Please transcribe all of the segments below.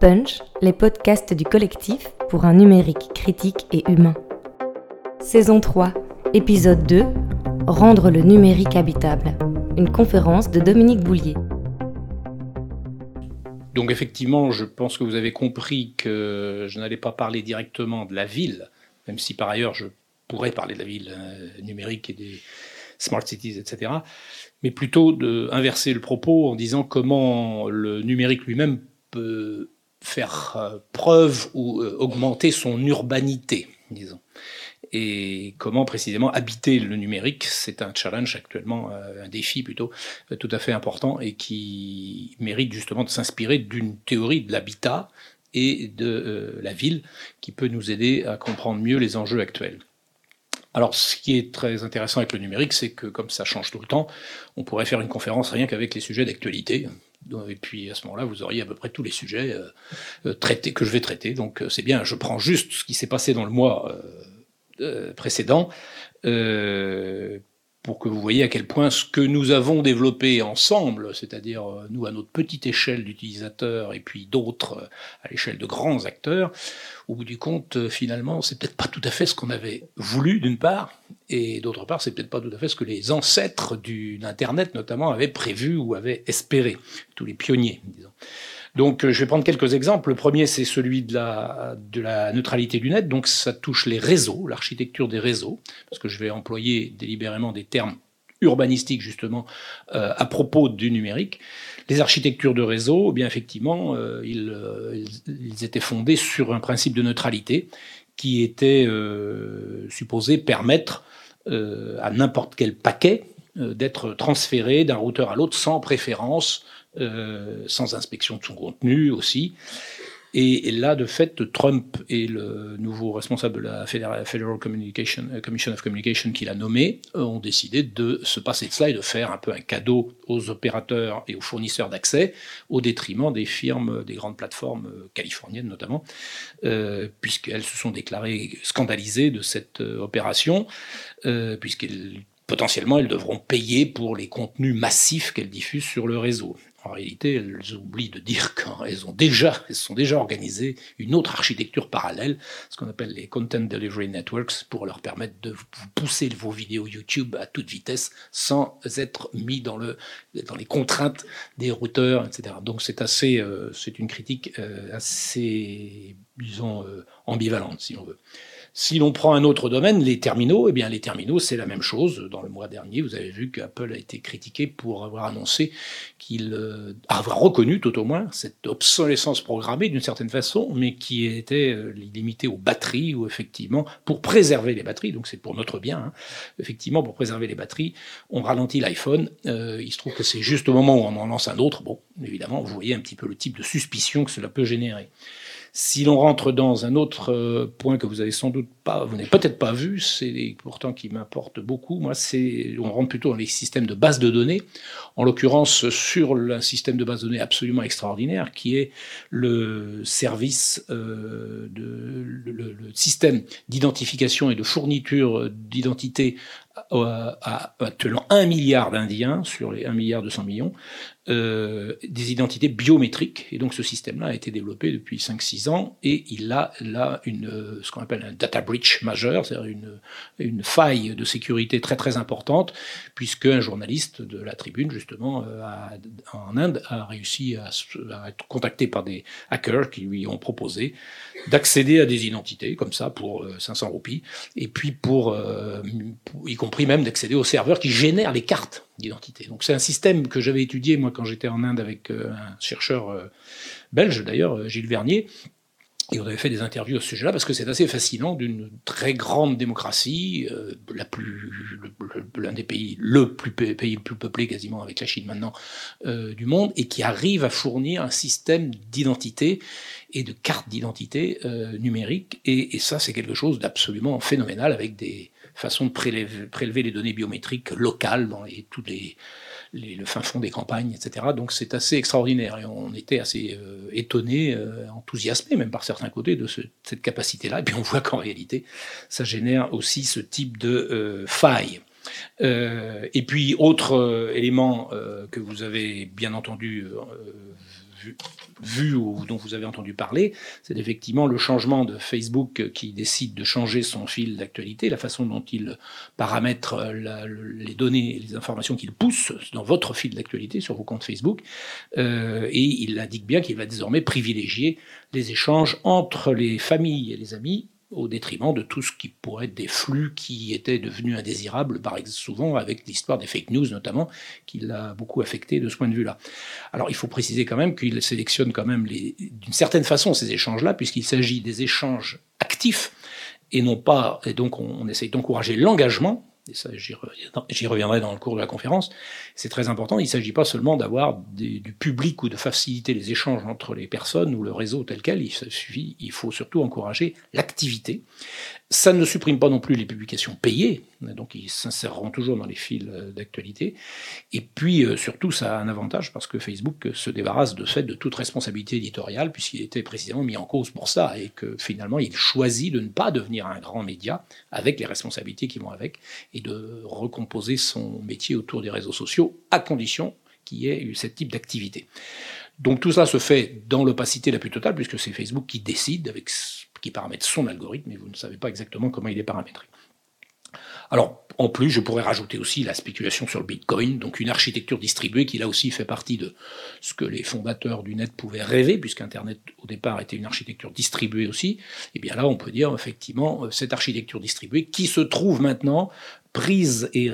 Punch, les podcasts du collectif pour un numérique critique et humain. Saison 3, épisode 2, Rendre le numérique habitable. Une conférence de Dominique Boulier. Donc effectivement, je pense que vous avez compris que je n'allais pas parler directement de la ville, même si par ailleurs je pourrais parler de la ville euh, numérique et des smart cities, etc. Mais plutôt d'inverser le propos en disant comment le numérique lui-même peut faire euh, preuve ou euh, augmenter son urbanité, disons. Et comment précisément habiter le numérique, c'est un challenge actuellement, euh, un défi plutôt tout à fait important et qui mérite justement de s'inspirer d'une théorie de l'habitat et de la ville qui peut nous aider à comprendre mieux les enjeux actuels. Alors, ce qui est très intéressant avec le numérique, c'est que comme ça change tout le temps, on pourrait faire une conférence rien qu'avec les sujets d'actualité. Et puis à ce moment-là, vous auriez à peu près tous les sujets euh, euh, traités que je vais traiter. Donc euh, c'est bien, je prends juste ce qui s'est passé dans le mois précédent pour que vous voyez à quel point ce que nous avons développé ensemble, c'est-à-dire nous à notre petite échelle d'utilisateurs et puis d'autres à l'échelle de grands acteurs, au bout du compte, finalement, c'est peut-être pas tout à fait ce qu'on avait voulu d'une part, et d'autre part, c'est peut-être pas tout à fait ce que les ancêtres d'Internet notamment avaient prévu ou avaient espéré, tous les pionniers, disons. Euh, je vais prendre quelques exemples. Le premier, c'est celui de la, neutralité du net. Donc, ça touche les réseaux, l'architecture des réseaux, parce que je vais employer délibérément des termes urbanistiques, justement, euh, à propos du numérique. Les architectures de réseau, eh bien effectivement, euh, ils, étaient fondés sur un principe de neutralité qui était supposé permettre à n'importe quel paquet d'être transféré d'un routeur à l'autre sans préférence euh, sans inspection de son contenu aussi. Et, là, de fait, Trump et le nouveau responsable de la Federal, Communication, euh, Commission of Communication qu'il a nommé euh, ont décidé de se passer de cela et de faire un peu un cadeau aux opérateurs et aux fournisseurs d'accès au détriment des firmes, des grandes plateformes californiennes notamment, puisqu'elles se sont déclarées scandalisées de cette opération, puisqu'elles potentiellement elles devront payer pour les contenus massifs qu'elles diffusent sur le réseau. En réalité, elles oublient de dire qu'elles ont déjà, elles sont déjà organisées une autre architecture parallèle, ce qu'on appelle les Content Delivery Networks, pour leur permettre de pousser vos vidéos YouTube à toute vitesse sans être mis dans, le, dans les contraintes des routeurs, etc. Donc c'est assez, euh, c'est une critique euh, assez, disons, euh, ambivalente, si on veut. Si l'on prend un autre domaine, les terminaux, eh bien les terminaux, c'est la même chose. Dans le mois dernier, vous avez vu qu'Apple a été critiqué pour avoir annoncé qu'il euh, avoir reconnu tout au moins cette obsolescence programmée d'une certaine façon, mais qui était euh, limitée aux batteries ou effectivement pour préserver les batteries. Donc c'est pour notre bien. Hein. Effectivement, pour préserver les batteries, on ralentit l'iPhone. Euh, il se trouve que c'est juste au moment où on en lance un autre. Bon, évidemment, vous voyez un petit peu le type de suspicion que cela peut générer. Si l'on rentre dans un autre euh, point que vous avez sans doute vous n'avez peut-être pas vu, c'est pourtant qui m'importe beaucoup, moi, c'est, on rentre plutôt dans les systèmes de base de données, en l'occurrence sur un système de base de données absolument extraordinaire, qui est le service euh, le, système d'identification et de fourniture d'identité à, actuellement 1 milliard d'Indiens sur les 1 milliard 200 millions, euh, des identités biométriques. Et donc ce système-là a été développé depuis 5-6 ans et il a une, ce qu'on appelle un data majeur, c'est-à-dire une, une faille de sécurité très très importante, puisque un journaliste de la tribune, justement, euh, en Inde, a réussi à, être contacté par des hackers qui lui ont proposé d'accéder à des identités comme ça pour 500 euh, roupies, et puis pour, euh, y compris même d'accéder aux serveurs qui génèrent les cartes d'identité. Donc c'est un système que j'avais étudié moi quand j'étais en Inde avec un chercheur belge d'ailleurs, Gilles Vernier, et on avait fait des interviews à ce sujet-là parce que c'est assez fascinant d'une très grande démocratie, euh, la plus, l'un des pays, le plus pays le plus peuplé quasiment avec la Chine maintenant euh, du monde, et qui arrive à fournir un système d'identité et de carte d'identité euh, numérique. Et, et, ça, c'est quelque chose d'absolument phénoménal avec des façons de prélever, prélever les données biométriques locales dans les, tous les le fin fond des campagnes, etc. Donc c'est assez extraordinaire et on était assez euh, étonnés, euh, enthousiasmés même par certains côtés de cette capacité-là. Et puis on voit qu'en réalité, ça génère aussi ce type de euh, faille. et puis, autre élément que vous avez bien entendu vu, vu ou dont vous avez entendu parler, c'est effectivement le changement de Facebook qui décide de changer son fil d'actualité, la façon dont il paramètre les données et les informations qu'il pousse dans votre fil d'actualité sur vos comptes Facebook. Euh, et il indique bien qu'il va désormais privilégier les échanges entre les familles et les amis au détriment de tout ce qui pourrait être des flux qui étaient devenus indésirables, par souvent avec l'histoire des fake news notamment, qui l'a beaucoup affecté de ce point de vue-là. Alors il faut préciser quand même qu'il sélectionne quand même d'une certaine façon ces échanges-là, puisqu'il s'agit des échanges actifs et non pas, et donc on, on essaye d'encourager l'engagement, et ça j'y reviendrai dans le cours de la conférence, c'est très important, il ne s'agit pas seulement d'avoir du public ou de faciliter les échanges entre les personnes ou le réseau tel quel, il il faut surtout encourager l'activité. Ça ne supprime pas non plus les publications payées, donc ils s'inséreront toujours dans les fils euh, d'actualité. Et puis euh, surtout, ça a un avantage parce que Facebook se débarrasse de fait de toute responsabilité éditoriale, puisqu'il était précisément mis en cause pour ça, et que finalement il choisit de ne pas devenir un grand média avec les responsabilités qui vont avec, et de recomposer son métier autour des réseaux sociaux, à condition qu'il y ait eu ce type d'activité. Donc tout ça se fait dans l'opacité la plus totale, puisque c'est Facebook qui décide avec qui paramètre son algorithme, et vous ne savez pas exactement comment il est paramétré. Alors, en plus, je pourrais rajouter aussi la spéculation sur le Bitcoin, donc une architecture distribuée qui là aussi fait partie de ce que les fondateurs du net pouvaient rêver, puisqu'Internet au départ était une architecture distribuée aussi. Et eh bien là, on peut dire effectivement euh, cette architecture distribuée qui se trouve maintenant prise et,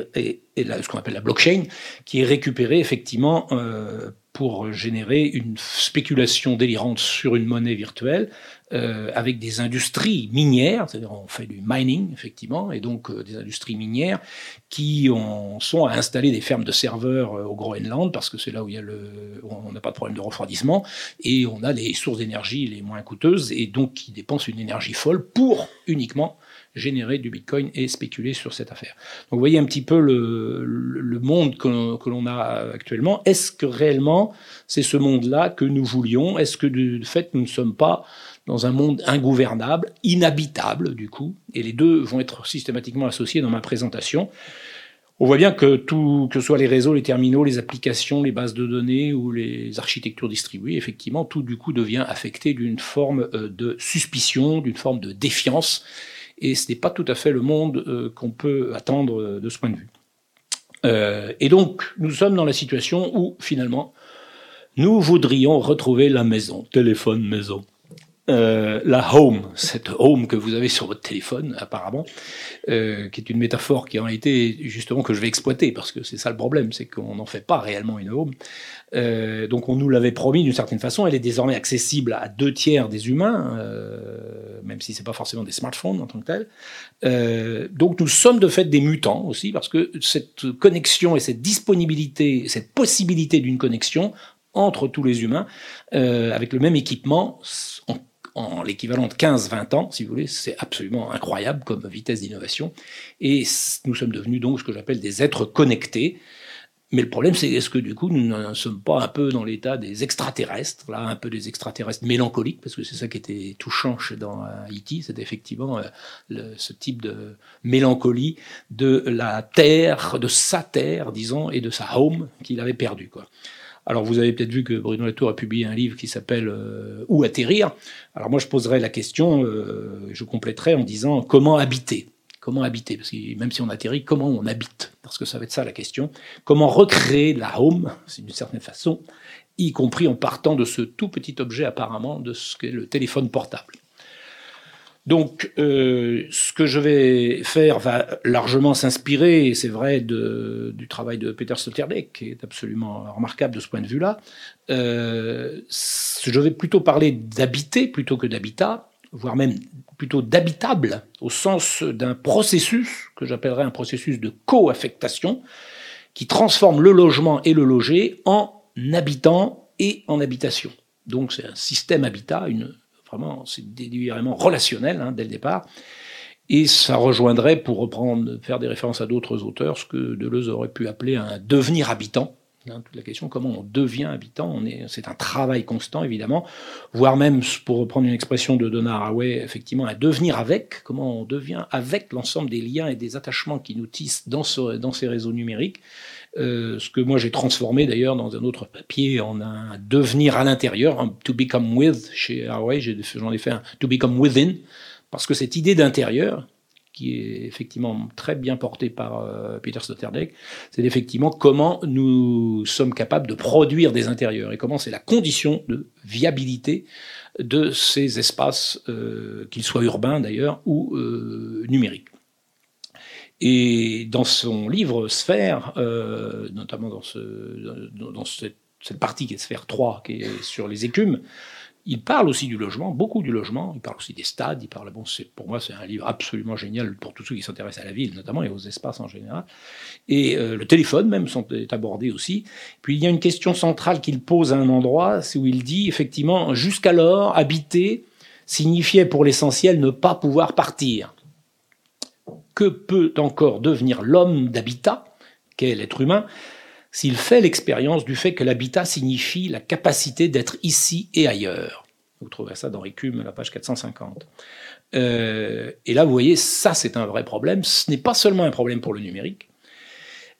ce qu'on appelle la blockchain, qui est récupérée effectivement euh, pour générer une spéculation délirante sur une monnaie virtuelle euh, avec des industries minières, c'est-à-dire on fait du mining effectivement, et donc euh, des industries minières qui ont, sont à installer des fermes de serveurs euh, au Groenland parce que c'est là où il y a le, on n'a pas de problème de refroidissement et on a les sources d'énergie les moins coûteuses et donc qui dépensent une énergie folle pour uniquement générer du Bitcoin et spéculer sur cette affaire. Donc vous voyez un petit peu le, le monde que, l'on a actuellement. Est-ce que réellement c'est ce monde-là que nous voulions? Est-ce que de fait nous ne sommes pas dans un monde ingouvernable, inhabitable du coup Et les deux vont être systématiquement associés dans ma présentation. On voit bien que tout, que ce soit les réseaux, les terminaux, les applications, les bases de données ou les architectures distribuées, effectivement, tout du coup devient affecté d'une forme euh, de suspicion, d'une forme de défiance et ce n'est pas tout à fait le monde euh, qu'on peut attendre euh, de ce point de vue. Et donc, nous sommes dans la situation où, finalement, nous voudrions retrouver la maison, téléphone maison. Euh, la home, cette home que vous avez sur votre téléphone apparemment, euh, qui est une métaphore qui en été justement que je vais exploiter parce que c'est ça le problème, c'est qu'on n'en fait pas réellement une home. Euh, donc on nous l'avait promis d'une certaine façon, elle est désormais accessible à deux tiers des humains, même si c'est pas forcément des smartphones en tant que tel. donc nous sommes de fait des mutants aussi parce que cette connexion et cette disponibilité, cette possibilité d'une connexion entre tous les humains avec le même équipement en l'équivalent de 15-20 ans, si vous voulez, c'est absolument incroyable comme vitesse d'innovation. Et nous sommes devenus donc ce que j'appelle des êtres connectés. Mais le problème, c'est est-ce que du coup, nous ne sommes pas un peu dans l'état des extraterrestres, là, un peu des extraterrestres mélancoliques, parce que c'est ça qui était touchant chez, dans E.T., c'était effectivement euh, ce type de mélancolie de la Terre, de sa Terre, disons, et de sa home qu'il avait perdue, quoi. Alors vous avez peut-être vu que Bruno Latour a publié un livre qui s'appelle euh, Où atterrir? Alors moi je poserai la question, euh, je compléterai en disant comment habiter Comment habiter? Parce que même si on atterrit, comment on habite? Parce que ça va être ça la question. Comment recréer la home, d'une certaine façon, y compris en partant de ce tout petit objet apparemment de ce qu'est le téléphone portable? Donc, euh, ce que je vais faire va largement s'inspirer, c'est vrai, du travail de Peter Sloterdijk, qui est absolument remarquable de ce point de vue-là. Euh, je vais plutôt parler d'habiter plutôt que d'habitat, voire même plutôt d'habitable, au sens d'un processus que j'appellerais un processus de co-affectation, qui transforme le logement et le logé en habitant et en habitation. Donc c'est un système habitat, une c'est délibérément relationnel hein, dès le départ. Et ça rejoindrait, pour reprendre, faire des références à d'autres auteurs, ce que Deleuze aurait pu appeler un devenir habitant, Hein, toute la question comment on devient habitant, c'est un travail constant évidemment, voire même, pour reprendre une expression de Donna Haraway, effectivement, à devenir avec, comment on devient avec l'ensemble des liens et des attachements qui nous tissent dans ces réseaux numériques. Euh, ce que moi j'ai transformé d'ailleurs dans un autre papier en un devenir à l'intérieur, un to become with chez Haraway, j'en ai fait un to become within, parce que cette idée d'intérieur, qui est effectivement très bien porté par euh, Peter Sloterdijk, c'est effectivement comment nous sommes capables de produire des intérieurs et comment c'est la condition de viabilité de ces espaces, euh, qu'ils soient urbains d'ailleurs ou numériques. Et dans son livre Sphère, notamment dans, ce, dans cette, partie qui est Sphère 3, qui est sur les écumes, il parle aussi du logement, beaucoup du logement. Il parle aussi des stades. Il parle, bon, pour moi, c'est un livre absolument génial pour tous ceux qui s'intéressent à la ville, notamment et aux espaces en général. Et euh, le téléphone même est abordé aussi. Puis il y a une question centrale qu'il pose à un endroit, c'est où il dit effectivement, jusqu'alors, habiter signifiait pour l'essentiel ne pas pouvoir partir. Que peut encore devenir l'homme d'habitat, qu'est l'être humain, s'il fait l'expérience du fait que l'habitat signifie la capacité d'être ici et ailleurs. Vous trouverez ça dans Récume, la page 450. Euh, et là, vous voyez, ça, c'est un vrai problème. Ce n'est pas seulement un problème pour le numérique.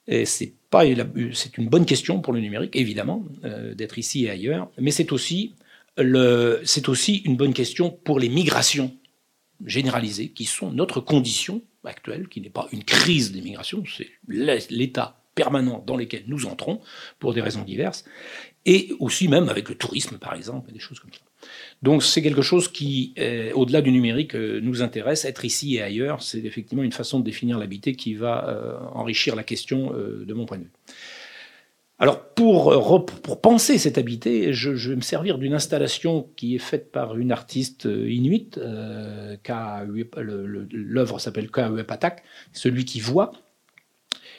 C'est pas, c'est une bonne question pour le numérique, évidemment, euh, d'être ici et ailleurs. Mais c'est aussi c'est aussi une bonne question pour les migrations généralisées, qui sont notre condition actuelle, qui n'est pas une crise des migrations, c'est l'état permanents dans lesquels nous entrons, pour des raisons diverses, et aussi même avec le tourisme, par exemple, des choses comme ça. Donc c'est quelque chose qui, euh, au-delà du numérique, euh, nous intéresse. Être ici et ailleurs, c'est effectivement une façon de définir l'habité qui va euh, enrichir la question de mon point de vue. Alors pour, pour penser cet habité, je, vais me servir d'une installation qui est faite par une artiste inuite, l'œuvre s'appelle K.E. Patak, celui qui voit,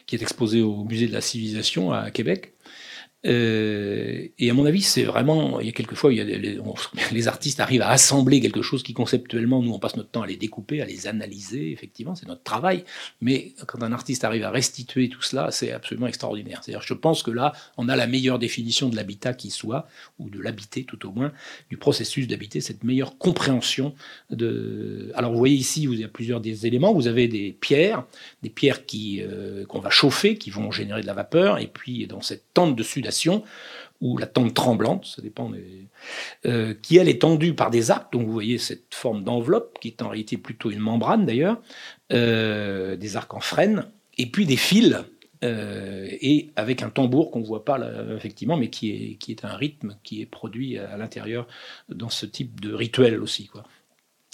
qui est exposé au musée de la civilisation à Québec. Euh, et à mon avis, c'est vraiment, il y a quelquefois, il les, artistes arrivent à assembler quelque chose qui conceptuellement, nous, on passe notre temps à les découper, à les analyser, effectivement, c'est notre travail. Mais quand un artiste arrive à restituer tout cela, c'est absolument extraordinaire. C'est-à-dire, je pense que là, on a la meilleure définition de l'habitat qui soit, ou de l'habiter tout au moins, du processus d'habiter, cette meilleure compréhension de. Alors, vous voyez ici, vous avez plusieurs des éléments. Vous avez des pierres, des pierres qui euh, qu'on va chauffer, qui vont générer de la vapeur, et puis dans cette tente de ou la tente tremblante, ça dépend euh, qui elle est tendue par des arcs. Donc vous voyez cette forme d'enveloppe qui est en réalité plutôt une membrane d'ailleurs, euh, des arcs en frêne, et puis des fils. Euh, et avec un tambour qu'on ne voit pas effectivement, mais qui est, qui est un rythme qui est produit à, l'intérieur dans ce type de rituel aussi.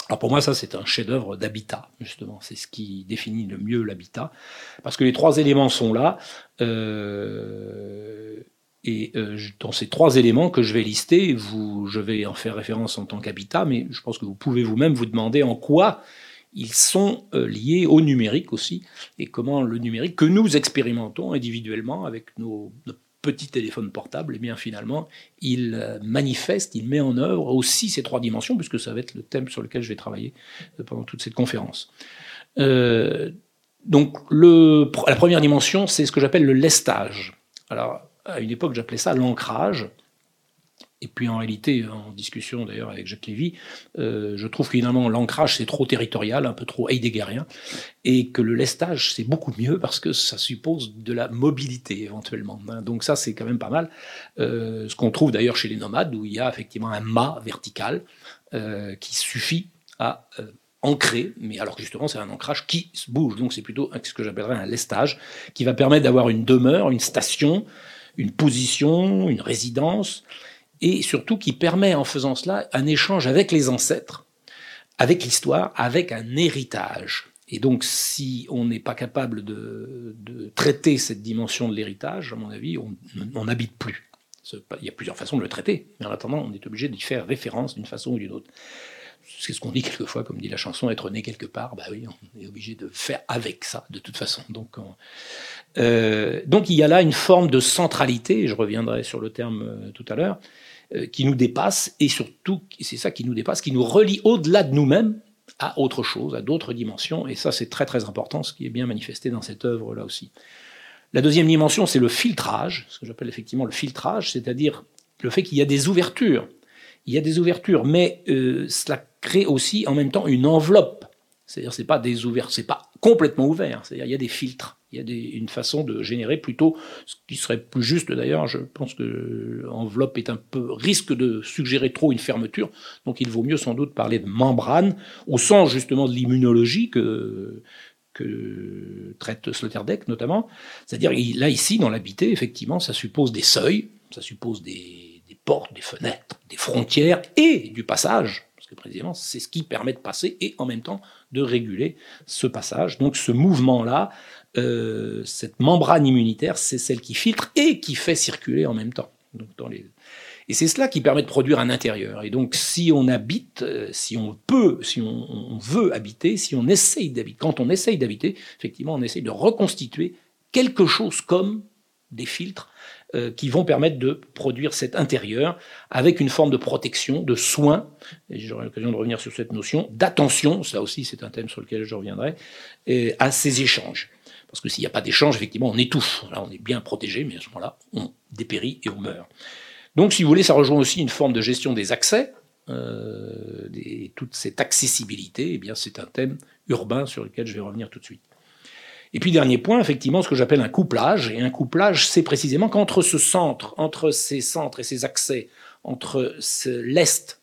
Alors pour moi, ça, c'est un chef-d'œuvre d'habitat, justement. C'est ce qui définit le mieux l'habitat. Parce que les trois éléments sont là. Et euh, dans ces trois éléments que je vais lister, je vais en faire référence en tant qu'habitat, mais je pense que vous pouvez vous-même vous demander en quoi ils sont euh, liés au numérique aussi, et comment le numérique que nous expérimentons individuellement avec nos, petits téléphones portables, et eh bien finalement, il euh, manifeste, il met en œuvre aussi ces trois dimensions, puisque ça va être le thème sur lequel je vais travailler pendant toute cette conférence. donc le, la première dimension, c'est ce que j'appelle le lestage. Alors, à une époque, j'appelais ça l'ancrage. Et puis en réalité, en discussion d'ailleurs avec Jacques Lévy, euh, je trouve que finalement l'ancrage c'est trop territorial, un peu trop heideggerien, et que le lestage c'est beaucoup mieux parce que ça suppose de la mobilité éventuellement. Hein. Donc ça c'est quand même pas mal. Euh, ce qu'on trouve d'ailleurs chez les nomades où il y a effectivement un mât vertical euh, qui suffit à ancrer, mais alors justement c'est un ancrage qui se bouge. Donc c'est plutôt ce que j'appellerais un lestage qui va permettre d'avoir une demeure, une station une position, une résidence, et surtout qui permet en faisant cela un échange avec les ancêtres, avec l'histoire, avec un héritage. Et donc si on n'est pas capable de, traiter cette dimension de l'héritage, à mon avis, on n'habite plus. Il y a plusieurs façons de le traiter, mais en attendant, on est obligé d'y faire référence d'une façon ou d'une autre. C'est ce qu'on dit quelquefois, comme dit la chanson, être né quelque part, bah oui, on est obligé de faire avec ça, de toute façon. Donc, euh, donc il y a là une forme de centralité, je reviendrai sur le terme euh, tout à l'heure, euh, qui nous dépasse, et surtout, c'est ça qui nous dépasse, qui nous relie au-delà de nous-mêmes à autre chose, à d'autres dimensions, et ça c'est très très important, ce qui est bien manifesté dans cette œuvre-là aussi. La deuxième dimension, c'est le filtrage, ce que j'appelle effectivement le filtrage, c'est-à-dire le fait qu'il y a des ouvertures. Il y a des ouvertures, mais cela crée aussi en même temps une enveloppe. C'est-à-dire, c'est pas des c'est pas complètement ouvert. C'est-à-dire, il y a des filtres. Il y a une façon de générer plutôt, ce qui serait plus juste d'ailleurs. Je pense que enveloppe est un peu risque de suggérer trop une fermeture. Donc, il vaut mieux sans doute parler de membrane au sens justement de l'immunologie que traite Sloterdijk notamment. C'est-à-dire, là, ici, dans l'habité, effectivement, ça suppose des seuils, ça suppose des, portes, des fenêtres, des frontières et du passage, que c'est ce qui permet de passer et en même temps de réguler ce passage. Donc, ce mouvement-là, euh, cette membrane immunitaire, c'est celle qui filtre et qui fait circuler en même temps. Donc, dans les, et c'est cela qui permet de produire un intérieur. Et donc, si on habite, euh, si on peut, si on, veut habiter, si on essaye d'habiter, quand on essaye d'habiter, effectivement, on essaye de reconstituer quelque chose comme des filtres euh, qui vont permettre de produire cet intérieur avec une forme de protection, de soin, et j'aurai l'occasion de revenir sur cette notion, d'attention, ça aussi c'est un thème sur lequel je reviendrai, et à ces échanges. Parce que s'il n'y a pas d'échange, effectivement, on étouffe. On est bien protégé, mais à ce moment-là, on dépérit et on meurt. Donc, si vous voulez, ça rejoint aussi une forme de gestion des accès, euh, toute cette accessibilité. Eh bien, c'est un thème urbain sur lequel je vais revenir tout de suite. Et puis, dernier point, effectivement, ce que j'appelle un couplage. Et un couplage, c'est précisément qu'entre ce centre, entre ces centres et ces accès, entre l'Est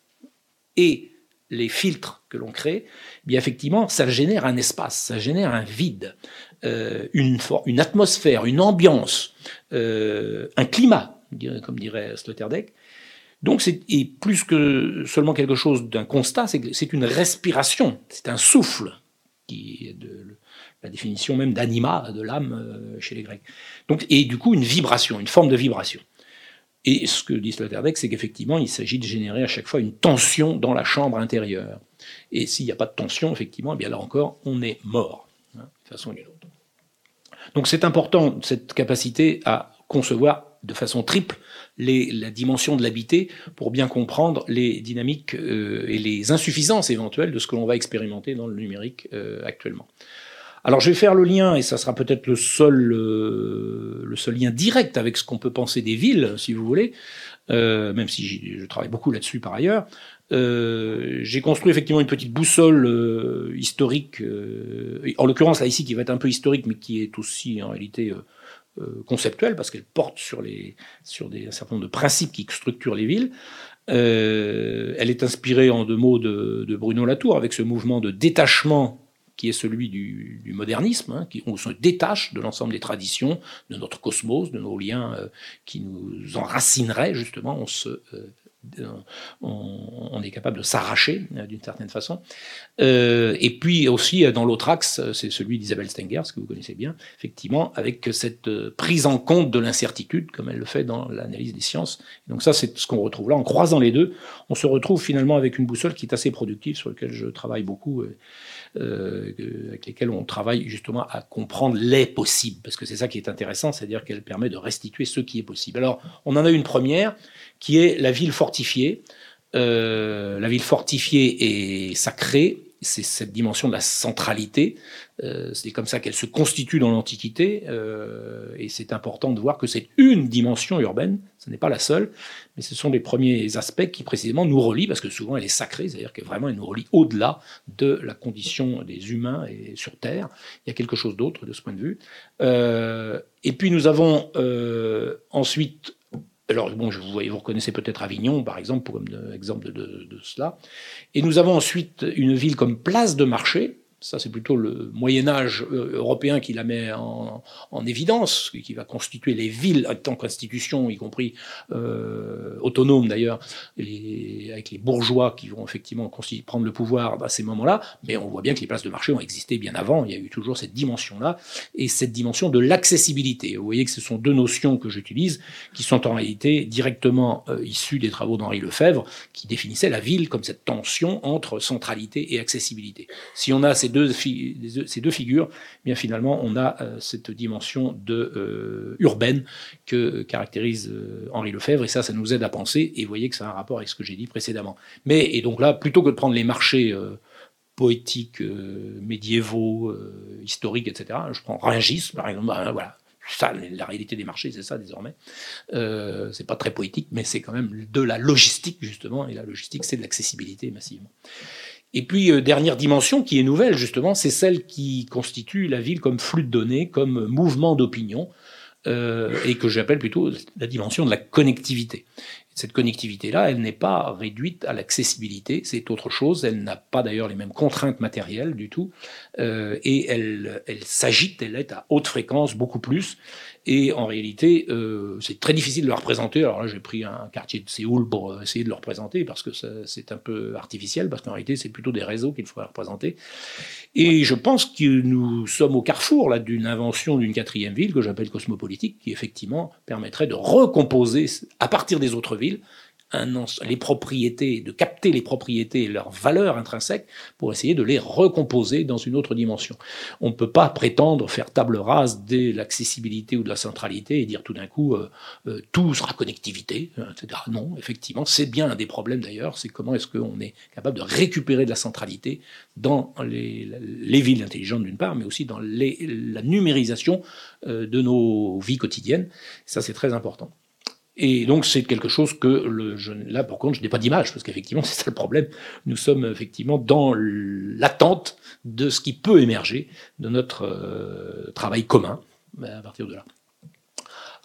et les filtres que l'on crée, eh bien effectivement, ça génère un espace, ça génère un vide, euh, une, atmosphère, une ambiance, euh, un climat comme dirait Sloterdijk. Donc c'est plus que seulement quelque chose d'un constat, c'est une respiration, c'est un souffle, qui est de, la définition même d'anima, de l'âme euh, chez les Grecs. Donc, et du coup une vibration, une forme de vibration. Et ce que dit Sloterdijk, c'est qu'effectivement, il s'agit de générer à chaque fois une tension dans la chambre intérieure. Et s'il n'y a pas de tension, effectivement, eh bien là encore, on est mort, hein, façon. Donc c'est important, cette capacité à concevoir de façon triple la dimension de l'habité pour bien comprendre les dynamiques euh, et les insuffisances éventuelles de ce que l'on va expérimenter dans le numérique euh, actuellement. Alors je vais faire le lien, et ça sera peut-être le seul, euh, le seul lien direct avec ce qu'on peut penser des villes, si vous voulez, même si je travaille beaucoup là-dessus par ailleurs. j'ai construit effectivement une petite boussole historique, en l'occurrence là ici qui va être un peu historique, mais qui est aussi en réalité euh, conceptuelle, parce qu'elle porte sur, les, sur des, un certain nombre de principes qui structurent les villes. Euh, elle est inspirée en deux mots de, Bruno Latour, avec ce mouvement de détachement qui est celui du, modernisme, hein, qui, on se détache de l'ensemble des traditions, de notre cosmos, de nos liens euh, qui nous enracineraient, justement, on se on, est capable de s'arracher euh, d'une certaine façon. Euh, et puis aussi euh, dans l'autre axe, c'est celui d'Isabelle Stenger, ce que vous connaissez bien, effectivement, avec cette prise en compte de l'incertitude, comme elle le fait dans l'analyse des sciences. Donc ça, c'est ce qu'on retrouve là. En croisant les deux, on se retrouve finalement avec une boussole qui est assez productive, sur laquelle je travaille beaucoup. Euh, avec lesquels on travaille justement à comprendre les possibles, parce que c'est ça qui est intéressant, c'est-à-dire qu'elle permet de restituer ce qui est possible. Alors, on en a une première, qui est la ville fortifiée. Euh, la ville fortifiée est sacrée, c'est cette dimension de la centralité. Euh, c'est comme ça qu'elle se constitue dans l'Antiquité, euh, et c'est important de voir que c'est une dimension urbaine, ce n'est pas la seule, mais ce sont les premiers aspects qui précisément nous relient, parce que souvent elle est sacrée, c'est-à-dire qu'elle vraiment elle nous relie au-delà de la condition des humains et sur Terre. Il y a quelque chose d'autre de ce point de vue. Euh, et puis nous avons ensuite alors, bon, je vous, vous reconnaissez peut-être Avignon, par exemple, comme exemple de, de, cela. Et nous avons ensuite une ville comme place de marché, ça, c'est plutôt le Moyen Âge euh, européen qui la met en, évidence, qui va constituer les villes en tant qu'institution, y compris euh, autonomes d'ailleurs, avec les bourgeois qui vont effectivement prendre le pouvoir à ces moments-là. Mais on voit bien que les places de marché ont existé bien avant. Il y a eu toujours cette dimension-là et cette dimension de l'accessibilité. Vous voyez que ce sont deux notions que j'utilise qui sont en réalité directement euh, issues des travaux d'Henri Lefebvre, qui définissaient la ville comme cette tension entre centralité et accessibilité. Si on a ces deux, ces deux figures, eh bien finalement, on a euh, cette dimension de, euh, urbaine que caractérise euh, Henri Lefebvre, et ça, ça nous aide à penser, et vous voyez que ça a un rapport avec ce que j'ai dit précédemment. Mais, et donc là, plutôt que de prendre les marchés poétiques, médiévaux, historiques, etc., je prends Rungis, par exemple, ben, voilà, ça, la réalité des marchés, c'est ça désormais. Euh, c'est pas très poétique, mais c'est quand même de la logistique justement, et la logistique, c'est de l'accessibilité massivement. Et puis, euh, dernière dimension qui est nouvelle, justement, c'est celle qui constitue la ville comme flux de données, comme mouvement d'opinion, euh, et que j'appelle plutôt la dimension de la connectivité. Cette connectivité-là, elle n'est pas réduite à l'accessibilité, c'est autre chose, elle n'a pas d'ailleurs les mêmes contraintes matérielles du tout, euh, et elle, elle s'agite, elle est à haute fréquence beaucoup plus, et en réalité, euh, c'est très difficile de le représenter. Alors là, j'ai pris un quartier de Séoul pour euh, essayer de le représenter parce que c'est un peu artificiel, parce qu'en réalité, c'est plutôt des réseaux qu'il faudrait représenter. Et je pense que nous sommes au carrefour là d'une invention d'une quatrième ville que j'appelle cosmopolitique, qui effectivement permettrait de recomposer à partir des autres villes les propriétés, de capter les propriétés et leurs valeurs intrinsèques pour essayer de les recomposer dans une autre dimension. On ne peut pas prétendre faire table rase de l'accessibilité ou de la centralité et dire tout d'un coup euh, euh, tout sera connectivité, etc. Non, effectivement, c'est bien un des problèmes d'ailleurs, c'est comment est-ce qu'on est capable de récupérer de la centralité dans les, les villes intelligentes d'une part, mais aussi dans la numérisation euh, de nos vies quotidiennes. Ça, c'est très important. Et donc c'est quelque chose que le, je, là, pour contre, je n'ai pas d'image, parce qu'effectivement, c'est ça le problème. Nous sommes effectivement dans l'attente de ce qui peut émerger de notre euh, travail commun à partir de là.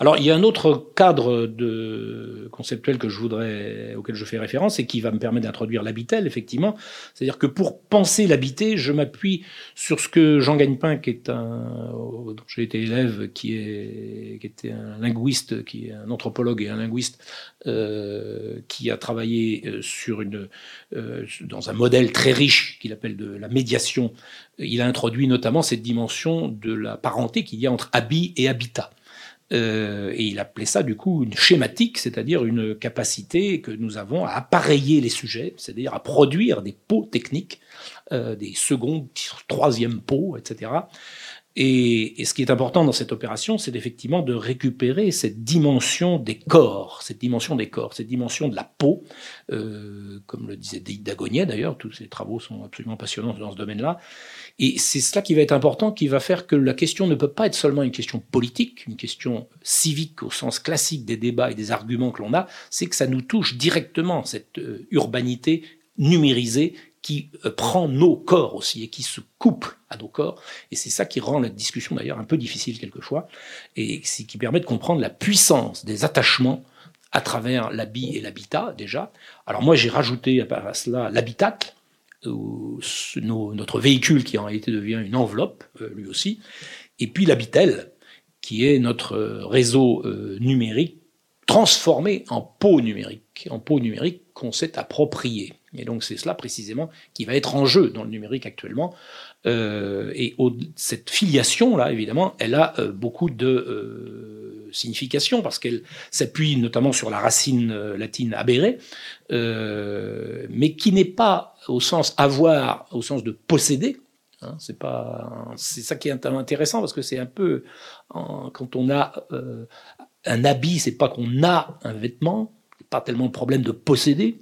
Alors, il y a un autre cadre de, conceptuel que je voudrais, auquel je fais référence et qui va me permettre d'introduire l'habitel, effectivement. C'est-à-dire que pour penser l'habité, je m'appuie sur ce que Jean Gagnepin, qui est un, dont j'ai été élève, qui est, qui était un linguiste, qui est un anthropologue et un linguiste, euh, qui a travaillé euh, sur une, euh, dans un modèle très riche qu'il appelle de la médiation. Il a introduit notamment cette dimension de la parenté qu'il y a entre habit et habitat. Euh, et il appelait ça du coup une schématique, c'est-à-dire une capacité que nous avons à appareiller les sujets, c'est-à-dire à produire des pots techniques, euh, des secondes, troisième pots, etc. Et, ce qui est important dans cette opération, c'est effectivement de récupérer cette dimension des corps, cette dimension des corps, cette dimension de la peau, euh, comme le disait Dagonier d'ailleurs, tous ses travaux sont absolument passionnants dans ce domaine-là. Et c'est cela qui va être important, qui va faire que la question ne peut pas être seulement une question politique, une question civique au sens classique des débats et des arguments que l'on a, c'est que ça nous touche directement, cette euh, urbanité numérisée qui euh, prend nos corps aussi et qui se couple à nos corps. Et c'est ça qui rend la discussion d'ailleurs un peu difficile quelquefois, et qui permet de comprendre la puissance des attachements à travers l'habit et l'habitat déjà. Alors moi j'ai rajouté à cela l'habitacle, notre véhicule qui en réalité devient une enveloppe, euh, lui aussi, et puis l'habitel, qui est notre euh, réseau euh, numérique transformé en pot numérique, en pot numérique qu'on s'est approprié. Et donc c'est cela précisément qui va être en jeu dans le numérique actuellement. et cette filiation-là, évidemment, elle a beaucoup de signification parce qu'elle s'appuie notamment sur la racine latine abérée, mais qui n'est pas au sens avoir, au sens de posséder. Hein, c'est pas, c'est ça qui est intéressant parce que c'est un peu quand on a euh, un habit, c'est pas qu'on a un vêtement, pas tellement le problème de posséder.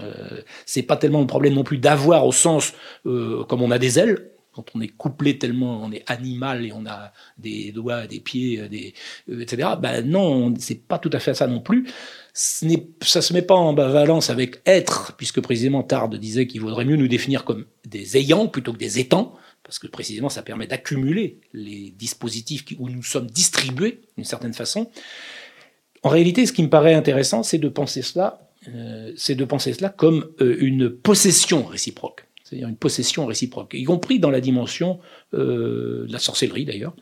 Euh, c'est pas tellement le problème non plus d'avoir au sens euh, comme on a des ailes quand on est couplé tellement, on est animal et on a des doigts, des pieds, des, etc. Ben non, c'est pas tout à fait ça non plus ce ça se met pas en balance avec être, puisque précisément Tard disait qu'il vaudrait mieux nous définir comme des ayants plutôt que des étants, parce que précisément ça permet d'accumuler les dispositifs où nous sommes distribués d'une certaine façon. En réalité, ce qui me paraît intéressant, c'est de penser cela, euh, c'est de penser cela comme euh, une possession réciproque, c'est-à-dire une possession réciproque, y compris dans la dimension euh, de la sorcellerie d'ailleurs.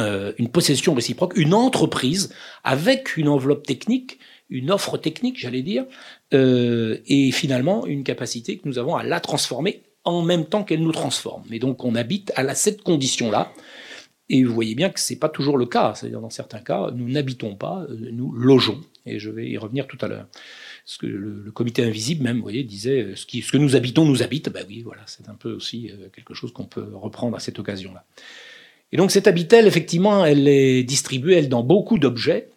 Euh, une possession réciproque, une entreprise avec une enveloppe technique, une offre technique, j'allais dire, euh, et finalement une capacité que nous avons à la transformer en même temps qu'elle nous transforme. Et donc on habite à cette condition-là. Et vous voyez bien que c'est pas toujours le cas. C'est-à-dire dans certains cas, nous n'habitons pas, euh, nous logeons. Et je vais y revenir tout à l'heure. Ce que le, comité invisible même, vous voyez, disait ce, qui, ce que nous habitons nous habite. Ben oui, voilà, c'est un peu aussi quelque chose qu'on peut reprendre à cette occasion-là. Et donc cette habitelle, effectivement, elle est distribuée, dans beaucoup d'objets,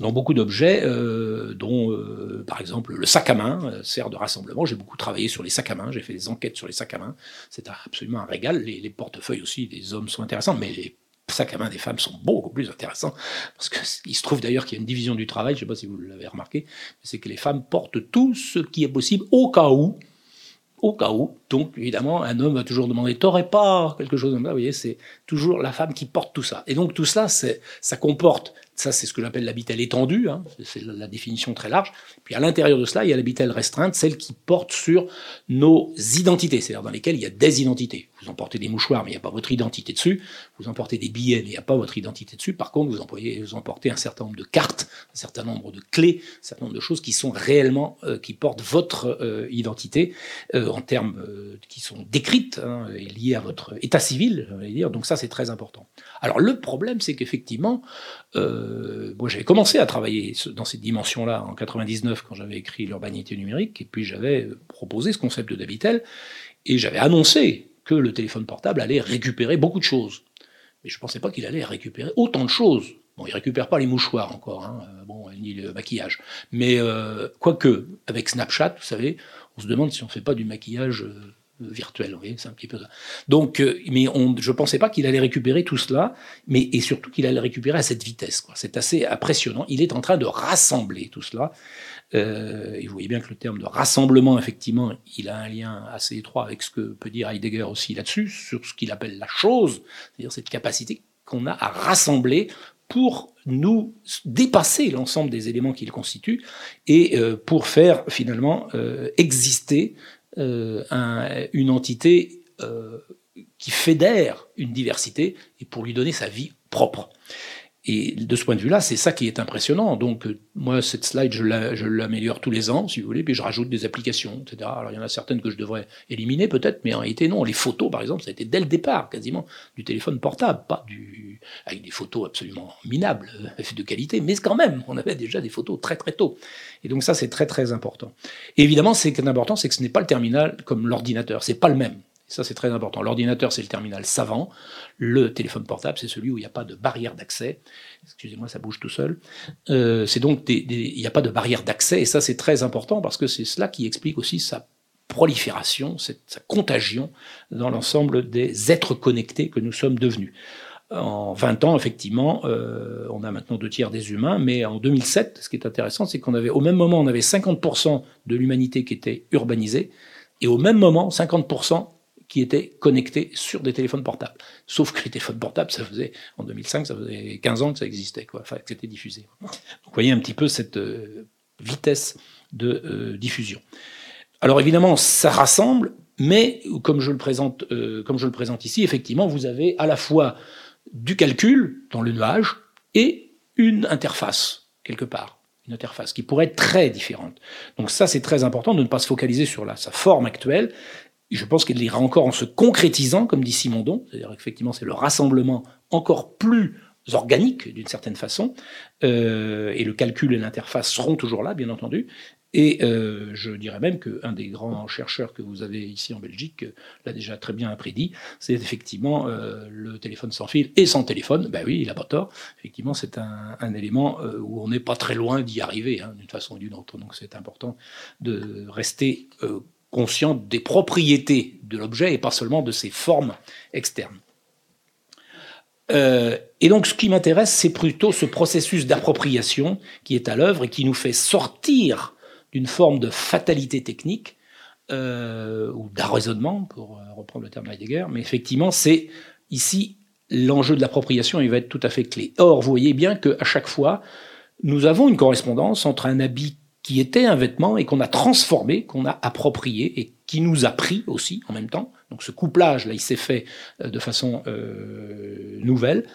dans beaucoup d'objets, euh, dont euh, par exemple le sac à main euh, sert de rassemblement. J'ai beaucoup travaillé sur les sacs à main, j'ai fait des enquêtes sur les sacs à main. C'est absolument un régal. Les, les portefeuilles aussi des hommes sont intéressants, mais les sacs à main des femmes sont beaucoup plus intéressants, parce qu'il se trouve d'ailleurs qu'il y a une division du travail, je ne sais pas si vous l'avez remarqué, c'est que les femmes portent tout ce qui est possible au cas où, au cas où. Donc, évidemment, un homme va toujours demander T'aurais pas quelque chose comme ça? Vous voyez, c'est toujours la femme qui porte tout ça. Et donc, tout cela, ça comporte ça, c'est ce que j'appelle l'habitelle étendue, hein. c'est la définition très large. Puis à l'intérieur de cela, il y a l'habitelle restreinte, celle qui porte sur nos identités, c'est-à-dire dans lesquelles il y a des identités. Vous emportez des mouchoirs, mais il n'y a pas votre identité dessus. Vous emportez des billets, mais il n'y a pas votre identité dessus. Par contre, vous, employez, vous emportez un certain nombre de cartes, un certain nombre de clés, un certain nombre de choses qui sont réellement, euh, qui portent votre euh, identité euh, en termes qui sont décrites hein, et liées à votre état civil, dire. Donc ça, c'est très important. Alors le problème, c'est qu'effectivement, moi j'avais commencé à travailler dans cette dimension-là en 99 quand j'avais écrit l'urbanité numérique, et puis j'avais proposé ce concept de Davitel, et j'avais annoncé que le téléphone portable allait récupérer beaucoup de choses. Mais je ne pensais pas qu'il allait récupérer autant de choses. Bon, il récupère pas les mouchoirs encore, hein, euh, bon, ni le maquillage. Mais euh, quoique, avec Snapchat, vous savez, on se demande si on ne fait pas du maquillage euh, virtuel. Vous voyez, c'est un petit peu ça. Donc, mais on, je pensais pas qu'il allait récupérer tout cela, mais et surtout qu'il allait récupérer à cette vitesse. C'est assez impressionnant. Il est en train de rassembler tout cela. Euh, et vous voyez bien que le terme de rassemblement, effectivement, il a un lien assez étroit avec ce que peut dire Heidegger aussi là-dessus, sur ce qu'il appelle la chose, c'est-à-dire cette capacité qu'on a à rassembler pour nous dépasser l'ensemble des éléments qu'il constitue et euh, pour faire finalement euh, exister un, une entité qui fédère une diversité et pour lui donner sa vie propre. Et de ce point de vue-là, c'est ça qui est impressionnant. Donc, euh, moi, cette slide, je l'améliore tous les ans, si vous voulez, puis je rajoute des applications, etc. Alors, il y en a certaines que je devrais éliminer, peut-être, mais en réalité, non. Les photos, par exemple, ça a été dès le départ, quasiment, du téléphone portable, pas du, avec des photos absolument minables, euh, de qualité, mais quand même, on avait déjà des photos très, très tôt. Et donc, ça, c'est très, très important. Et évidemment, ce qui est important, c'est que ce n'est pas le terminal comme l'ordinateur. C'est pas le même. Ça, c'est très important. L'ordinateur, c'est le terminal savant. Le téléphone portable, c'est celui où il n'y a pas de barrière d'accès. Excusez-moi, ça bouge tout seul. Euh, c'est donc il n'y a pas de barrière d'accès, et ça, c'est très important parce que c'est cela qui explique aussi sa prolifération, sa contagion dans l'ensemble des êtres connectés que nous sommes devenus. En 20 ans, effectivement, euh, on a maintenant deux tiers des humains, mais en 2007, ce qui est intéressant, c'est qu'on avait, au même moment, on avait 50% de l'humanité qui était urbanisée, et au même moment, 50% qui étaient connectés sur des téléphones portables. Sauf que les téléphones portables, ça faisait, en 2005, ça faisait 15 ans que ça existait, que c'était diffusé. Donc, vous voyez un petit peu cette euh, vitesse de euh, diffusion. Alors évidemment, ça rassemble, mais comme je le présente, euh, comme je le présente ici, effectivement, vous avez à la fois du calcul dans le nuage et une interface quelque part une interface qui pourrait être très différente. Donc ça, c'est très important de ne pas se focaliser sur sa forme actuelle je pense qu'elle ira encore en se concrétisant, comme dit Simondon, c'est-à-dire effectivement c'est le rassemblement encore plus organique d'une certaine façon, euh, et le calcul et l'interface seront toujours là, bien entendu. Et euh, je dirais même qu'un des grands chercheurs que vous avez ici en Belgique l'a déjà très bien prédit, c'est effectivement euh, le téléphone sans fil et sans téléphone. Ben oui, il n'a pas tort. Effectivement, c'est un, élément euh, où on n'est pas très loin d'y arriver, hein, d'une façon ou d'une autre. Donc c'est important de rester euh, conscient des propriétés de l'objet et pas seulement de ses formes externes. Euh, et donc ce qui m'intéresse, c'est plutôt ce processus d'appropriation qui est à l'œuvre et qui nous fait sortir d'une forme de fatalité technique euh, ou d'arraisonnement, pour euh, reprendre le terme Heidegger, mais effectivement, c'est ici l'enjeu de l'appropriation, il va être tout à fait clé. Or, vous voyez bien qu'à chaque fois, nous avons une correspondance entre un habit qui était un vêtement et qu'on a transformé, qu'on a approprié et qui nous a pris aussi en même temps. Donc ce couplage là, il s'est fait euh, de façon euh, nouvelle.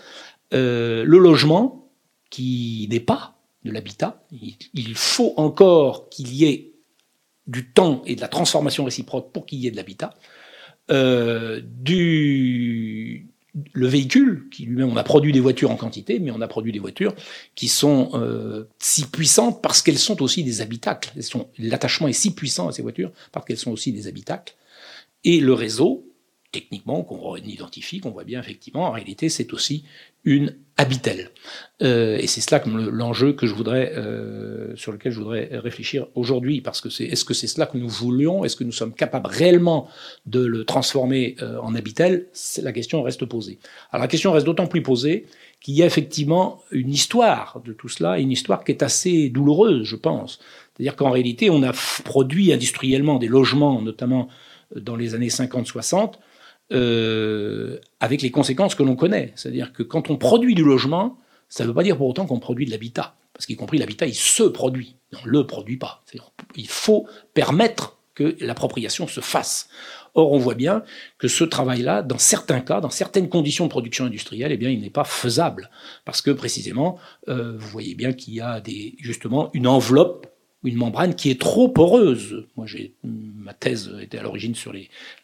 Euh, le logement, qui n'est pas de l'habitat, il, faut encore qu'il y ait du temps et de la transformation réciproque pour qu'il y ait de l'habitat. Du, le véhicule, qui lui-même, on a produit des voitures en quantité, mais on a produit des voitures qui sont euh, si puissantes parce qu'elles sont aussi des habitacles. L'attachement est si puissant à ces voitures parce qu'elles sont aussi des habitacles. Et le réseau, techniquement, qu'on identifie, qu'on voit bien effectivement, en réalité, c'est aussi une habitelle. Euh, et c'est cela comme l'enjeu que je voudrais, euh, sur lequel je voudrais réfléchir aujourd'hui, parce que c'est, est-ce que c'est cela que nous voulions? Est-ce que nous sommes capables réellement de le transformer euh, en habitelle? La question reste posée. Alors la question reste d'autant plus posée qu'il y a effectivement une histoire de tout cela, une histoire qui est assez douloureuse, je pense. C'est-à-dire qu'en réalité, on a produit industriellement des logements, notamment dans les années 50-60, euh, avec les conséquences que l'on connaît. C'est-à-dire que quand on produit du logement, ça ne veut pas dire pour autant qu'on produit de l'habitat. Parce qu'y compris l'habitat, il se produit. On ne le produit pas. Il faut permettre que l'appropriation se fasse. Or, on voit bien que ce travail-là, dans certains cas, dans certaines conditions de production industrielle, eh bien, il n'est pas faisable. Parce que précisément, euh, vous voyez bien qu'il y a justement une enveloppe une membrane qui est trop poreuse. Moi, j'ai ma thèse était à l'origine sur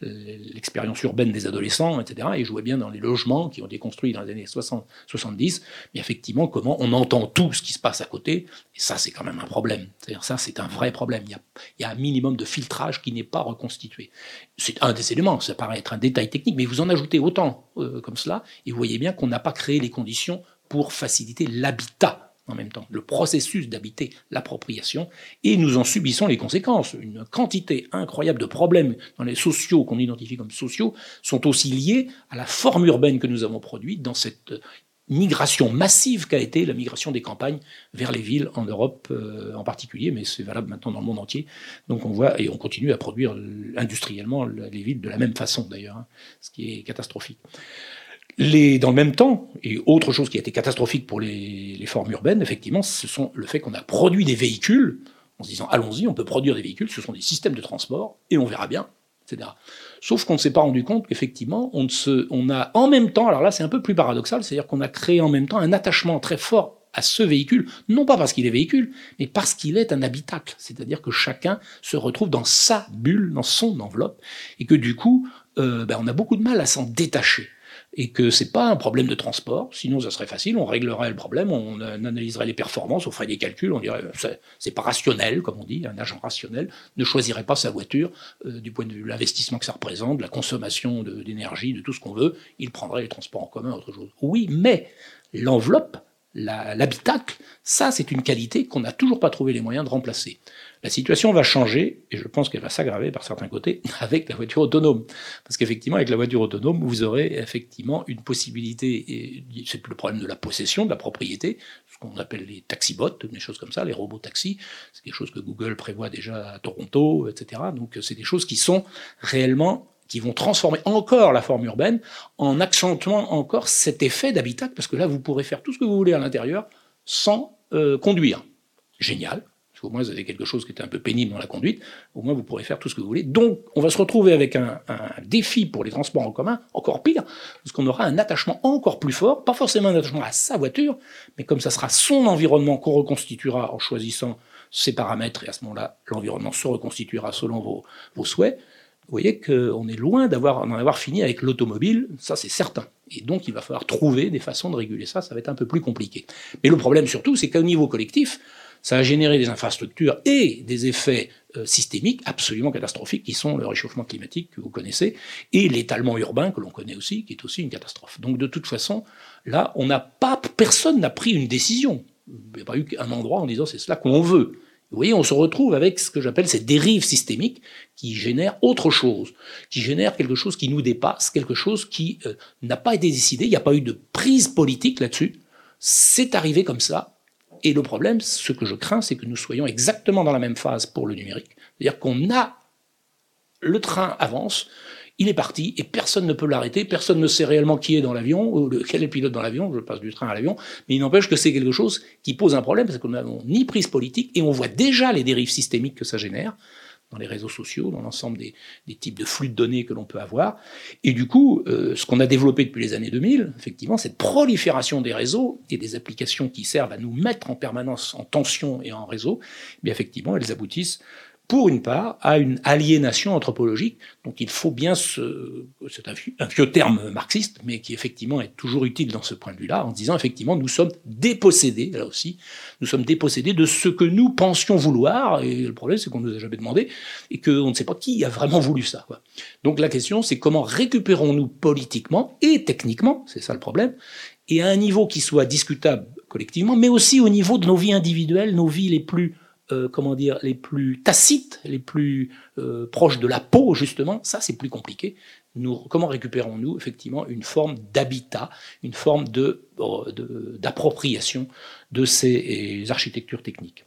l'expérience urbaine des adolescents, etc. Et je vois bien dans les logements qui ont été construits dans les années 60, 70, mais effectivement, comment on entend tout ce qui se passe à côté. Et ça, c'est quand même un problème. C'est-à-dire ça, c'est un vrai problème. Il y, a, il y, a, un minimum de filtrage qui n'est pas reconstitué. C'est un des éléments. Ça paraît être un détail technique, mais vous en ajoutez autant euh, comme cela, et vous voyez bien qu'on n'a pas créé les conditions pour faciliter l'habitat en même temps, le processus d'habiter l'appropriation, et nous en subissons les conséquences. Une quantité incroyable de problèmes dans les sociaux qu'on identifie comme sociaux sont aussi liés à la forme urbaine que nous avons produite dans cette migration massive qu'a été la migration des campagnes vers les villes en Europe euh, en particulier, mais c'est valable maintenant dans le monde entier. Donc on voit et on continue à produire industriellement les villes de la même façon d'ailleurs, hein, ce qui est catastrophique. Les, dans le même temps, et autre chose qui a été catastrophique pour les, formes urbaines, effectivement, ce sont le fait qu'on a produit des véhicules en se disant allons-y, on peut produire des véhicules, ce sont des systèmes de transport et on verra bien, etc. Sauf qu'on ne s'est pas rendu compte qu'effectivement, on a en même temps, alors là c'est un peu plus paradoxal, c'est-à-dire qu'on a créé en même temps un attachement très fort à ce véhicule, non pas parce qu'il est véhicule, mais parce qu'il est un habitacle, c'est-à-dire que chacun se retrouve dans sa bulle, dans son enveloppe, et que du coup, euh, ben, on a beaucoup de mal à s'en détacher et que c'est pas un problème de transport, sinon ça serait facile, on réglerait le problème, on analyserait les performances, on ferait des calculs, on dirait c'est pas rationnel, comme on dit, un agent rationnel ne choisirait pas sa voiture euh, du point de vue de l'investissement que ça représente, de la consommation d'énergie, de, de, tout ce qu'on veut, il prendrait les transports en commun, autre chose. Oui, mais l'enveloppe, l'habitacle, ça c'est une qualité qu'on n'a toujours pas trouvé les moyens de remplacer. La situation va changer, et je pense qu'elle va s'aggraver par certains côtés, avec la voiture autonome. Parce qu'effectivement, avec la voiture autonome, vous aurez effectivement une possibilité, c'est le problème de la possession, de la propriété, ce qu'on appelle les taxibots, des choses comme ça, les robots taxis, c'est quelque chose que Google prévoit déjà à Toronto, etc. Donc c'est des choses qui sont réellement qui vont transformer encore la forme urbaine en accentuant encore cet effet d'habitat, parce que là, vous pourrez faire tout ce que vous voulez à l'intérieur sans euh, conduire. Génial, au moins vous avez quelque chose qui est un peu pénible dans la conduite, au moins vous pourrez faire tout ce que vous voulez. Donc on va se retrouver avec un, défi pour les transports en commun encore pire, parce qu'on aura un attachement encore plus fort, pas forcément un attachement à sa voiture, mais comme ça sera son environnement qu'on reconstituera en choisissant ses paramètres, et à ce moment-là, l'environnement se reconstituera selon vos, souhaits, vous voyez qu'on est loin d'en avoir fini avec l'automobile, ça c'est certain. Et donc il va falloir trouver des façons de réguler ça, ça va être un peu plus compliqué. Mais le problème surtout, c'est qu'au niveau collectif, ça a généré des infrastructures et des effets euh, systémiques absolument catastrophiques qui sont le réchauffement climatique que vous connaissez et l'étalement urbain que l'on connaît aussi, qui est aussi une catastrophe. Donc de toute façon, là, on n'a pas, personne n'a pris une décision. Il n'y a pas eu qu'un endroit en disant c'est cela qu'on veut. Vous voyez, on se retrouve avec ce que j'appelle ces dérives systémiques qui génèrent autre chose, qui génèrent quelque chose qui nous dépasse, quelque chose qui euh, n'a pas été décidé, il n'y a pas eu de prise politique là-dessus. C'est arrivé comme ça, et le problème, ce que je crains, c'est que nous soyons exactement dans la même phase pour le numérique. C'est-à-dire qu'on a, le train avance, il est parti et personne ne peut l'arrêter, personne ne sait réellement qui est dans l'avion, ou quel est le pilote dans l'avion, je passe du train à l'avion, mais il n'empêche que c'est quelque chose qui pose un problème parce qu'on n'a ni prise politique et on voit déjà les dérives systémiques que ça génère dans les réseaux sociaux, dans l'ensemble des, types de flux de données que l'on peut avoir. Et du coup, euh, ce qu'on a développé depuis les années 2000, effectivement, cette prolifération des réseaux et des applications qui servent à nous mettre en permanence en tension et en réseau, eh bien effectivement, elles aboutissent pour une part, à une aliénation anthropologique dont il faut bien se... C'est un, vieux terme marxiste, mais qui effectivement est toujours utile dans ce point de vue-là, en disant effectivement nous sommes dépossédés, là aussi, nous sommes dépossédés de ce que nous pensions vouloir, et le problème c'est qu'on nous a jamais demandé, et qu'on ne sait pas qui a vraiment voulu ça. Donc la question c'est comment récupérons-nous politiquement et techniquement, c'est ça le problème, et à un niveau qui soit discutable collectivement, mais aussi au niveau de nos vies individuelles, nos vies les plus euh, comment dire, les plus tacites, les plus euh, proches de la peau, justement, ça c'est plus compliqué. Comment récupérons-nous effectivement une forme d'habitat, une forme d'appropriation de, de ces architectures techniques?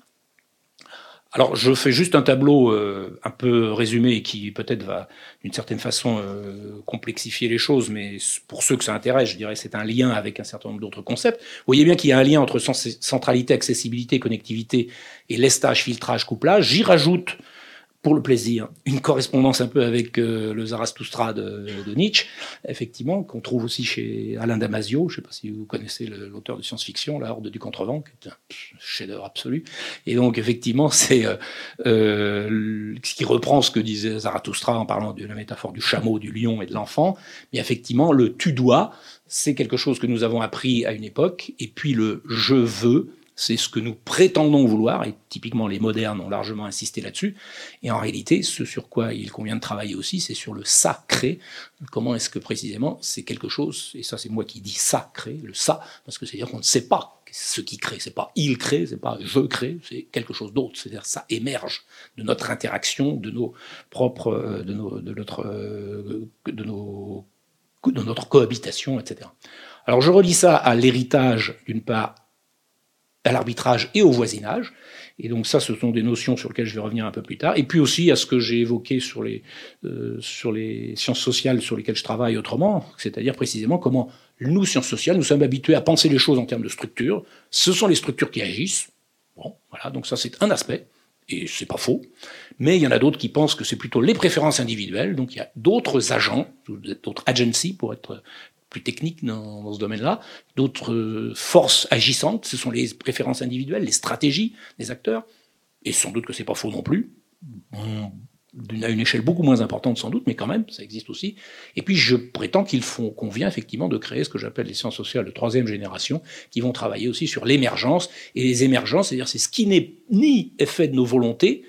Alors, je fais juste un tableau euh, un peu résumé qui peut-être va, d'une certaine façon, euh, complexifier les choses, mais pour ceux que ça intéresse, je dirais c'est un lien avec un certain nombre d'autres concepts. Vous voyez bien qu'il y a un lien entre centralité, accessibilité, connectivité et lestage, filtrage, couplage. J'y rajoute pour le plaisir, une correspondance un peu avec euh, le Zarathustra de, Nietzsche, effectivement, qu'on trouve aussi chez Alain Damasio, je ne sais pas si vous connaissez l'auteur de science-fiction, La Horde du Contrevent, qui est un chef-d'œuvre absolu. Et donc, effectivement, c'est euh, euh, ce qui reprend ce que disait Zarathustra en parlant de la métaphore du chameau, du lion et de l'enfant. Mais effectivement, le tu dois, c'est quelque chose que nous avons appris à une époque, et puis le je veux, c'est ce que nous prétendons vouloir, et typiquement les modernes ont largement insisté là-dessus. Et en réalité, ce sur quoi il convient de travailler aussi, c'est sur le sacré. Comment est-ce que précisément c'est quelque chose, et ça c'est moi qui dis sacré, le ça, parce que c'est-à-dire qu'on ne sait pas ce qui crée. C'est pas il crée, c'est pas je crée, c'est quelque chose d'autre. C'est-à-dire ça émerge de notre interaction, de nos propres, euh, de, notre, euh, de nos, de notre cohabitation, etc. Alors je relis ça à l'héritage d'une part à l'arbitrage et au voisinage. Et donc ça, ce sont des notions sur lesquelles je vais revenir un peu plus tard. Et puis aussi à ce que j'ai évoqué sur les, euh, sur les sciences sociales sur lesquelles je travaille autrement, c'est-à-dire précisément comment nous, sciences sociales, nous sommes habitués à penser les choses en termes de structure. Ce sont les structures qui agissent. Bon, voilà, donc ça c'est un aspect. Et c'est pas faux. Mais il y en a d'autres qui pensent que c'est plutôt les préférences individuelles. Donc il y a d'autres agents, d'autres agencies pour être plus techniques dans, ce domaine-là, d'autres euh, forces agissantes, ce sont les préférences individuelles, les stratégies des acteurs, et sans doute que c'est pas faux non plus, à une échelle beaucoup moins importante sans doute, mais quand même, ça existe aussi. Et puis je prétends qu'il convient effectivement de créer ce que j'appelle les sciences sociales de troisième génération, qui vont travailler aussi sur l'émergence. Et les émergences, c'est-à-dire c'est ce qui n'est ni effet de nos volontés,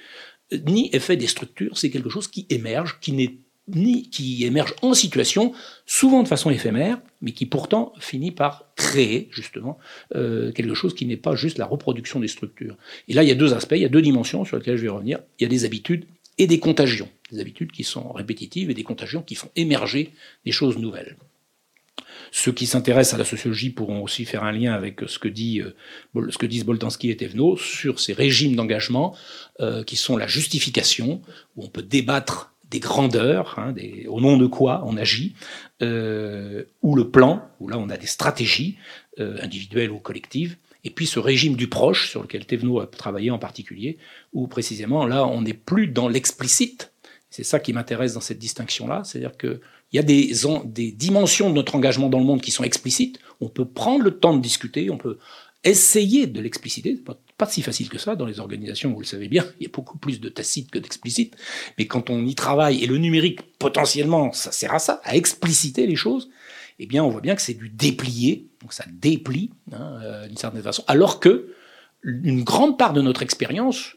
ni effet des structures, c'est quelque chose qui émerge, qui n'est ni qui émerge en situation, souvent de façon éphémère, mais qui pourtant finit par créer justement euh, quelque chose qui n'est pas juste la reproduction des structures. Et là, il y a deux aspects, il y a deux dimensions sur lesquelles je vais revenir. Il y a des habitudes et des contagions, des habitudes qui sont répétitives et des contagions qui font émerger des choses nouvelles. Ceux qui s'intéressent à la sociologie pourront aussi faire un lien avec ce que, dit, euh, ce que disent Boltanski et Thévenot sur ces régimes d'engagement euh, qui sont la justification, où on peut débattre des grandeurs, hein, au nom de quoi on agit, euh, ou le plan, où là on a des stratégies euh, individuelles ou collectives, et puis ce régime du proche, sur lequel Thévenot a travaillé en particulier, où précisément là on n'est plus dans l'explicite, c'est ça qui m'intéresse dans cette distinction-là, c'est-à-dire qu'il y a des, des dimensions de notre engagement dans le monde qui sont explicites, on peut prendre le temps de discuter, on peut essayer de l'expliciter, pas si facile que ça dans les organisations, vous le savez bien, il y a beaucoup plus de tacite que d'explicite, mais quand on y travaille, et le numérique, potentiellement, ça sert à ça, à expliciter les choses, eh bien, on voit bien que c'est du déplié, donc ça déplie, hein, euh, d'une certaine façon, alors que une grande part de notre expérience,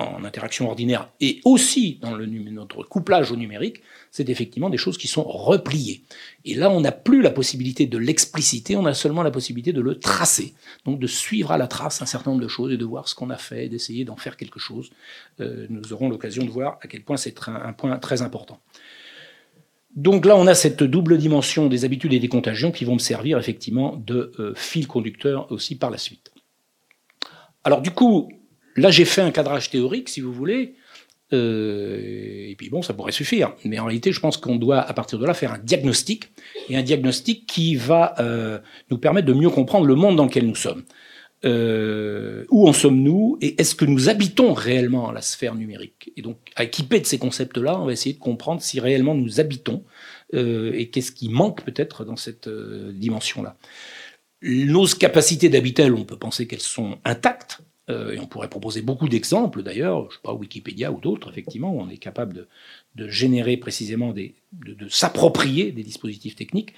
en interaction ordinaire et aussi dans notre couplage au numérique, c'est effectivement des choses qui sont repliées. Et là, on n'a plus la possibilité de l'expliciter, on a seulement la possibilité de le tracer. Donc de suivre à la trace un certain nombre de choses et de voir ce qu'on a fait, d'essayer d'en faire quelque chose. Euh, nous aurons l'occasion de voir à quel point c'est un, point très important. Donc là, on a cette double dimension des habitudes et des contagions qui vont me servir effectivement de euh, fil conducteur aussi par la suite. Alors du coup, Là, j'ai fait un cadrage théorique, si vous voulez, euh, et puis bon, ça pourrait suffire. Mais en réalité, je pense qu'on doit, à partir de là, faire un diagnostic, et un diagnostic qui va euh, nous permettre de mieux comprendre le monde dans lequel nous sommes. Euh, où en sommes-nous et est-ce que nous habitons réellement la sphère numérique? Et donc, équipé de ces concepts-là, on va essayer de comprendre si réellement nous habitons et qu'est-ce qui manque peut-être dans cette dimension-là. Nos capacités d'habiter, on peut penser qu'elles sont intactes, et on pourrait proposer beaucoup d'exemples d'ailleurs, je sais pas, Wikipédia ou d'autres, effectivement, où on est capable de, générer précisément de, s'approprier des dispositifs techniques.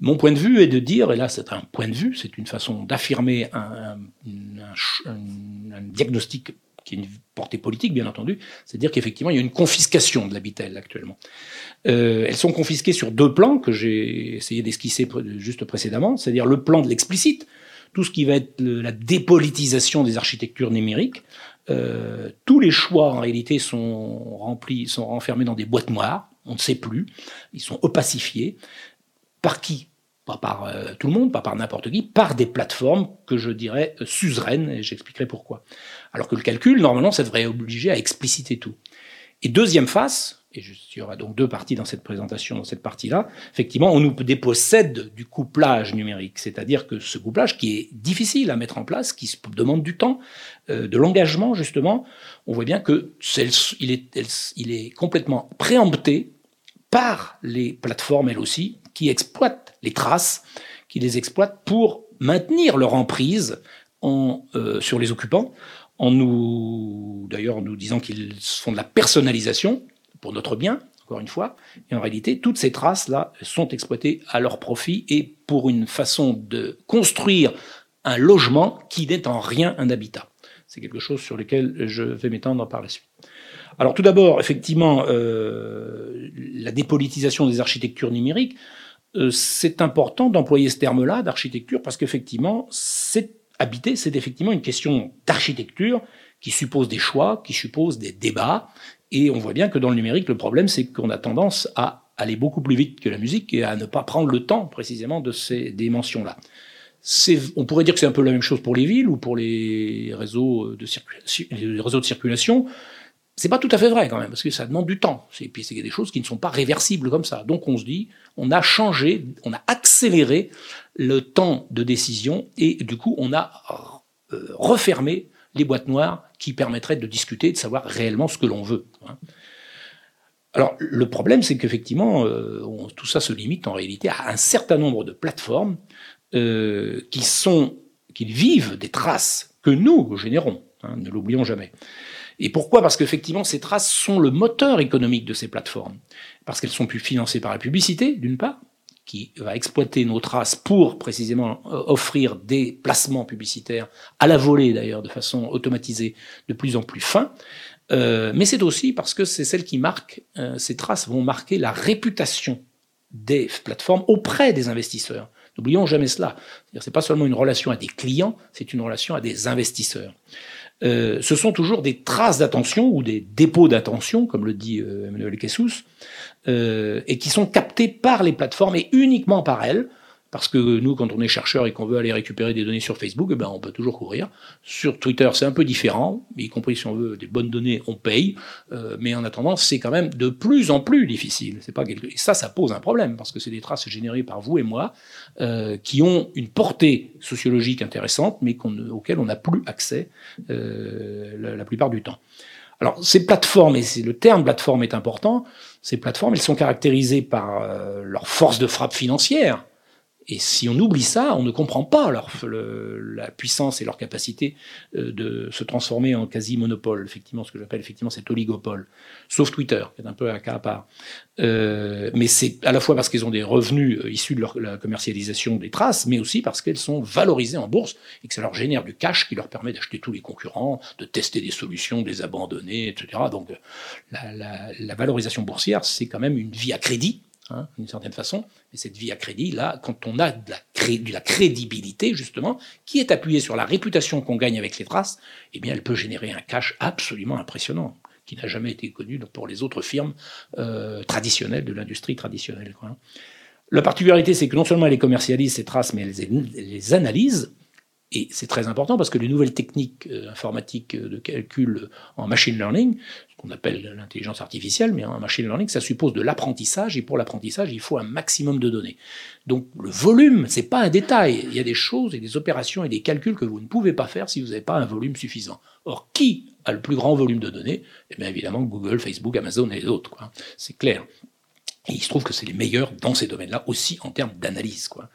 Mon point de vue est de dire, et là c'est un point de vue, c'est une façon d'affirmer un, diagnostic qui est une portée politique, bien entendu, c'est-à-dire qu'effectivement, il y a une confiscation de l'habitat actuellement. Euh, elles sont confisquées sur deux plans que j'ai essayé d'esquisser juste précédemment, c'est-à-dire le plan de l'explicite, tout ce qui va être la dépolitisation des architectures numériques. Euh, tous les choix, en réalité, sont remplis, sont renfermés dans des boîtes noires, on ne sait plus, ils sont opacifiés. Par qui? Pas par euh, tout le monde, pas par n'importe qui, par des plateformes que je dirais euh, suzeraines, et j'expliquerai pourquoi. Alors que le calcul, normalement, ça devrait obliger à expliciter tout. Et deuxième face, et il y aura donc deux parties dans cette présentation, dans cette partie-là, effectivement, on nous dépossède du couplage numérique, c'est-à-dire que ce couplage qui est difficile à mettre en place, qui demande du temps, euh, de l'engagement justement, on voit bien que il est, il est complètement préempté par les plateformes elles aussi, qui exploitent les traces, qui les exploitent pour maintenir leur emprise en, euh, sur les occupants, en nous, d'ailleurs, nous disant qu'ils font de la personnalisation pour notre bien, encore une fois. Et en réalité, toutes ces traces-là sont exploitées à leur profit et pour une façon de construire un logement qui n'est en rien un habitat. C'est quelque chose sur lequel je vais m'étendre par la suite. Alors tout d'abord, effectivement, euh, la dépolitisation des architectures numériques, euh, c'est important d'employer ce terme-là d'architecture parce qu'effectivement, c'est habiter, c'est effectivement une question d'architecture qui suppose des choix, qui suppose des débats. Et on voit bien que dans le numérique, le problème, c'est qu'on a tendance à aller beaucoup plus vite que la musique et à ne pas prendre le temps précisément de ces dimensions-là. On pourrait dire que c'est un peu la même chose pour les villes ou pour les réseaux de, les réseaux circulation. C'est pas tout à fait vrai quand même, parce que ça demande du temps. Et puis a des choses qui ne sont pas réversibles comme ça. Donc on se dit, on a changé, on a accéléré le temps de décision et du coup on a euh, refermé les boîtes noires qui permettraient de discuter, de savoir réellement ce que l'on veut. Hein. Alors le problème, c'est qu'effectivement, euh, tout ça se limite en réalité à un certain nombre de plateformes euh, qui vivent des traces que nous générons. Hein, ne l'oublions jamais. Et pourquoi? Parce qu'effectivement, ces traces sont le moteur économique de ces plateformes. Parce qu'elles sont plus financées par la publicité, d'une part, qui va exploiter nos traces pour précisément euh, offrir des placements publicitaires, à la volée d'ailleurs, de façon automatisée, de plus en plus fin. Euh, mais c'est aussi parce que c'est celle qui marque, euh, ces traces vont marquer la réputation des plateformes auprès des investisseurs. N'oublions jamais cela. C'est pas seulement une relation à des clients, c'est une relation à des investisseurs. Euh, ce sont toujours des traces d'attention ou des dépôts d'attention, comme le dit euh, Emmanuel Kessous, euh, et qui sont captés par les plateformes et uniquement par elles, parce que nous, quand on est chercheur et qu'on veut aller récupérer des données sur Facebook, eh ben, on peut toujours courir. Sur Twitter, c'est un peu différent, y compris si on veut des bonnes données, on paye. Euh, mais en attendant, c'est quand même de plus en plus difficile. C'est pas quelque... Et ça, ça pose un problème, parce que c'est des traces générées par vous et moi, euh, qui ont une portée sociologique intéressante, mais auxquelles on n'a plus accès euh, la, plupart du temps. Alors, ces plateformes, et le terme plateforme est important, ces plateformes, elles sont caractérisées par euh, leur force de frappe financière, et si on oublie ça, on ne comprend pas leur, la puissance et leur capacité euh, de se transformer en quasi-monopole, effectivement, ce que j'appelle effectivement cet oligopole. Sauf Twitter, qui est un peu un cas à part. Euh, mais c'est à la fois parce qu'ils ont des revenus euh, issus de la commercialisation des traces, mais aussi parce qu'elles sont valorisées en bourse et que ça leur génère du cash qui leur permet d'acheter tous les concurrents, de tester des solutions, de les abandonner, etc. Donc la valorisation boursière, c'est quand même une vie à crédit Hein, d'une certaine façon. Cette vie à crédit, là, quand on a de la, crédibilité, justement, qui est appuyée sur la réputation qu'on gagne avec les traces, eh bien, elle peut générer un cash absolument impressionnant, qui n'a jamais été connu pour les autres firmes euh, traditionnelles, de l'industrie traditionnelle. La particularité, c'est que non seulement elle commercialise ces traces, mais elle les analyse et c'est très important parce que les nouvelles techniques euh, informatiques de calcul en machine learning, ce qu'on appelle l'intelligence artificielle, mais en machine learning, ça suppose de l'apprentissage, et pour l'apprentissage, il faut un maximum de données. Donc le volume, c'est pas un détail. Il y a des choses et des opérations et des calculs que vous ne pouvez pas faire si vous n'avez pas un volume suffisant. Or, qui a le plus grand volume de données? Eh bien évidemment Google, Facebook, Amazon et les autres. C'est clair. Et il se trouve que c'est les meilleurs dans ces domaines-là aussi en termes d'analyse. Quoi.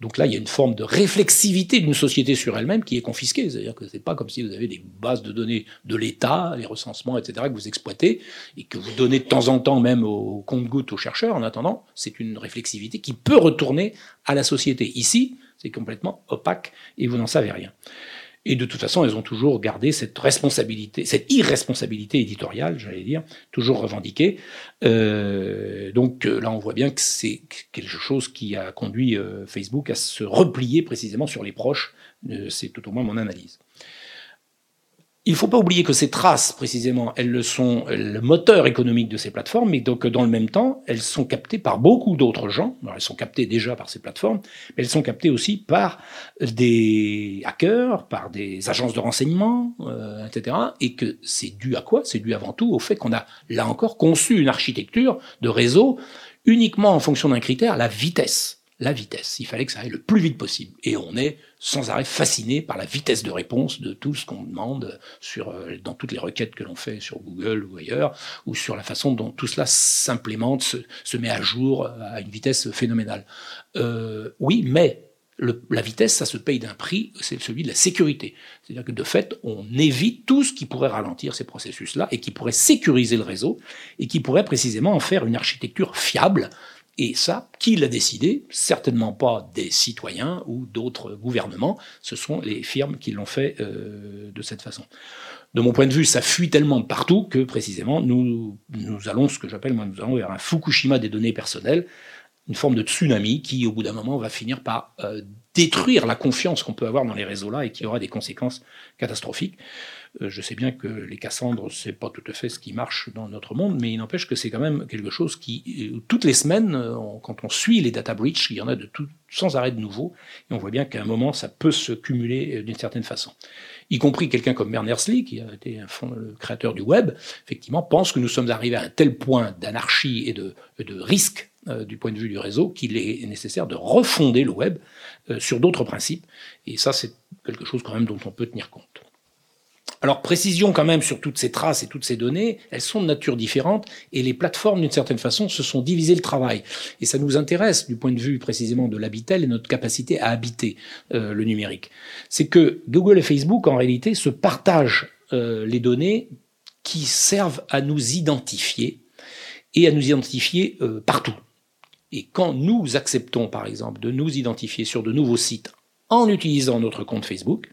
Donc là, il y a une forme de réflexivité d'une société sur elle-même qui est confisquée. C'est-à-dire que c'est pas comme si vous avez des bases de données de l'État, les recensements, etc., que vous exploitez et que vous donnez de temps en temps même au compte-gouttes aux chercheurs. En attendant, c'est une réflexivité qui peut retourner à la société. Ici, c'est complètement opaque et vous n'en savez rien. Et de toute façon, elles ont toujours gardé cette responsabilité, cette irresponsabilité éditoriale, j'allais dire, toujours revendiquée. Euh, donc euh, là, on voit bien que c'est quelque chose qui a conduit euh, Facebook à se replier précisément sur les proches. C'est tout au moins mon analyse. Il ne faut pas oublier que ces traces, précisément, elles le sont le moteur économique de ces plateformes, mais donc dans le même temps, elles sont captées par beaucoup d'autres gens. Elles sont captées déjà par ces plateformes, mais elles sont captées aussi par des hackers, par des agences de renseignement, euh, etc. Et que c'est dû à quoi? C'est dû avant tout au fait qu'on a, là encore, conçu une architecture de réseau uniquement en fonction d'un critère, la vitesse la vitesse. Il fallait que ça aille le plus vite possible. Et on est sans arrêt fasciné par la vitesse de réponse de tout ce qu'on demande euh, dans toutes les requêtes que l'on fait sur Google ou ailleurs, ou sur la façon dont tout cela s'implémente, se, met à jour euh, à une vitesse phénoménale. Euh, oui, mais la vitesse, ça se paye d'un prix, c'est celui de la sécurité. C'est-à-dire que de fait, on évite tout ce qui pourrait ralentir ces processus-là et qui pourrait sécuriser le réseau et qui pourrait précisément en faire une architecture fiable et ça, qui l'a décidé? Certainement pas des citoyens ou d'autres gouvernements, ce sont les firmes qui l'ont fait euh, de cette façon. De mon point de vue, ça fuit tellement de partout que précisément, nous, allons, ce que j'appelle, moi, nous allons vers un Fukushima des données personnelles, une forme de tsunami qui, au bout d'un moment, va finir par euh, détruire la confiance qu'on peut avoir dans les réseaux-là et qui aura des conséquences catastrophiques. Euh, je sais bien que les Cassandres, c'est pas tout à fait ce qui marche dans notre monde, mais il n'empêche que c'est quand même quelque chose qui, euh, toutes les semaines, euh, quand on suit les data breach, il y en a de tout, sans arrêt de nouveau, et on voit bien qu'à un moment, ça peut se cumuler d'une certaine façon. Y compris quelqu'un comme Berners-Lee, qui a été un le créateur du web, effectivement, pense que nous sommes arrivés à un tel point d'anarchie et de risque du point de vue du réseau qu'il est nécessaire de refonder le web sur d'autres principes. Et ça, c'est quelque chose quand même dont on peut tenir compte. Alors précision quand même sur toutes ces traces et toutes ces données, elles sont de nature différente et les plateformes d'une certaine façon se sont divisées le travail. Et ça nous intéresse du point de vue précisément de l'habitel et notre capacité à habiter euh, le numérique. C'est que Google et Facebook en réalité se partagent euh, les données qui servent à nous identifier et à nous identifier euh, partout. Et quand nous acceptons par exemple de nous identifier sur de nouveaux sites en utilisant notre compte Facebook,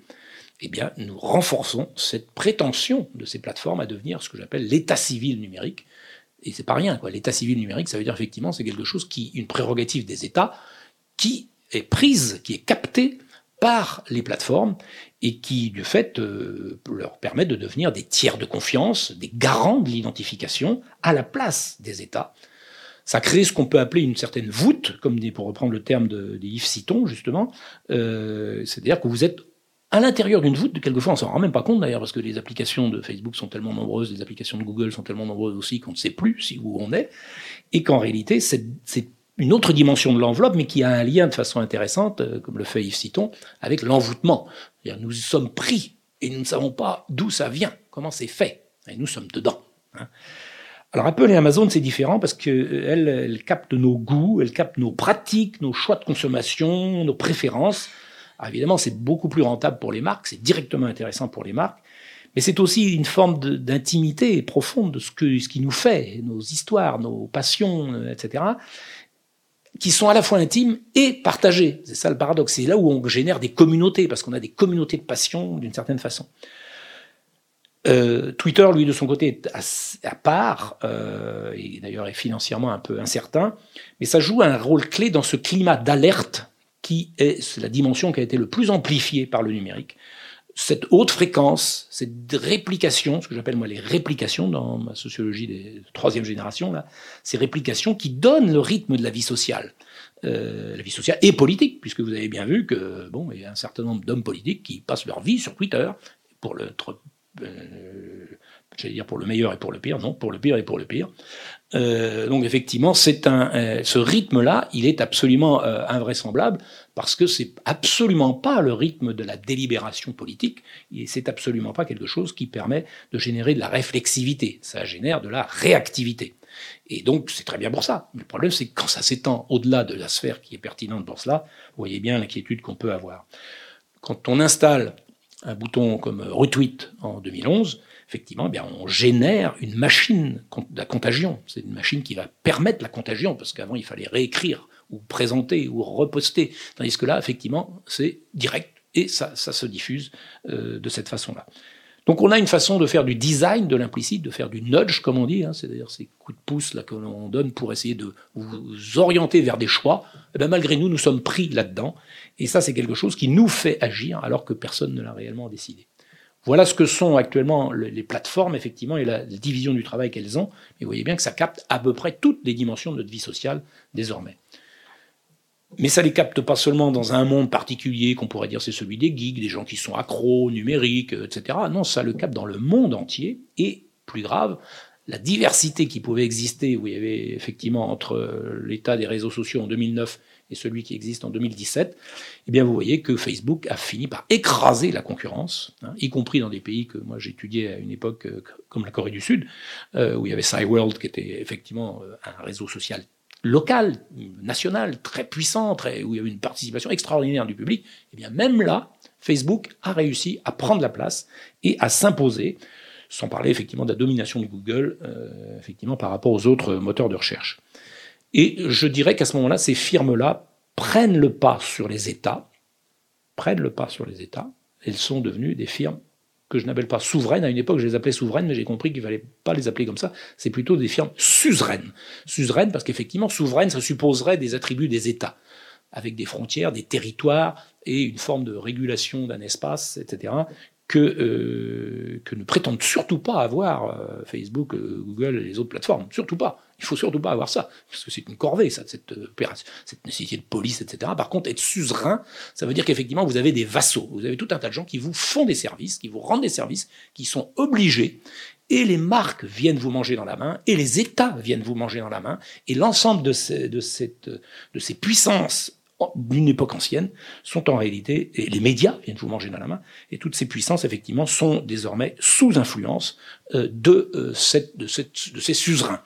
eh bien, nous renforçons cette prétention de ces plateformes à devenir ce que j'appelle l'état civil numérique. Et c'est pas rien, quoi. L'état civil numérique, ça veut dire effectivement, c'est quelque chose qui, une prérogative des États, qui est prise, qui est captée par les plateformes et qui, du fait, euh, leur permet de devenir des tiers de confiance, des garants de l'identification à la place des États. Ça crée ce qu'on peut appeler une certaine voûte, comme pour reprendre le terme de, Yves Citon, justement. Euh, C'est-à-dire que vous êtes à l'intérieur d'une voûte, quelquefois on s'en rend même pas compte d'ailleurs, parce que les applications de Facebook sont tellement nombreuses, les applications de Google sont tellement nombreuses aussi qu'on ne sait plus si, où on est, et qu'en réalité c'est une autre dimension de l'enveloppe, mais qui a un lien de façon intéressante, euh, comme le fait Yves Citon, avec l'envoûtement. Nous sommes pris et nous ne savons pas d'où ça vient, comment c'est fait, et nous sommes dedans. Hein. Alors Apple et Amazon, c'est différent parce qu'elles euh, captent nos goûts, elles captent nos pratiques, nos choix de consommation, nos préférences, alors évidemment, c'est beaucoup plus rentable pour les marques, c'est directement intéressant pour les marques, mais c'est aussi une forme d'intimité profonde de ce, que, qui nous fait, nos histoires, nos passions, euh, etc., qui sont à la fois intimes et partagées. C'est ça le paradoxe. C'est là où on génère des communautés, parce qu'on a des communautés de passion d'une certaine façon. Euh, Twitter, lui, de son côté, est à, part, euh, et d'ailleurs est financièrement un peu incertain, mais ça joue un rôle clé dans ce climat d'alerte qui est la dimension qui a été le plus amplifiée par le numérique. Cette haute fréquence, cette réplication, ce que j'appelle moi les réplications dans ma sociologie des troisième génération, là, ces réplications qui donnent le rythme de la vie sociale. Euh, la vie sociale et politique, puisque vous avez bien vu que bon, il y a un certain nombre d'hommes politiques qui passent leur vie sur Twitter pour le, euh, j'allais dire pour le meilleur et pour le pire, non, pour le pire et pour le pire. Euh, donc effectivement, c'est un, euh, ce rythme-là, il est absolument euh, invraisemblable parce que c'est absolument pas le rythme de la délibération politique et c'est absolument pas quelque chose qui permet de générer de la réflexivité. Ça génère de la réactivité. Et donc, c'est très bien pour ça. Le problème, c'est que quand ça s'étend au-delà de la sphère qui est pertinente pour cela, vous voyez bien l'inquiétude qu'on peut avoir. Quand on installe un bouton comme retweet en 2011, effectivement, eh bien, on génère une machine de la contagion. C'est une machine qui va permettre la contagion, parce qu'avant, il fallait réécrire ou présenter ou reposter. Tandis que là, effectivement, c'est direct et ça, ça se diffuse euh, de cette façon-là. Donc on a une façon de faire du design de l'implicite, de faire du nudge, comme on dit, hein, c'est-à-dire ces coups de pouce là que l'on donne pour essayer de vous orienter vers des choix. Eh malgré nous, nous sommes pris là-dedans. Et ça, c'est quelque chose qui nous fait agir alors que personne ne l'a réellement décidé. Voilà ce que sont actuellement les plateformes, effectivement, et la division du travail qu'elles ont. Mais vous voyez bien que ça capte à peu près toutes les dimensions de notre vie sociale désormais. Mais ça les capte pas seulement dans un monde particulier qu'on pourrait dire c'est celui des geeks, des gens qui sont accros, numériques, etc. Non, ça le capte dans le monde entier. Et plus grave, la diversité qui pouvait exister, où il y avait effectivement entre l'état des réseaux sociaux en 2009 et celui qui existe en 2017, eh bien vous voyez que Facebook a fini par écraser la concurrence, hein, y compris dans des pays que moi j'étudiais à une époque euh, comme la Corée du Sud, euh, où il y avait Cyworld qui était effectivement euh, un réseau social local, national, très puissant, où il y avait une participation extraordinaire du public, eh bien même là, Facebook a réussi à prendre la place et à s'imposer, sans parler effectivement de la domination de Google, effectivement par rapport aux autres moteurs de recherche. Et je dirais qu'à ce moment-là, ces firmes-là prennent le pas sur les États, prennent le pas sur les États. Elles sont devenues des firmes que je n'appelle pas souveraines. À une époque, je les appelais souveraines, mais j'ai compris qu'il ne fallait pas les appeler comme ça. C'est plutôt des firmes suzeraines. Suzeraines parce qu'effectivement, souveraines, ça supposerait des attributs des États, avec des frontières, des territoires et une forme de régulation d'un espace, etc., que, euh, que ne prétendent surtout pas avoir euh, Facebook, euh, Google et les autres plateformes. Surtout pas. Il faut surtout pas avoir ça, parce que c'est une corvée, ça, cette opération, cette nécessité de police, etc. Par contre, être suzerain, ça veut dire qu'effectivement, vous avez des vassaux. Vous avez tout un tas de gens qui vous font des services, qui vous rendent des services, qui sont obligés et les marques viennent vous manger dans la main, et les États viennent vous manger dans la main, et l'ensemble de ces, puissances d'une époque ancienne sont en réalité, et les médias viennent vous manger dans la main, et toutes ces puissances, effectivement, sont désormais sous influence euh, euh, de ces suzerains.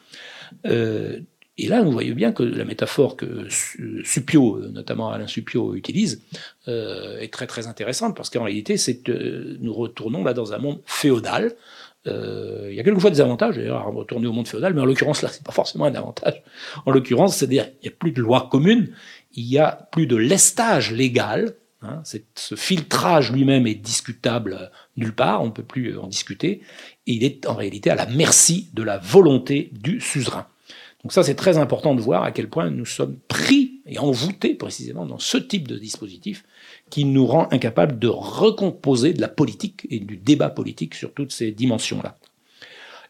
Euh, et là, vous voyez bien que la métaphore que Supio, notamment Alain Supio, utilise, est très très intéressante, parce qu'en réalité, c'est nous retournons là dans un monde féodal, euh, il y a quelquefois des avantages à retourner au monde féodal, mais en l'occurrence là, c'est pas forcément un avantage. En l'occurrence, c'est-à-dire il n'y a plus de loi commune, il y a plus de lestage légal. Hein, ce filtrage lui-même est discutable nulle part, on ne peut plus en discuter, et il est en réalité à la merci de la volonté du suzerain. Donc ça, c'est très important de voir à quel point nous sommes pris et envoûtés précisément dans ce type de dispositif qui nous rend incapables de recomposer de la politique et du débat politique sur toutes ces dimensions-là.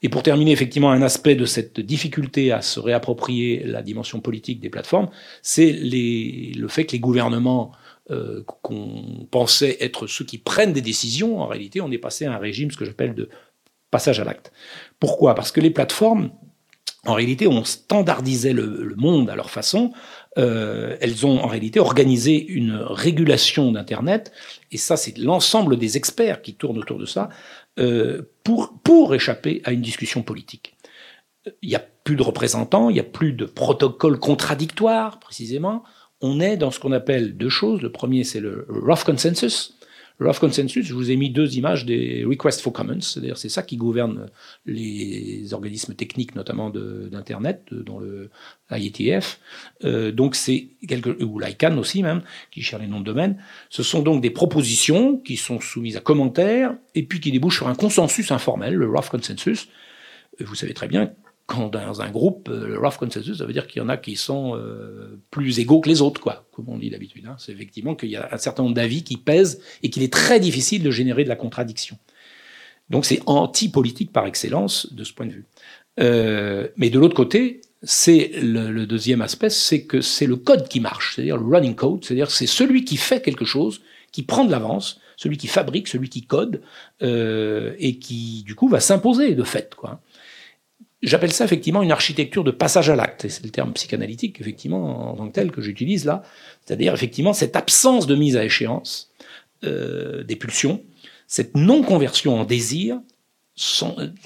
Et pour terminer, effectivement, un aspect de cette difficulté à se réapproprier la dimension politique des plateformes, c'est le fait que les gouvernements euh, qu'on pensait être ceux qui prennent des décisions, en réalité, on est passé à un régime, ce que j'appelle de passage à l'acte. Pourquoi? Parce que les plateformes, en réalité, on standardisait le, monde à leur façon. Euh, elles ont en réalité organisé une régulation d'Internet, et ça, c'est l'ensemble des experts qui tournent autour de ça, euh, pour, pour échapper à une discussion politique. Il n'y a plus de représentants, il n'y a plus de protocole contradictoire, précisément. On est dans ce qu'on appelle deux choses. Le premier, c'est le rough consensus, rough consensus, je vous ai mis deux images des requests for comments, c'est-à-dire c'est ça qui gouverne les organismes techniques, notamment d'Internet, dont le IETF. Euh, donc c'est ou l'ICANN aussi même, qui gère les noms de domaine. Ce sont donc des propositions qui sont soumises à commentaires et puis qui débouchent sur un consensus informel, le rough consensus. Vous savez très bien quand dans un groupe, euh, le rough consensus, ça veut dire qu'il y en a qui sont euh, plus égaux que les autres, quoi, comme on dit d'habitude. Hein. C'est effectivement qu'il y a un certain nombre d'avis qui pèsent et qu'il est très difficile de générer de la contradiction. Donc c'est anti-politique par excellence de ce point de vue. Euh, mais de l'autre côté, c'est le, deuxième aspect, c'est que c'est le code qui marche, c'est-à-dire le running code, c'est-à-dire c'est celui qui fait quelque chose, qui prend de l'avance, celui qui fabrique, celui qui code, et qui du coup va s'imposer de fait, quoi. J'appelle ça effectivement une architecture de passage à l'acte. C'est le terme psychanalytique, effectivement, en tant que tel, que j'utilise là. C'est-à-dire, effectivement, cette absence de mise à échéance euh, des pulsions, cette non-conversion en désir,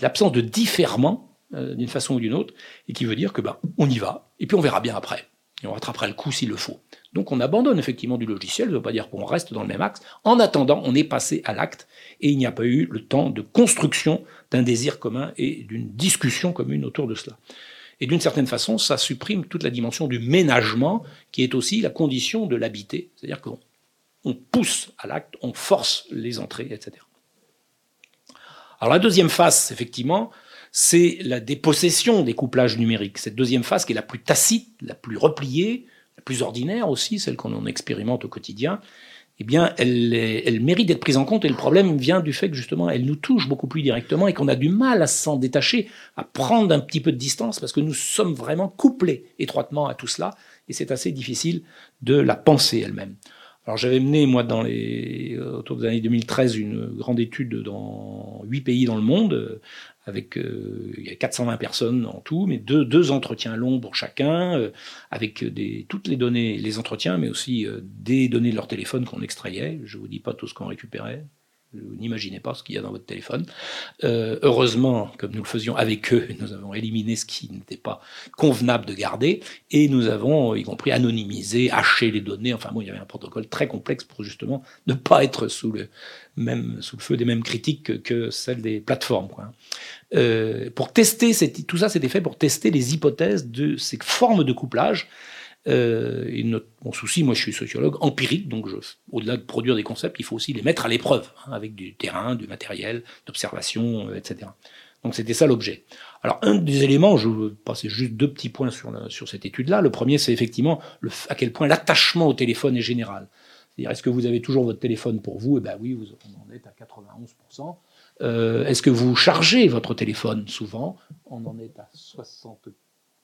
l'absence de différement, euh, d'une façon ou d'une autre, et qui veut dire que bah, on y va, et puis on verra bien après. Et on rattrapera le coup s'il le faut. Donc on abandonne effectivement du logiciel, ça ne veut pas dire qu'on reste dans le même axe. En attendant, on est passé à l'acte, et il n'y a pas eu le temps de construction d'un désir commun et d'une discussion commune autour de cela. Et d'une certaine façon, ça supprime toute la dimension du ménagement, qui est aussi la condition de l'habiter. C'est-à-dire qu'on on pousse à l'acte, on force les entrées, etc. Alors la deuxième phase, effectivement, c'est la dépossession des couplages numériques. Cette deuxième phase qui est la plus tacite, la plus repliée, plus ordinaire aussi, celle qu'on en expérimente au quotidien, eh bien, elle, elle mérite d'être prise en compte. Et le problème vient du fait que justement, elle nous touche beaucoup plus directement et qu'on a du mal à s'en détacher, à prendre un petit peu de distance, parce que nous sommes vraiment couplés étroitement à tout cela, et c'est assez difficile de la penser elle-même. Alors j'avais mené, moi, dans les, autour des années 2013, une grande étude dans huit pays dans le monde, euh, avec euh, il y a 420 personnes en tout, mais deux, deux entretiens longs pour chacun, euh, avec des, toutes les données, les entretiens, mais aussi des données de leur téléphone qu'on extrayait. Je vous dis pas tout ce qu'on récupérait, vous n'imaginez pas ce qu'il y a dans votre téléphone. Euh, heureusement, comme nous le faisions avec eux, nous avons éliminé ce qui n'était pas convenable de garder, et nous avons, y compris, anonymisé, haché les données. Enfin bon, il y avait un protocole très complexe pour justement ne pas être sous le même sous le feu des mêmes critiques que, celles des plateformes. Euh, pour tester, tout ça, c'était fait pour tester les hypothèses de ces formes de couplage euh, et mon souci, moi je suis sociologue empirique, donc au-delà de produire des concepts, il faut aussi les mettre à l'épreuve, hein, avec du terrain, du matériel, d'observation, euh, etc. Donc c'était ça l'objet. Alors un des éléments, je vais passer juste deux petits points sur, sur cette étude-là. Le premier, c'est effectivement à quel point l'attachement au téléphone est général. C'est-à-dire, est-ce que vous avez toujours votre téléphone pour vous? Eh bien oui, vous en êtes à 91%. Euh, est-ce que vous chargez votre téléphone souvent? On en est à 60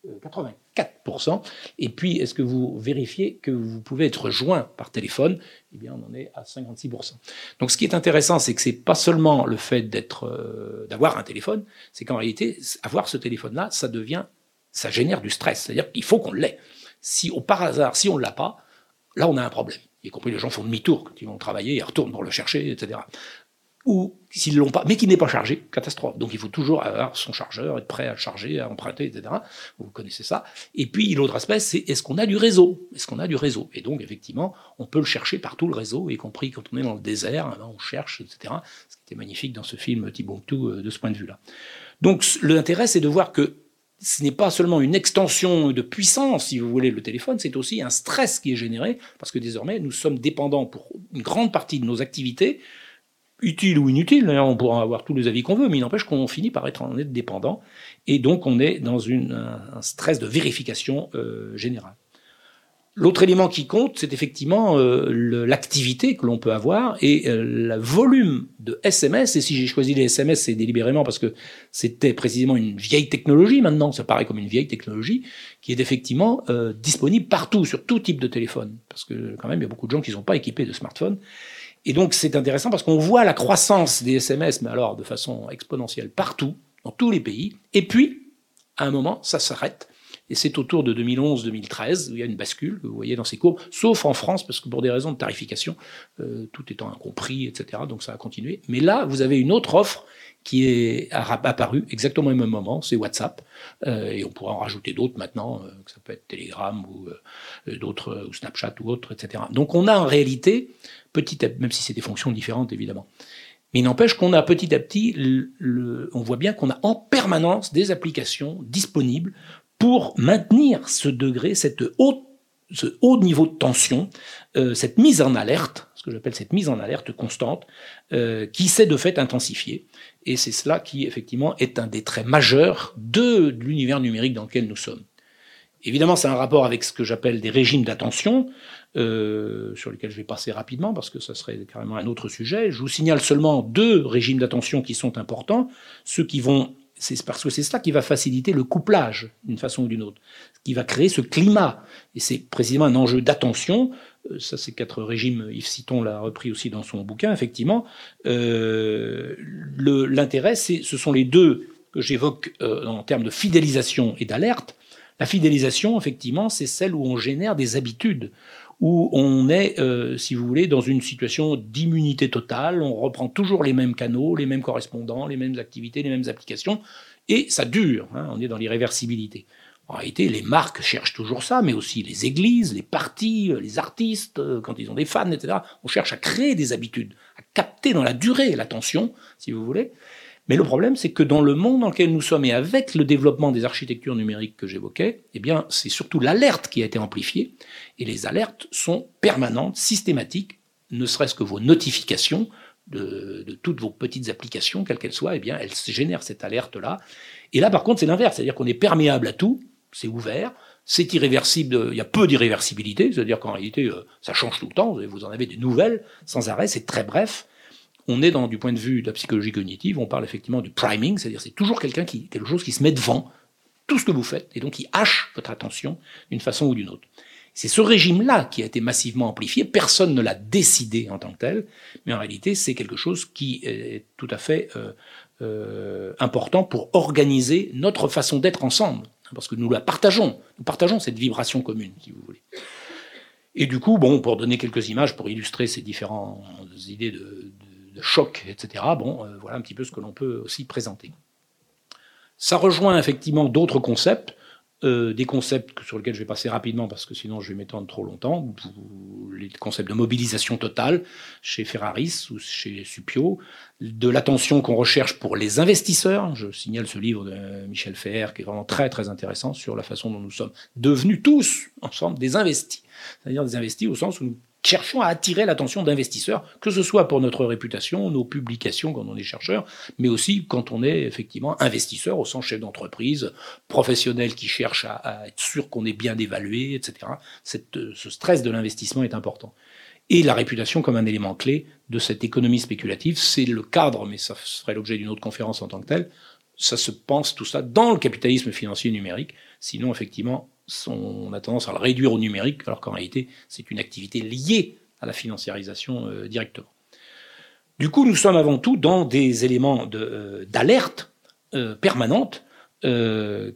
84%. Et puis, est-ce que vous vérifiez que vous pouvez être joint par téléphone? Eh bien, on en est à 56%. Donc, ce qui est intéressant, c'est que c'est pas seulement le fait d'être, euh, d'avoir un téléphone, c'est qu'en réalité, avoir ce téléphone-là, ça devient, ça génère du stress. C'est-à-dire qu'il faut qu'on l'ait. Si, au par hasard, si on ne l'a pas, là, on a un problème y compris les gens font demi-tour quand ils vont travailler, ils retournent pour le chercher, etc ou s'ils l'ont pas, mais qui n'est pas chargé, catastrophe. Donc il faut toujours avoir son chargeur, être prêt à charger, à emprunter, etc. Vous connaissez ça. Et puis l'autre aspect, c'est est-ce qu'on a du réseau? Est-ce qu'on a du réseau? Et donc effectivement, on peut le chercher par tout le réseau, y compris quand on est dans le désert, hein, on cherche, etc. Ce qui était magnifique dans ce film Timbuktu euh, de ce point de vue-là. Donc l'intérêt, c'est de voir que ce n'est pas seulement une extension de puissance, si vous voulez, le téléphone, c'est aussi un stress qui est généré, parce que désormais, nous sommes dépendants pour une grande partie de nos activités utile ou inutile, on pourra avoir tous les avis qu'on veut, mais il n'empêche qu'on finit par être en être dépendant, et donc on est dans un stress de vérification euh, générale. L'autre élément qui compte, c'est effectivement euh, l'activité que l'on peut avoir et euh, le volume de SMS. Et si j'ai choisi les SMS, c'est délibérément parce que c'était précisément une vieille technologie maintenant, ça paraît comme une vieille technologie, qui est effectivement euh, disponible partout, sur tout type de téléphone. Parce que quand même, il y a beaucoup de gens qui ne sont pas équipés de smartphones. Et donc c'est intéressant parce qu'on voit la croissance des SMS, mais alors de façon exponentielle partout, dans tous les pays. Et puis, à un moment, ça s'arrête. Et c'est autour de 2011-2013 où il y a une bascule, que vous voyez dans ces courbes, sauf en France, parce que pour des raisons de tarification, euh, tout étant incompris, etc., donc ça a continué. Mais là, vous avez une autre offre qui est apparue exactement au même moment, c'est WhatsApp, euh, et on pourra en rajouter d'autres maintenant, euh, que ça peut être Telegram ou d'autres, ou Snapchat ou autres, etc. Donc on a en réalité même si c'est des fonctions différentes évidemment. Mais il n'empêche qu'on a petit à petit, on voit bien qu'on a en permanence des applications disponibles pour maintenir ce degré, cette haute, ce haut niveau de tension, euh, cette mise en alerte, ce que j'appelle cette mise en alerte constante, euh, qui s'est de fait intensifiée. Et c'est cela qui, effectivement, est un des traits majeurs de l'univers numérique dans lequel nous sommes. Évidemment, c'est un rapport avec ce que j'appelle des régimes d'attention, euh, sur lesquels je vais passer rapidement parce que ça serait carrément un autre sujet. Je vous signale seulement deux régimes d'attention qui sont importants, ceux qui vont c'est parce que c'est ça qui va faciliter le couplage d'une façon ou d'une autre, qui va créer ce climat. Et c'est précisément un enjeu d'attention. Euh, ça, ces quatre régimes, Yves Citon l'a repris aussi dans son bouquin, effectivement. Euh, L'intérêt, ce sont les deux que j'évoque euh, en termes de fidélisation et d'alerte. La fidélisation, effectivement, c'est celle où on génère des habitudes, où on est, euh, si vous voulez, dans une situation d'immunité totale, on reprend toujours les mêmes canaux, les mêmes correspondants, les mêmes activités, les mêmes applications, Et ça dure, hein, on est dans l'irréversibilité. En réalité, les marques cherchent toujours ça, mais aussi les églises, les partis, les artistes, quand ils ont des fans, etc. On cherche à créer des habitudes, à capter dans la durée l'attention, si vous voulez. Mais le problème, c'est que dans le monde dans lequel nous sommes et avec le développement des architectures numériques que j'évoquais, eh bien, c'est surtout l'alerte qui a été amplifiée. Et les alertes sont permanentes, systématiques, ne serait-ce que vos notifications de, toutes vos petites applications, quelles qu'elles soient, eh bien, elles génèrent cette alerte-là. Et là, par contre, c'est l'inverse, c'est-à-dire qu'on est perméable à tout, c'est ouvert, c'est irréversible, il y a peu d'irréversibilité, c'est-à-dire qu'en réalité, euh, ça change tout le temps, vous en avez des nouvelles sans arrêt, c'est très bref, on est dans, du point de vue de la psychologie cognitive, on parle effectivement du priming, c'est-à-dire c'est toujours quelqu'un quelque chose qui se met devant tout ce que vous faites, et donc qui hache votre attention d'une façon ou d'une autre. C'est ce régime-là qui a été massivement amplifié, personne ne l'a décidé en tant que tel, mais en réalité c'est quelque chose qui est tout à fait euh, euh, important pour organiser notre façon d'être ensemble, parce que nous la partageons, nous partageons cette vibration commune, si vous voulez. Et du coup, bon, pour donner quelques images pour illustrer ces différentes idées de, de choc, etc. Bon, euh, voilà un petit peu ce que l'on peut aussi présenter. Ça rejoint effectivement d'autres concepts, euh, des concepts sur lesquels je vais passer rapidement parce que sinon je vais m'étendre trop longtemps. Les concepts de mobilisation totale chez Ferraris ou chez Supio, de l'attention qu'on recherche pour les investisseurs. Je signale ce livre de Michel Fer qui est vraiment très très intéressant sur la façon dont nous sommes devenus tous ensemble des investis. C'est-à-dire des investis au sens où nous cherchons à attirer l'attention d'investisseurs, que ce soit pour notre réputation, nos publications quand on est chercheur, mais aussi quand on est effectivement investisseur au sens chef d'entreprise, professionnel qui cherche à, être sûr qu'on est bien évalué, etc. Cette, ce stress de l'investissement est important. Et la réputation comme un élément clé de cette économie spéculative, c'est le cadre, mais ça serait l'objet d'une autre conférence en tant que telle, ça se pense tout ça dans le capitalisme financier numérique, sinon effectivement on a tendance à le réduire au numérique, alors qu'en réalité, c'est une activité liée à la financiarisation euh, directement. Du coup, nous sommes avant tout dans des éléments euh, d'alerte euh, permanente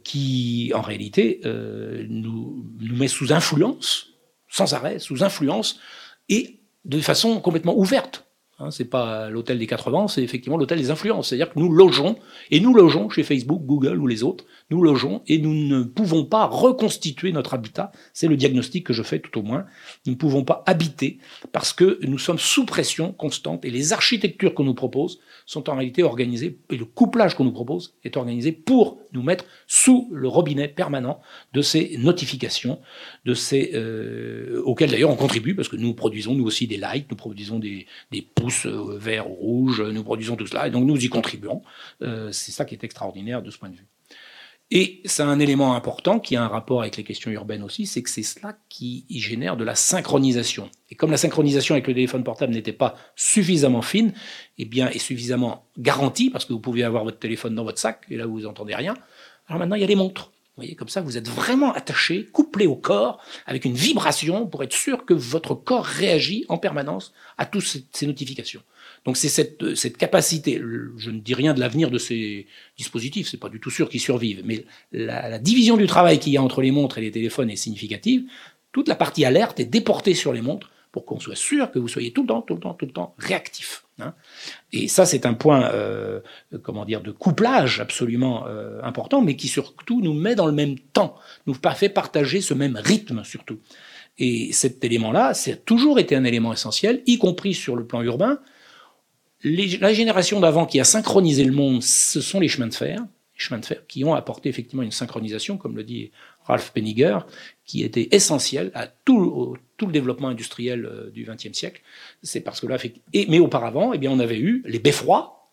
qui, en réalité, nous, nous met sous influence, sans arrêt, sous influence, et de façon complètement ouverte. Hein, c'est pas l'hôtel des 80, c'est effectivement l'hôtel des influences. C'est-à-dire que nous logeons, et nous logeons chez Facebook, Google ou les autres, nous logeons et nous ne pouvons pas reconstituer notre habitat. C'est le diagnostic que je fais tout au moins. Nous ne pouvons pas habiter parce que nous sommes sous pression constante et les architectures qu'on nous propose sont en réalité organisées, et le couplage qu'on nous propose est organisé pour nous mettre sous le robinet permanent de ces notifications, de ces, euh, auxquelles d'ailleurs on contribue parce que nous produisons nous aussi des likes, nous produisons des, des euh, verts ou rouges, nous produisons tout cela et donc nous y contribuons. Euh, c'est ça qui est extraordinaire de ce point de vue. Et c'est un élément important qui a un rapport avec les questions urbaines aussi, c'est que c'est cela qui génère de la synchronisation. Et comme la synchronisation avec le téléphone portable n'était pas suffisamment fine, et eh bien, et suffisamment garantie, parce que vous pouvez avoir votre téléphone dans votre sac, et là vous n'entendez rien, alors maintenant il y a les montres. Vous voyez, comme ça, vous êtes vraiment attaché, couplé au corps, avec une vibration pour être sûr que votre corps réagit en permanence à toutes ces notifications. Donc c'est cette, cette, capacité, je ne dis rien de l'avenir de ces dispositifs, c'est pas du tout sûr qu'ils survivent, mais la, la division du travail qu'il y a entre les montres et les téléphones est significative. Toute la partie alerte est déportée sur les montres pour qu'on soit sûr que vous soyez tout le temps, tout le temps, tout le temps réactif. Hein. Et ça, c'est un point, euh, comment dire, de couplage absolument euh, important, mais qui surtout nous met dans le même temps, nous fait partager ce même rythme surtout. Et cet élément-là, c'est toujours été un élément essentiel, y compris sur le plan urbain, la génération d'avant qui a synchronisé le monde, ce sont les chemins de fer, les chemins de fer qui ont apporté effectivement une synchronisation, comme le dit Ralph Penniger, qui était essentiel à tout, tout le développement industriel euh, du XXe siècle. C'est parce que là, mais auparavant, eh bien, on avait eu les beffrois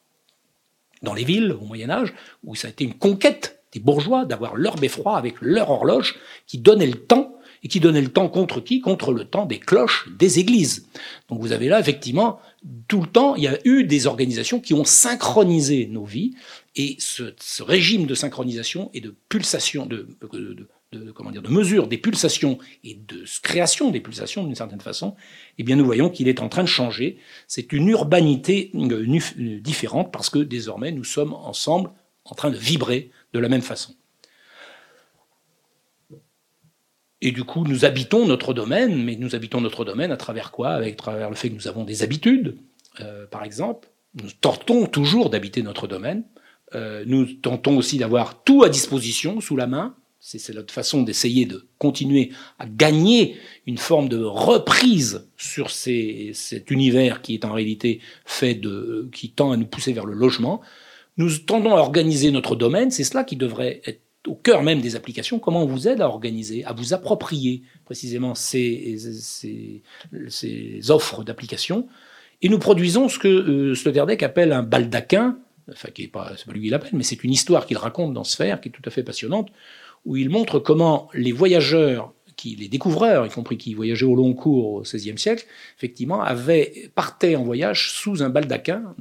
dans les villes au Moyen Âge, où ça a été une conquête des bourgeois d'avoir leur beffroi avec leur horloge qui donnait le temps et qui donnait le temps contre qui? Contre le temps des cloches des églises. Donc vous avez là effectivement tout le temps, il y a eu des organisations qui ont synchronisé nos vies et ce, régime de synchronisation et de pulsation, de, de, comment dire, de mesure des pulsations et de création des pulsations d'une certaine façon, eh bien nous voyons qu'il est en train de changer. C'est une urbanité différente parce que désormais nous sommes ensemble en train de vibrer de la même façon. Et du coup, nous habitons notre domaine, mais nous habitons notre domaine à travers quoi? Avec travers le fait que nous avons des habitudes, euh, par exemple. Nous tentons toujours d'habiter notre domaine Euh, nous tentons aussi d'avoir tout à disposition, sous la main. C'est notre façon d'essayer de continuer à gagner une forme de reprise sur cet univers qui est en réalité fait de, qui tend à nous pousser vers le logement. Nous tendons à organiser notre domaine. C'est cela qui devrait être au cœur même des applications, comment on vous aide à organiser, à vous approprier précisément ces, offres d'application. Et nous produisons ce que euh, appelle un baldaquin, enfin qui est pas, pas lui qui l'appelle, mais c'est une histoire qu'il raconte dans Sphère qui est tout à fait passionnante, où il montre comment les voyageurs qui, les découvreurs, y compris qui voyageaient au long cours au XVIe siècle, effectivement, avaient, partaient en voyage sous un baldaquin,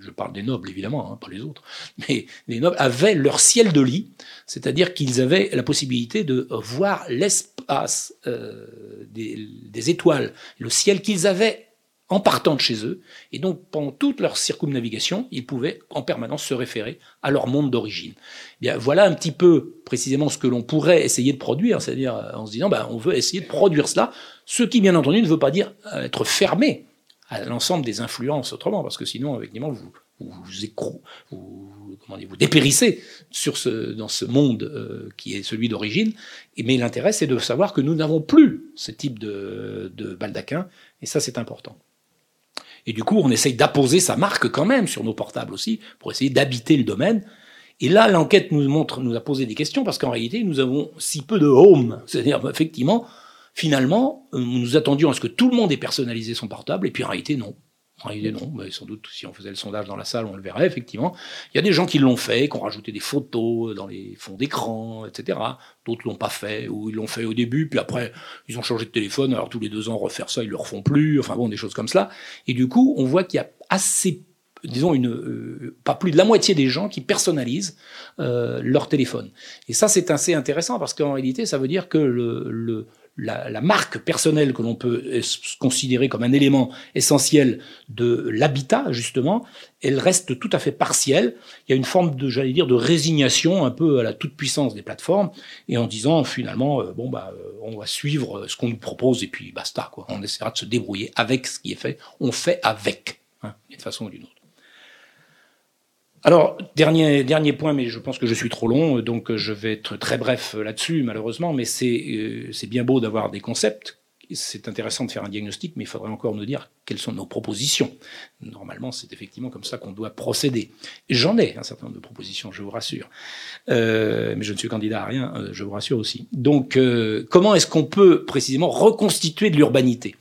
je parle des nobles évidemment, hein, pas les autres, mais les nobles avaient leur ciel de lit, c'est-à-dire qu'ils avaient la possibilité de voir l'espace euh, des étoiles, le ciel qu'ils avaient en partant de chez eux. Et donc, pendant toute leur circumnavigation, ils pouvaient en permanence se référer à leur monde d'origine. Eh bien, voilà un petit peu précisément ce que l'on pourrait essayer de produire, c'est-à-dire euh, en se disant, ben, on veut essayer de produire cela, ce qui, bien entendu, ne veut pas dire euh, être fermé à l'ensemble des influences autrement, parce que sinon, effectivement, vous vous, vous, comment vous dépérissez dans ce monde euh, qui est celui d'origine. Mais l'intérêt, c'est de savoir que nous n'avons plus ce type de, de baldaquin, et ça, c'est important. Et du coup, on essaye d'apposer sa marque quand même sur nos portables aussi, pour essayer d'habiter le domaine. Et là, l'enquête nous montre, nous a posé des questions, parce qu'en réalité, nous avons si peu de home. C'est-à-dire, effectivement, finalement, euh, nous attendions à ce que tout le monde ait personnalisé son portable, et puis en réalité, non. En réalité, non. Mais sans doute, si on faisait le sondage dans la salle, on le verrait, effectivement. Il y a des gens qui l'ont fait, qui ont rajouté des photos dans les fonds d'écran, etc. D'autres l'ont pas fait, ou ils l'ont fait au début, puis après, ils ont changé de téléphone, alors tous les deux ans, refaire ça, ils le refont plus, enfin bon, des choses comme cela. Et du coup, on voit qu'il y a assez disons une euh, pas plus de la moitié des gens qui personnalisent euh, leur téléphone. Et ça c'est assez intéressant parce qu'en réalité ça veut dire que le la, la, marque personnelle que l'on peut considérer comme un élément essentiel de l'habitat, justement, elle reste tout à fait partielle. Il y a une forme de, j'allais dire, de résignation un peu à la toute puissance des plateformes, et en disant finalement, euh, bon bah, euh, on va suivre ce qu'on nous propose et puis basta quoi. On essaiera de se débrouiller avec ce qui est fait. On fait avec, hein, d'une façon ou d'une autre. Alors, dernier, dernier point, mais je pense que je suis trop long, donc je vais être très bref là-dessus, malheureusement, mais c'est euh, bien beau d'avoir des concepts, c'est intéressant de faire un diagnostic, mais il faudrait encore nous dire quelles sont nos propositions. Normalement, c'est effectivement comme ça qu'on doit procéder. J'en ai un certain nombre de propositions, je vous rassure. Euh, mais je ne suis candidat à rien, euh, je vous rassure aussi. Donc, euh, comment est-ce qu'on peut précisément reconstituer de l'urbanité?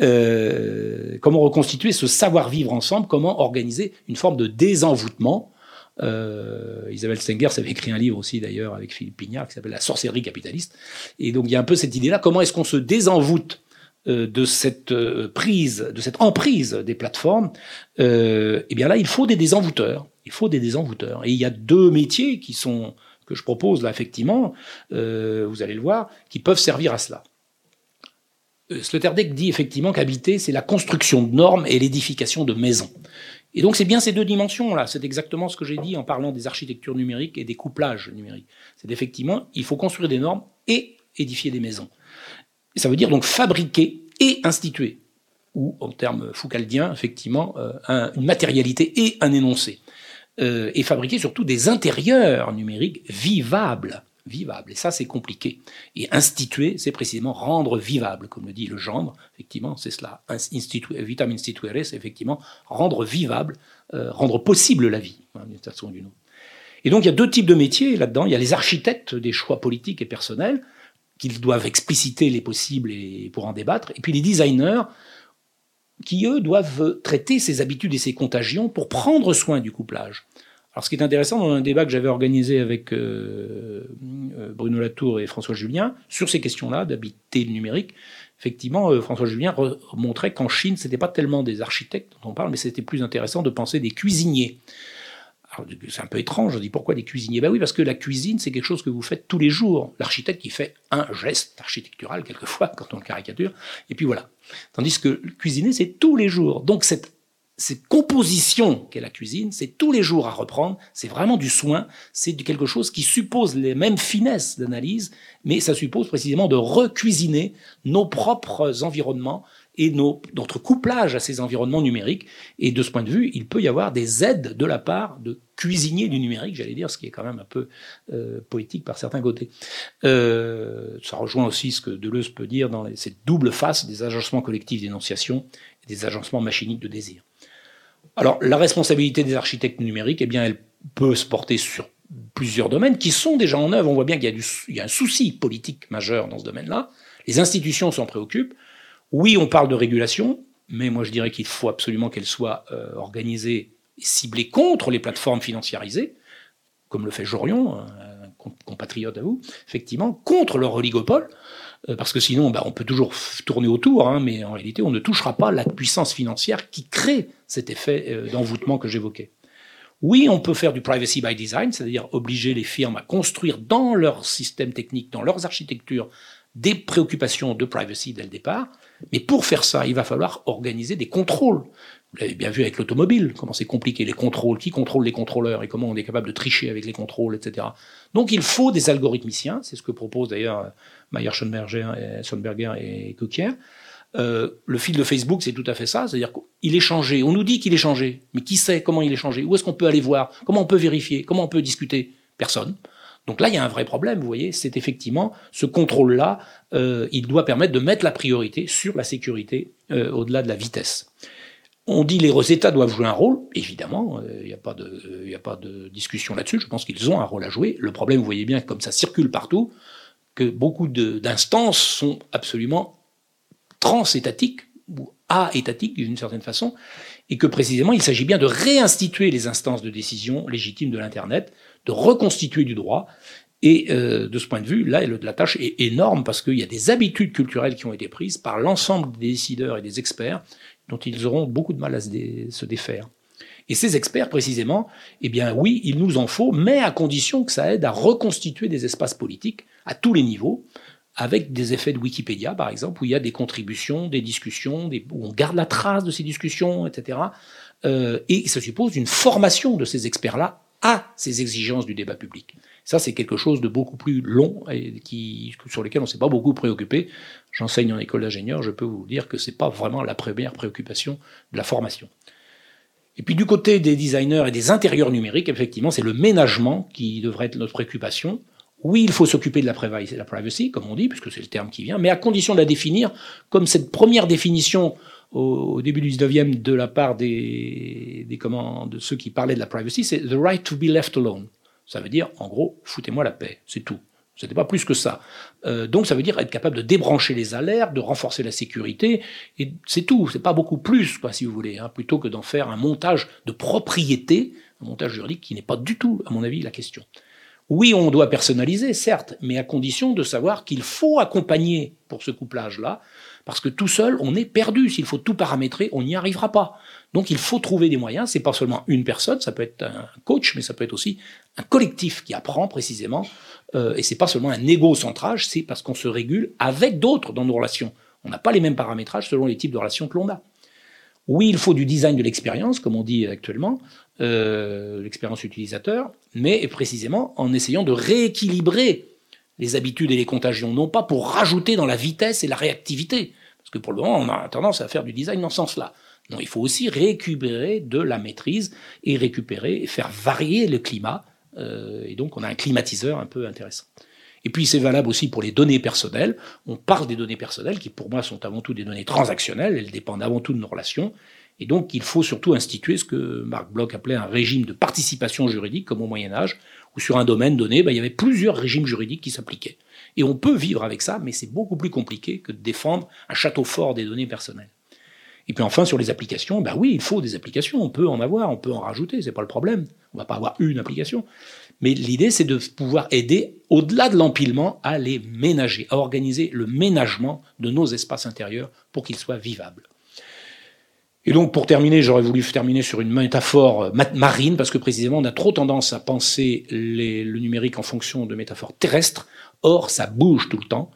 Euh, comment reconstituer ce savoir-vivre ensemble, comment organiser une forme de désenvoûtement. Euh, Isabelle Stenger avait écrit un livre aussi d'ailleurs avec Philippe Pignard qui s'appelle La sorcellerie capitaliste. Et donc il y a un peu cette idée-là, comment est-ce qu'on se désenvoûte euh, de cette prise, de cette emprise des plateformes, eh bien là, il faut des désenvoûteurs. Il faut des désenvoûteurs. Et il y a deux métiers qui sont que je propose là, effectivement, vous allez le voir, qui peuvent servir à cela. Euh, Sloterdijk dit effectivement qu'habiter, c'est la construction de normes et l'édification de maisons. Et donc c'est bien ces deux dimensions-là. C'est exactement ce que j'ai dit en parlant des architectures numériques et des couplages numériques. C'est effectivement, il faut construire des normes et édifier des maisons. Ça veut dire donc fabriquer et instituer, ou en termes foucaldiens, effectivement, euh, une matérialité et un énoncé. Euh, et fabriquer surtout des intérieurs numériques vivables vivable. Et ça, c'est compliqué. Et instituer, c'est précisément rendre vivable, comme le dit le gendre. Effectivement, c'est cela. Instituer, vitam instituere, c'est effectivement rendre vivable, euh, rendre possible la vie, hein, d'une façon ou. Et donc, il y a deux types de métiers là-dedans. Il y a les architectes des choix politiques et personnels, qu'ils doivent expliciter les possibles et pour en débattre. Et puis les designers, qui, eux, doivent traiter ces habitudes et ces contagions pour prendre soin du couplage. Alors, ce qui est intéressant, dans un débat que j'avais organisé avec euh, euh, Bruno Latour et François Julien sur ces questions-là d'habiter le numérique, effectivement, euh, François Julien montrait qu'en Chine, ce n'était pas tellement des architectes dont on parle, mais c'était plus intéressant de penser des cuisiniers. C'est un peu étrange, je dis pourquoi des cuisiniers? Ben oui, parce que la cuisine, c'est quelque chose que vous faites tous les jours. L'architecte qui fait un geste architectural, quelquefois, quand on le caricature, et puis voilà. Tandis que cuisiner, c'est tous les jours. Donc cette cette composition qu'est la cuisine, c'est tous les jours à reprendre, c'est vraiment du soin, c'est quelque chose qui suppose les mêmes finesses d'analyse, mais ça suppose précisément de recuisiner nos propres environnements et notre couplage à ces environnements numériques. Et de ce point de vue, il peut y avoir des aides de la part de cuisiniers du numérique, j'allais dire, ce qui est quand même un peu euh, poétique par certains côtés. Euh, ça rejoint aussi ce que Deleuze peut dire dans cette double face des agencements collectifs d'énonciation et des agencements machiniques de désir. Alors, la responsabilité des architectes numériques, eh bien, elle peut se porter sur plusieurs domaines qui sont déjà en œuvre. On voit bien qu'il y, a un souci politique majeur dans ce domaine-là. Les institutions s'en préoccupent. Oui, on parle de régulation, mais moi je dirais qu'il faut absolument qu'elle soit euh, organisée et ciblée contre les plateformes financiarisées, comme le fait Jorion, un compatriote à vous, effectivement, contre leur oligopole, parce que sinon bah, on peut toujours tourner autour, hein, mais en réalité on ne touchera pas la puissance financière qui crée cet effet euh, d'envoûtement que j'évoquais. Oui, on peut faire du privacy by design, c'est-à-dire obliger les firmes à construire dans leur système technique, dans leurs architectures, des préoccupations de privacy dès le départ. Mais pour faire ça, il va falloir organiser des contrôles. Vous l'avez bien vu avec l'automobile, comment c'est compliqué, les contrôles, qui contrôle les contrôleurs et comment on est capable de tricher avec les contrôles, etc. Donc il faut des algorithmiciens, c'est ce que proposent d'ailleurs Mayer Schoenberger et Coquier. Euh, le fil de Facebook, c'est tout à fait ça, c'est-à-dire qu'il est changé. On nous dit qu'il est changé, mais qui sait comment il est changé? Où est-ce qu'on peut aller voir? Comment on peut vérifier? Comment on peut discuter? Personne. Donc là, il y a un vrai problème, vous voyez, c'est effectivement ce contrôle-là, euh, il doit permettre de mettre la priorité sur la sécurité euh, au-delà de la vitesse. On dit les États doivent jouer un rôle, évidemment, il n'y a, pas de, a pas de discussion là-dessus, je pense qu'ils ont un rôle à jouer. Le problème, vous voyez bien, comme ça circule partout, que beaucoup d'instances sont absolument transétatiques ou a-étatiques d'une certaine façon, et que précisément il s'agit bien de réinstituer les instances de décision légitimes de l'Internet, de reconstituer du droit. Et euh, de ce point de vue, là, la tâche est énorme parce qu'il y a des habitudes culturelles qui ont été prises par l'ensemble des décideurs et des experts dont ils auront beaucoup de mal à se, défaire. Et ces experts, précisément, eh bien oui, il nous en faut, mais à condition que ça aide à reconstituer des espaces politiques à tous les niveaux, avec des effets de Wikipédia, par exemple, où il y a des contributions, des discussions, où on garde la trace de ces discussions, etc. Euh, et ça suppose une formation de ces experts-là à ces exigences du débat public. Ça, c'est quelque chose de beaucoup plus long et qui, sur lequel on ne s'est pas beaucoup préoccupé. J'enseigne en école d'ingénieur, je peux vous dire que ce n'est pas vraiment la première préoccupation de la formation. Et puis du côté des designers et des intérieurs numériques, effectivement, c'est le ménagement qui devrait être notre préoccupation. Oui, il faut s'occuper de la privacy, la privacy, comme on dit, puisque c'est le terme qui vient, mais à condition de la définir comme cette première définition au, début du 19e de la part des, de ceux qui parlaient de la privacy, c'est the right to be left alone. Ça veut dire, en gros, foutez-moi la paix, c'est tout. Ce n'était pas plus que ça. Euh, donc ça veut dire être capable de débrancher les alertes, de renforcer la sécurité, et c'est tout. C'est pas beaucoup plus, quoi, si vous voulez, hein, plutôt que d'en faire un montage de propriété, un montage juridique qui n'est pas du tout, à mon avis, la question. Oui, on doit personnaliser, certes, mais à condition de savoir qu'il faut accompagner pour ce couplage-là, parce que tout seul, on est perdu. S'il faut tout paramétrer, on n'y arrivera pas. Donc il faut trouver des moyens. C'est pas seulement une personne, ça peut être un coach, mais ça peut être aussi un collectif qui apprend précisément. Euh, et c'est pas seulement un égocentrage, c'est parce qu'on se régule avec d'autres dans nos relations. On n'a pas les mêmes paramétrages selon les types de relations que l'on a. Oui, il faut du design de l'expérience, comme on dit actuellement, euh, l'expérience utilisateur, mais précisément en essayant de rééquilibrer les habitudes et les contagions, non pas pour rajouter dans la vitesse et la réactivité, parce que pour le moment on a tendance à faire du design dans ce sens-là. Non, il faut aussi récupérer de la maîtrise et récupérer et faire varier le climat, euh, et donc on a un climatiseur un peu intéressant. Et puis c'est valable aussi pour les données personnelles. On parle des données personnelles qui pour moi sont avant tout des données transactionnelles, elles dépendent avant tout de nos relations. Et donc il faut surtout instituer ce que Marc Bloch appelait un régime de participation juridique, comme au Moyen Âge, où sur un domaine donné, ben, il y avait plusieurs régimes juridiques qui s'appliquaient. Et on peut vivre avec ça, mais c'est beaucoup plus compliqué que de défendre un château fort des données personnelles. Et puis enfin, sur les applications, ben oui, il faut des applications, on peut en avoir, on peut en rajouter, c'est pas le problème. On va pas avoir une application. Mais l'idée, c'est de pouvoir aider, au-delà de l'empilement, à les ménager, à organiser le ménagement de nos espaces intérieurs pour qu'ils soient vivables. Et donc, pour terminer, j'aurais voulu terminer sur une métaphore marine, parce que précisément, on a trop tendance à penser le numérique en fonction de métaphores terrestres. Or, ça bouge tout le temps.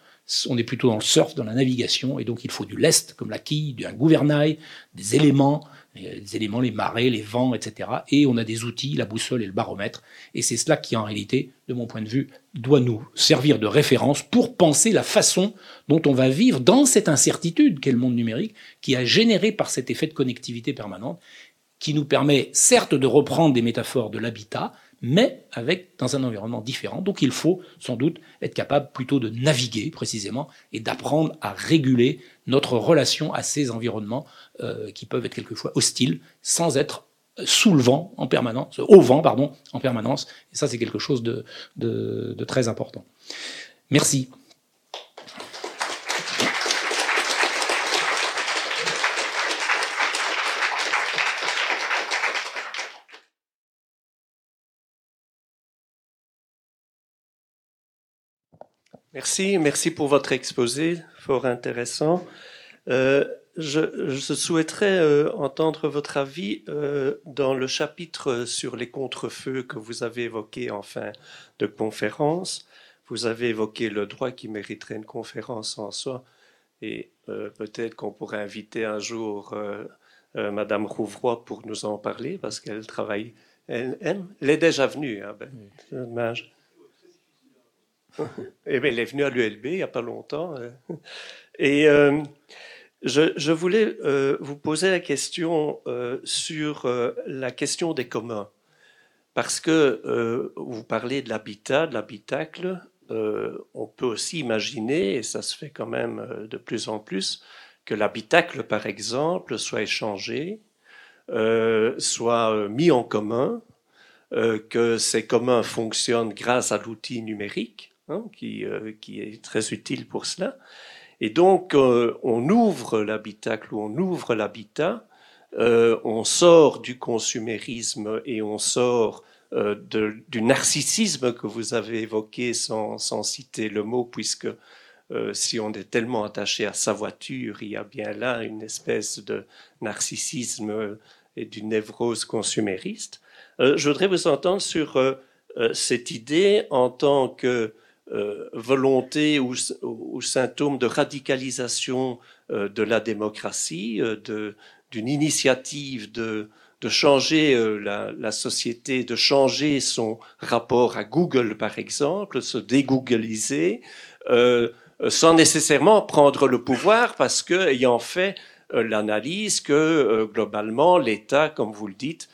On est plutôt dans le surf, dans la navigation, et donc il faut du lest, comme la quille, un gouvernail, des éléments, les éléments, les marées, les vents, etc. Et on a des outils, la boussole et le baromètre. Et c'est cela qui, en réalité, de mon point de vue, doit nous servir de référence pour penser la façon dont on va vivre dans cette incertitude qu'est le monde numérique, qui a généré par cet effet de connectivité permanente, qui nous permet certes de reprendre des métaphores de l'habitat, mais avec dans un environnement différent. Donc il faut sans doute être capable plutôt de naviguer précisément et d'apprendre à réguler notre relation à ces environnements euh, qui peuvent être quelquefois hostiles sans être sous le vent en permanence, au vent pardon en permanence. Et ça c'est quelque chose de, de très important. Merci. Merci, merci pour votre exposé, fort intéressant. Euh, je, je, souhaiterais euh, entendre votre avis euh, dans le chapitre sur les contrefeux que vous avez évoqué en fin de conférence. Vous avez évoqué le droit qui mériterait une conférence en soi, et peut-être qu'on pourrait inviter un jour Madame Rouvroy pour nous en parler, parce qu'elle travaille. Elle, elle, est déjà venue. Hein, ben, dommage. Eh elle est venue à l'ULB il n'y a pas longtemps. Hein. Et euh, je, je, voulais euh, vous poser la question euh, sur la question des communs. Parce que vous parlez de l'habitat, de l'habitacle, on peut aussi imaginer, et ça se fait quand même de plus en plus, que l'habitacle, par exemple, soit échangé, soit mis en commun, que ces communs fonctionnent grâce à l'outil numérique Hein, qui, euh, qui, est très utile pour cela. Et donc, euh, on ouvre l'habitacle ou on ouvre l'habitat, euh, on sort du consumérisme et on sort du narcissisme que vous avez évoqué sans, sans citer le mot, puisque si on est tellement attaché à sa voiture, il y a bien là une espèce de narcissisme et d'une névrose consumériste. je voudrais vous entendre sur cette idée en tant que euh, volonté ou, symptôme de radicalisation euh, de la démocratie, euh, d'une initiative de, de changer la, la, société, de changer son rapport à Google, par exemple, se dégoogliser, sans nécessairement prendre le pouvoir, parce que, ayant fait l'analyse que, globalement, l'État, comme vous le dites,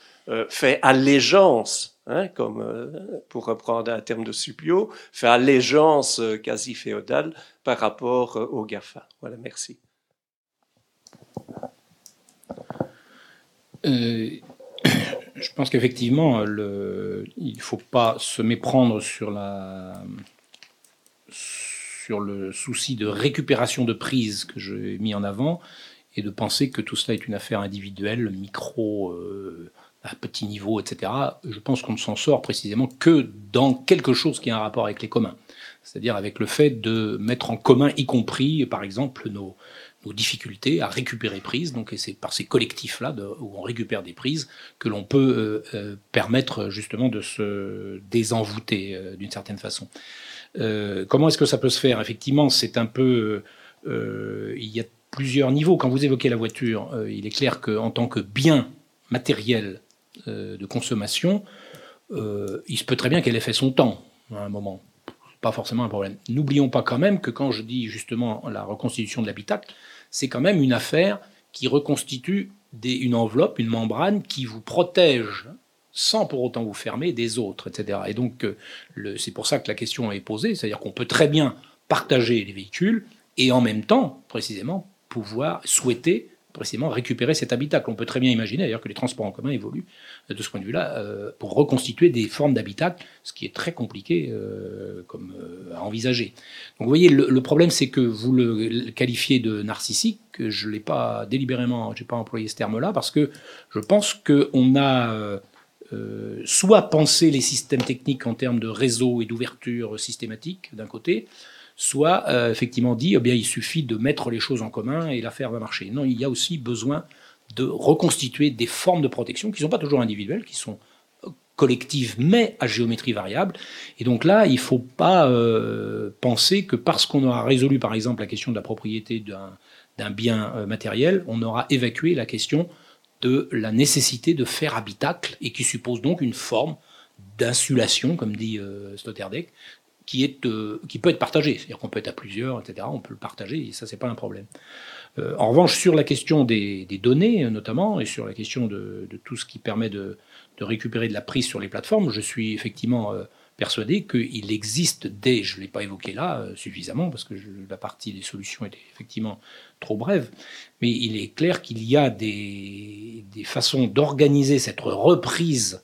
fait allégeance Hein, comme euh, pour reprendre un terme de Supio, fait allégeance euh, quasi féodale par rapport euh, au GAFA. Voilà, merci. je pense qu'effectivement, il ne faut pas se méprendre sur, le souci de récupération de prise que j'ai mis en avant et de penser que tout cela est une affaire individuelle, micro à petit niveau, etc., je pense qu'on ne s'en sort précisément que dans quelque chose qui a un rapport avec les communs. C'est-à-dire avec le fait de mettre en commun, y compris, par exemple, nos, difficultés à récupérer prises. Donc, c'est par ces collectifs-là, où on récupère des prises, que l'on peut euh, euh, permettre justement de se désenvoûter euh, d'une certaine façon. comment est-ce que ça peut se faire? Effectivement, c'est un peu... il y a plusieurs niveaux. Quand vous évoquez la voiture, il est clair qu'en tant que bien matériel de consommation, euh, il se peut très bien qu'elle ait fait son temps à un moment. Pas forcément un problème. N'oublions pas quand même que quand je dis justement la reconstitution de l'habitacle, c'est quand même une affaire qui reconstitue une enveloppe, une membrane qui vous protège sans pour autant vous fermer des autres, etc. Et donc, euh, c'est pour ça que la question est posée, c'est-à-dire qu'on peut très bien partager les véhicules et en même temps, précisément, pouvoir souhaiter précisément récupérer cet habitacle. On peut très bien imaginer d'ailleurs que les transports en commun évoluent euh, de ce point de vue-là euh, pour reconstituer des formes d'habitacle, ce qui est très compliqué euh, à envisager. Donc vous voyez, le, problème c'est que vous le qualifiez de narcissique, que je ne l'ai pas délibérément, je pas employé ce terme-là, parce que je pense qu'on a soit pensé les systèmes techniques en termes de réseau et d'ouverture systématique d'un côté, soit euh, effectivement dit eh il suffit de mettre les choses en commun et l'affaire va marcher. Non, il y a aussi besoin de reconstituer des formes de protection qui ne sont pas toujours individuelles, qui sont euh, collectives mais à géométrie variable. Et donc là, il ne faut pas euh, penser que parce qu'on aura résolu par exemple la question de la propriété d'un bien matériel, on aura évacué la question de la nécessité de faire habitacle et qui suppose donc une forme d'insulation, comme dit euh, euh, qui peut être partagée. C'est-à-dire qu'on peut être à plusieurs, etc. On peut le partager et ça, c'est pas un problème. Euh, en revanche, sur la question des, données, notamment, et sur la question de, tout ce qui permet de, récupérer de la prise sur les plateformes, je suis effectivement persuadé qu'il existe des, je ne l'ai pas évoqué là suffisamment, parce que la partie des solutions était effectivement trop brève, mais il est clair qu'il y a des façons d'organiser cette reprise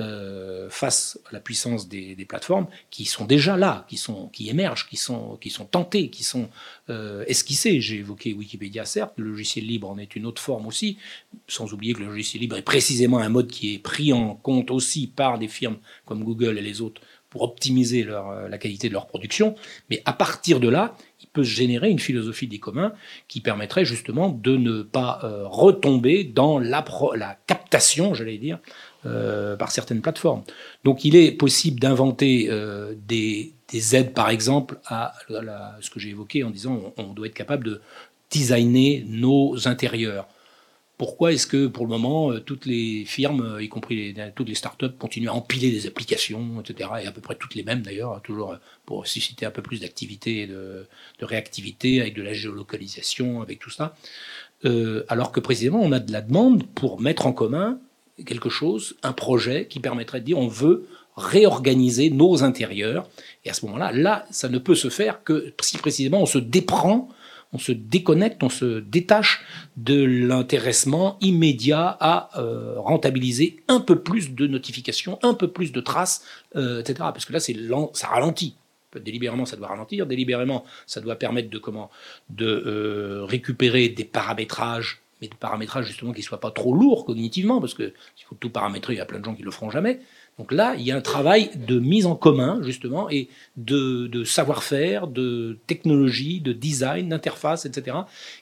euh, face à la puissance des, plateformes qui sont déjà là, qui, sont, qui émergent, qui sont, qui sont tentées, qui sont euh, esquissées. J'ai évoqué Wikipédia, certes, le logiciel libre en est une autre forme aussi, sans oublier que le logiciel libre est précisément un mode qui est pris en compte aussi par des firmes comme Google et les autres pour optimiser euh, la qualité de leur production. Mais à partir de là, il peut se générer une philosophie des communs qui permettrait justement de ne pas retomber dans la captation, j'allais dire, euh, par certaines plateformes. Donc il est possible d'inventer euh, des, aides, par exemple, à, ce que j'ai évoqué en disant on, doit être capable de designer nos intérieurs. Pourquoi est-ce que pour le moment euh, toutes les firmes, y compris toutes les startups, continuent à empiler des applications, etc. Et à peu près toutes les mêmes d'ailleurs, toujours pour susciter un peu plus d'activité et de, réactivité avec de la géolocalisation, avec tout ça. alors que précisément on a de la demande pour mettre en commun quelque chose, un projet qui permettrait de dire on veut réorganiser nos intérieurs. Et à ce moment-là, là, ça ne peut se faire que si précisément on se déprend, on se déconnecte, on se détache de l'intéressement immédiat à euh, rentabiliser un peu plus de notifications, un peu plus de traces, euh, etc. Parce que là, c'est ça ralentit. Délibérément, ça doit ralentir. Délibérément, ça doit permettre de comment de euh, récupérer des paramétrages mais de paramétrage justement qui ne soit pas trop lourd cognitivement, parce que s'il faut tout paramétrer, il y a plein de gens qui le feront jamais. Donc là, il y a un travail de mise en commun, justement, et de, savoir-faire, de technologie, de design, d'interface, etc.,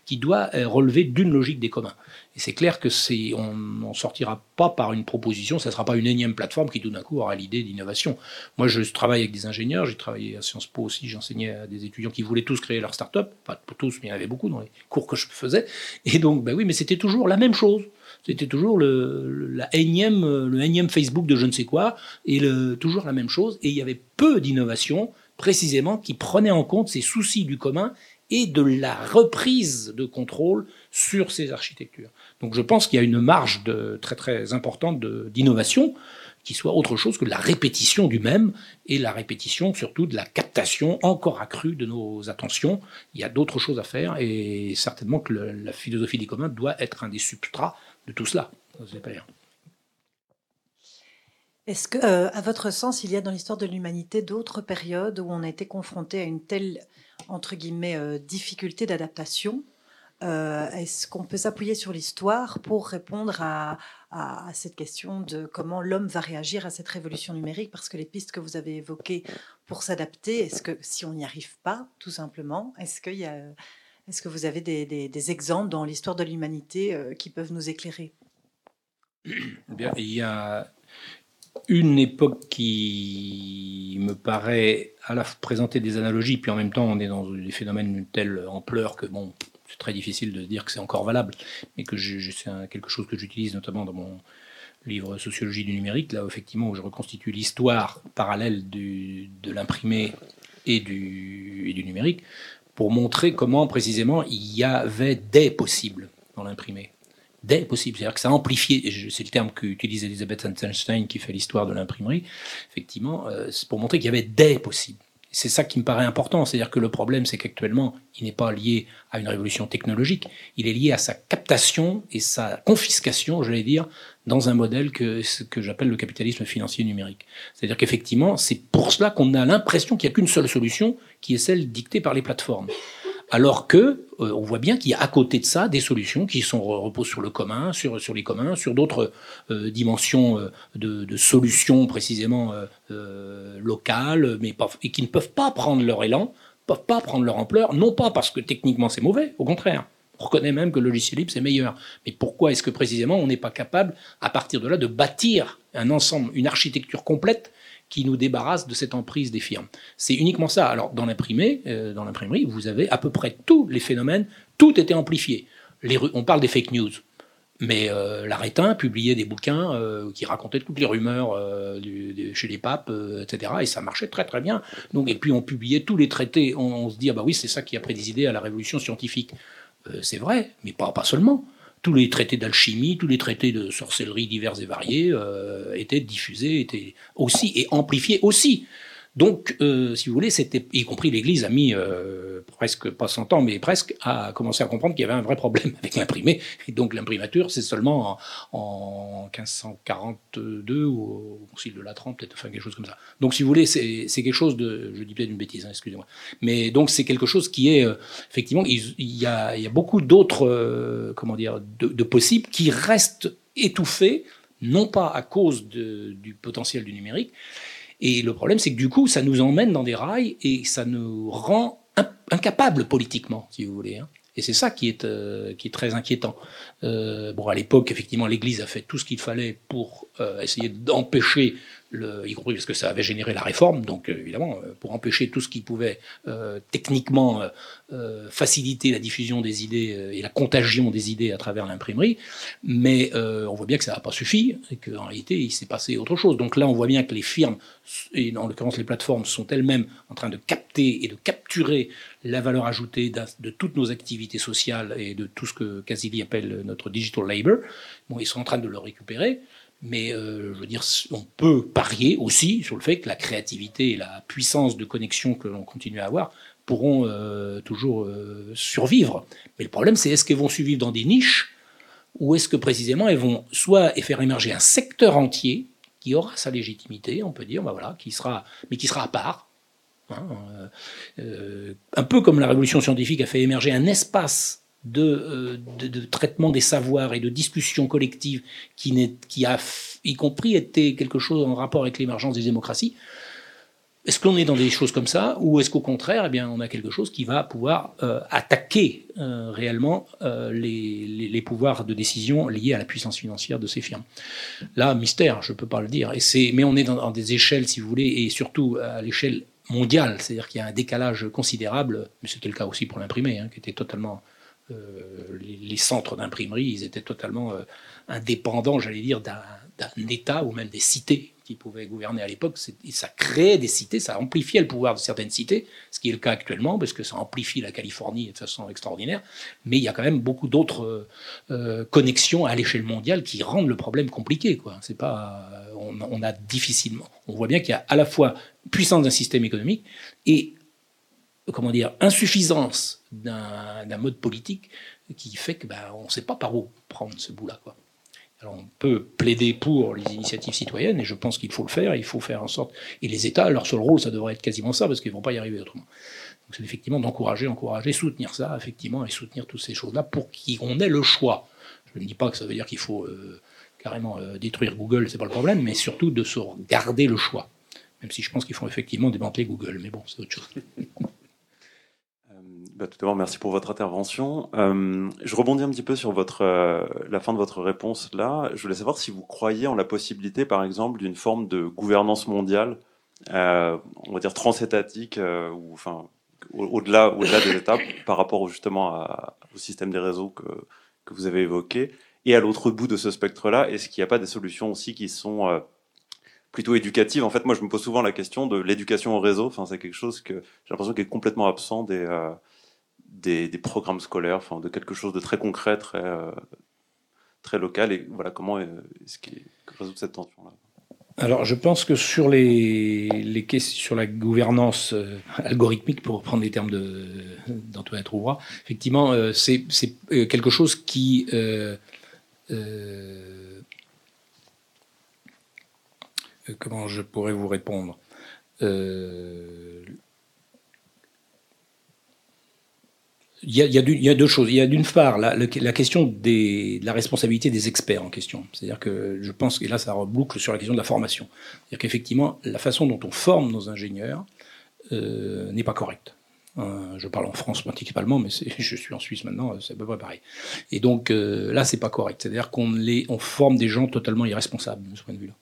qui doit euh, relever d'une logique des communs. Et c'est clair que c'est, on n'en sortira pas par une proposition, ça ne sera pas une énième plateforme qui tout d'un coup aura l'idée d'innovation. Moi, je travaille avec des ingénieurs, j'ai travaillé à Sciences Po aussi, j'enseignais à des étudiants qui voulaient tous créer leur start-up, pas tous, mais il y en avait beaucoup dans les cours que je faisais. Et donc, ben oui, mais c'était toujours la même chose. C'était toujours le, la énième, le énième Facebook de je ne sais quoi, et toujours la même chose. Et il y avait peu d'innovation, précisément, qui prenait en compte ces soucis du commun et de la reprise de contrôle sur ces architectures. Donc je pense qu'il y a une marge de, très très importante d'innovation qui soit autre chose que la répétition du même et la répétition surtout de la captation encore accrue de nos attentions. Il y a d'autres choses à faire et certainement que la philosophie des communs doit être un des substrats de tout cela. Est-ce que, euh, à votre sens, il y a dans l'histoire de l'humanité d'autres périodes où on a été confronté à une telle, entre guillemets, euh, difficulté d'adaptation? Euh, Est-ce qu'on peut s'appuyer sur l'histoire pour répondre à, cette question de comment l'homme va réagir à cette révolution numérique? Parce que les pistes que vous avez évoquées pour s'adapter, est-ce que si on n'y arrive pas, tout simplement, est-ce qu'il y a est-ce que vous avez des, exemples dans l'histoire de l'humanité euh, qui peuvent nous éclairer? Bien, Il y a une époque qui me paraît à la présenter des analogies, puis en même temps on est dans des phénomènes d'une telle ampleur que bon, c'est très difficile de dire que c'est encore valable, mais que c'est quelque chose que j'utilise notamment dans mon livre Sociologie du numérique, là effectivement où je reconstitue l'histoire parallèle de l'imprimé et du numérique, pour montrer comment précisément il y avait des possibles dans l'imprimé. Des possibles, c'est-à-dire que ça a amplifié, c'est le terme qu'utilise Elisabeth Einstein qui fait l'histoire de l'imprimerie, effectivement, euh, c'est pour montrer qu'il y avait des possibles. C'est ça qui me paraît important, c'est-à-dire que le problème, c'est qu'actuellement, il n'est pas lié à une révolution technologique, il est lié à sa captation et sa confiscation, j'allais dire, dans un modèle que, j'appelle le capitalisme financier numérique. C'est-à-dire qu'effectivement, c'est pour cela qu'on a l'impression qu'il n'y a qu'une seule solution, qui est celle dictée par les plateformes. Alors que euh, on voit bien qu'il y a à côté de ça des solutions qui reposent sur le commun, sur, les communs, sur d'autres euh, dimensions euh, de, solutions précisément locales, mais et qui ne peuvent pas prendre leur élan, peuvent pas prendre leur ampleur, non pas parce que techniquement c'est mauvais, au contraire. On reconnaît même que le logiciel libre c'est meilleur. Mais pourquoi est-ce que précisément on n'est pas capable, à partir de là, de bâtir un ensemble, une architecture complète qui nous débarrasse de cette emprise des firmes? C'est uniquement ça. Alors dans l'imprimé, euh, dans l'imprimerie, vous avez à peu près tous les phénomènes, tout était amplifié. On parle des fake news. Mais euh, l'Arétin publiait des bouquins euh, qui racontaient toutes les rumeurs euh, chez les papes, etc. Et ça marchait très très bien. Donc, et puis on publiait tous les traités. On, se dit, ah bah oui, c'est ça qui a présidé à la révolution scientifique. C'est vrai, mais pas, seulement tous les traités d'alchimie, tous les traités de sorcellerie divers et variés étaient diffusés, étaient aussi et amplifiés aussi. Donc, euh, si vous voulez, c'était, y compris l'Église a mis euh, presque, pas 100 ans, mais presque, à commencer à comprendre qu'il y avait un vrai problème avec l'imprimé. Et donc, l'imprimature, c'est seulement en, 1542 ou au Concile de Latran, peut-être, enfin, quelque chose comme ça. Donc, si vous voulez, c'est, quelque chose de, je dis peut-être une bêtise, hein, excusez-moi. Mais donc, c'est quelque chose qui est, euh, effectivement, il, y a, il, y a, beaucoup d'autres, comment dire, de, possibles qui restent étouffés, non pas à cause du potentiel du numérique, et le problème, c'est que du coup, ça nous emmène dans des rails et ça nous rend incapables politiquement, si vous voulez. Hein. Et c'est ça qui est, euh, qui est très inquiétant. Euh, bon, à l'époque, effectivement, l'Église a fait tout ce qu'il fallait pour euh, essayer d'empêcher y compris parce que ça avait généré la réforme, donc euh, évidemment, euh, pour empêcher tout ce qui pouvait euh, techniquement faciliter la diffusion des idées et la contagion des idées à travers l'imprimerie, mais on voit bien que ça n'a pas suffi, et qu'en réalité, il s'est passé autre chose. Donc là, on voit bien que les firmes, et en l'occurrence les plateformes, sont elles-mêmes en train de capter et de capturer la valeur ajoutée de toutes nos activités sociales et de tout ce que Casili appelle notre digital labor. Bon, ils sont en train de le récupérer. Mais euh, je veux dire, on peut parier aussi sur le fait que la créativité et la puissance de connexion que l'on continue à avoir pourront euh, toujours euh, survivre. Mais le problème, c'est est-ce qu'elles vont survivre dans des niches ou est-ce que précisément elles vont soit faire émerger un secteur entier qui aura sa légitimité, on peut dire, bah qui sera, mais qui sera à part, hein, un peu comme la révolution scientifique a fait émerger un espace euh, de, traitement des savoirs et de discussion collective qui, qui a, y compris, été quelque chose en rapport avec l'émergence des démocraties. Est-ce qu'on est dans des choses comme ça ou est-ce qu'au contraire, eh bien, on a quelque chose qui va pouvoir euh, attaquer euh, réellement les, les, pouvoirs de décision liés à la puissance financière de ces firmes? Là, mystère, je ne peux pas le dire. Et mais on est dans, dans, des échelles, si vous voulez, et surtout à l'échelle mondiale, c'est-à-dire qu'il y a un décalage considérable, mais c'était le cas aussi pour l'imprimé, hein, qui était totalement euh, les, centres d'imprimerie, ils étaient totalement euh, indépendants, j'allais dire, d'un État ou même des cités qui pouvaient gouverner à l'époque. Ça créait des cités, ça amplifiait le pouvoir de certaines cités, ce qui est le cas actuellement, parce que ça amplifie la Californie de façon extraordinaire. Mais il y a quand même beaucoup d'autres euh, connexions à l'échelle mondiale qui rendent le problème compliqué. On, a difficilement. On voit bien qu'il y a à la fois puissance d'un système économique et comment dire, insuffisance d'un mode politique qui fait que ben, on ne sait pas par où prendre ce bout-là. Alors on peut plaider pour les initiatives citoyennes, et je pense qu'il faut le faire, il faut faire en sorte. Et les États, leur seul rôle, ça devrait être quasiment ça, parce qu'ils ne vont pas y arriver autrement. Donc c'est effectivement d'encourager, encourager, soutenir ça, effectivement, et soutenir toutes ces choses-là pour qu'on ait le choix. Je ne dis pas que ça veut dire qu'il faut euh, carrément euh, détruire Google, c'est pas le problème, mais surtout de se garder le choix. Même si je pense qu'il faut effectivement démanteler Google, mais bon, c'est autre chose. Bah, tout d'abord, merci pour votre intervention. Euh, je rebondis un petit peu sur votre, euh, la fin de votre réponse là. Je voulais savoir si vous croyez en la possibilité, par exemple, d'une forme de gouvernance mondiale, euh, on va dire transétatique, ou enfin au-delà, au-delà des étapes, par rapport justement au système des réseaux que, que vous avez évoqué. Et à l'autre bout de ce spectre-là, est-ce qu'il n'y a pas des solutions aussi qui sont plutôt éducatives? En fait, moi, je me pose souvent la question de l'éducation au réseau. Enfin, c'est quelque chose que j'ai l'impression qui est complètement absent des des, programmes scolaires, enfin, de quelque chose de très concret, très, euh, très local. Et voilà, comment est-ce résout cette tension-là? Alors, je pense que sur les, questions sur la gouvernance euh, algorithmique, pour reprendre les termes d'Antoine Trouvera, effectivement, euh, c'est quelque chose qui comment je pourrais vous répondre? Il y, a, deux choses. Il y a d'une part la, question de la responsabilité des experts en question. C'est-à-dire que je pense, et là ça reboucle sur la question de la formation. C'est-à-dire qu'effectivement, la façon dont on forme nos ingénieurs euh, n'est pas correcte. Euh, je parle en France principalement, mais je suis en Suisse maintenant, c'est à peu près pareil. Et donc euh, là, c'est pas correct. C'est-à-dire qu'on on forme des gens totalement irresponsables de ce point de vue-là.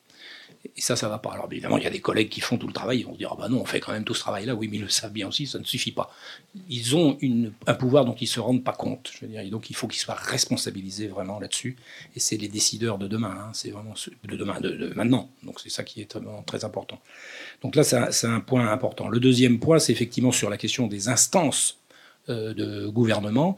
Et ça, ça va pas. Alors évidemment, il y a des collègues qui font tout le travail, ils vont se dire, ah bah non, on fait quand même tout ce travail-là. Oui, mais ils le savent bien aussi, ça ne suffit pas. Ils ont une, un pouvoir dont ils se rendent pas compte. Je veux dire, et donc il faut qu'ils soient responsabilisés vraiment là-dessus. Et c'est les décideurs de demain. Hein. C'est vraiment de demain, de, maintenant. Donc c'est ça qui est vraiment très important. Donc là, c'est un, point important. Le deuxième point, c'est effectivement sur la question des instances euh, de gouvernement.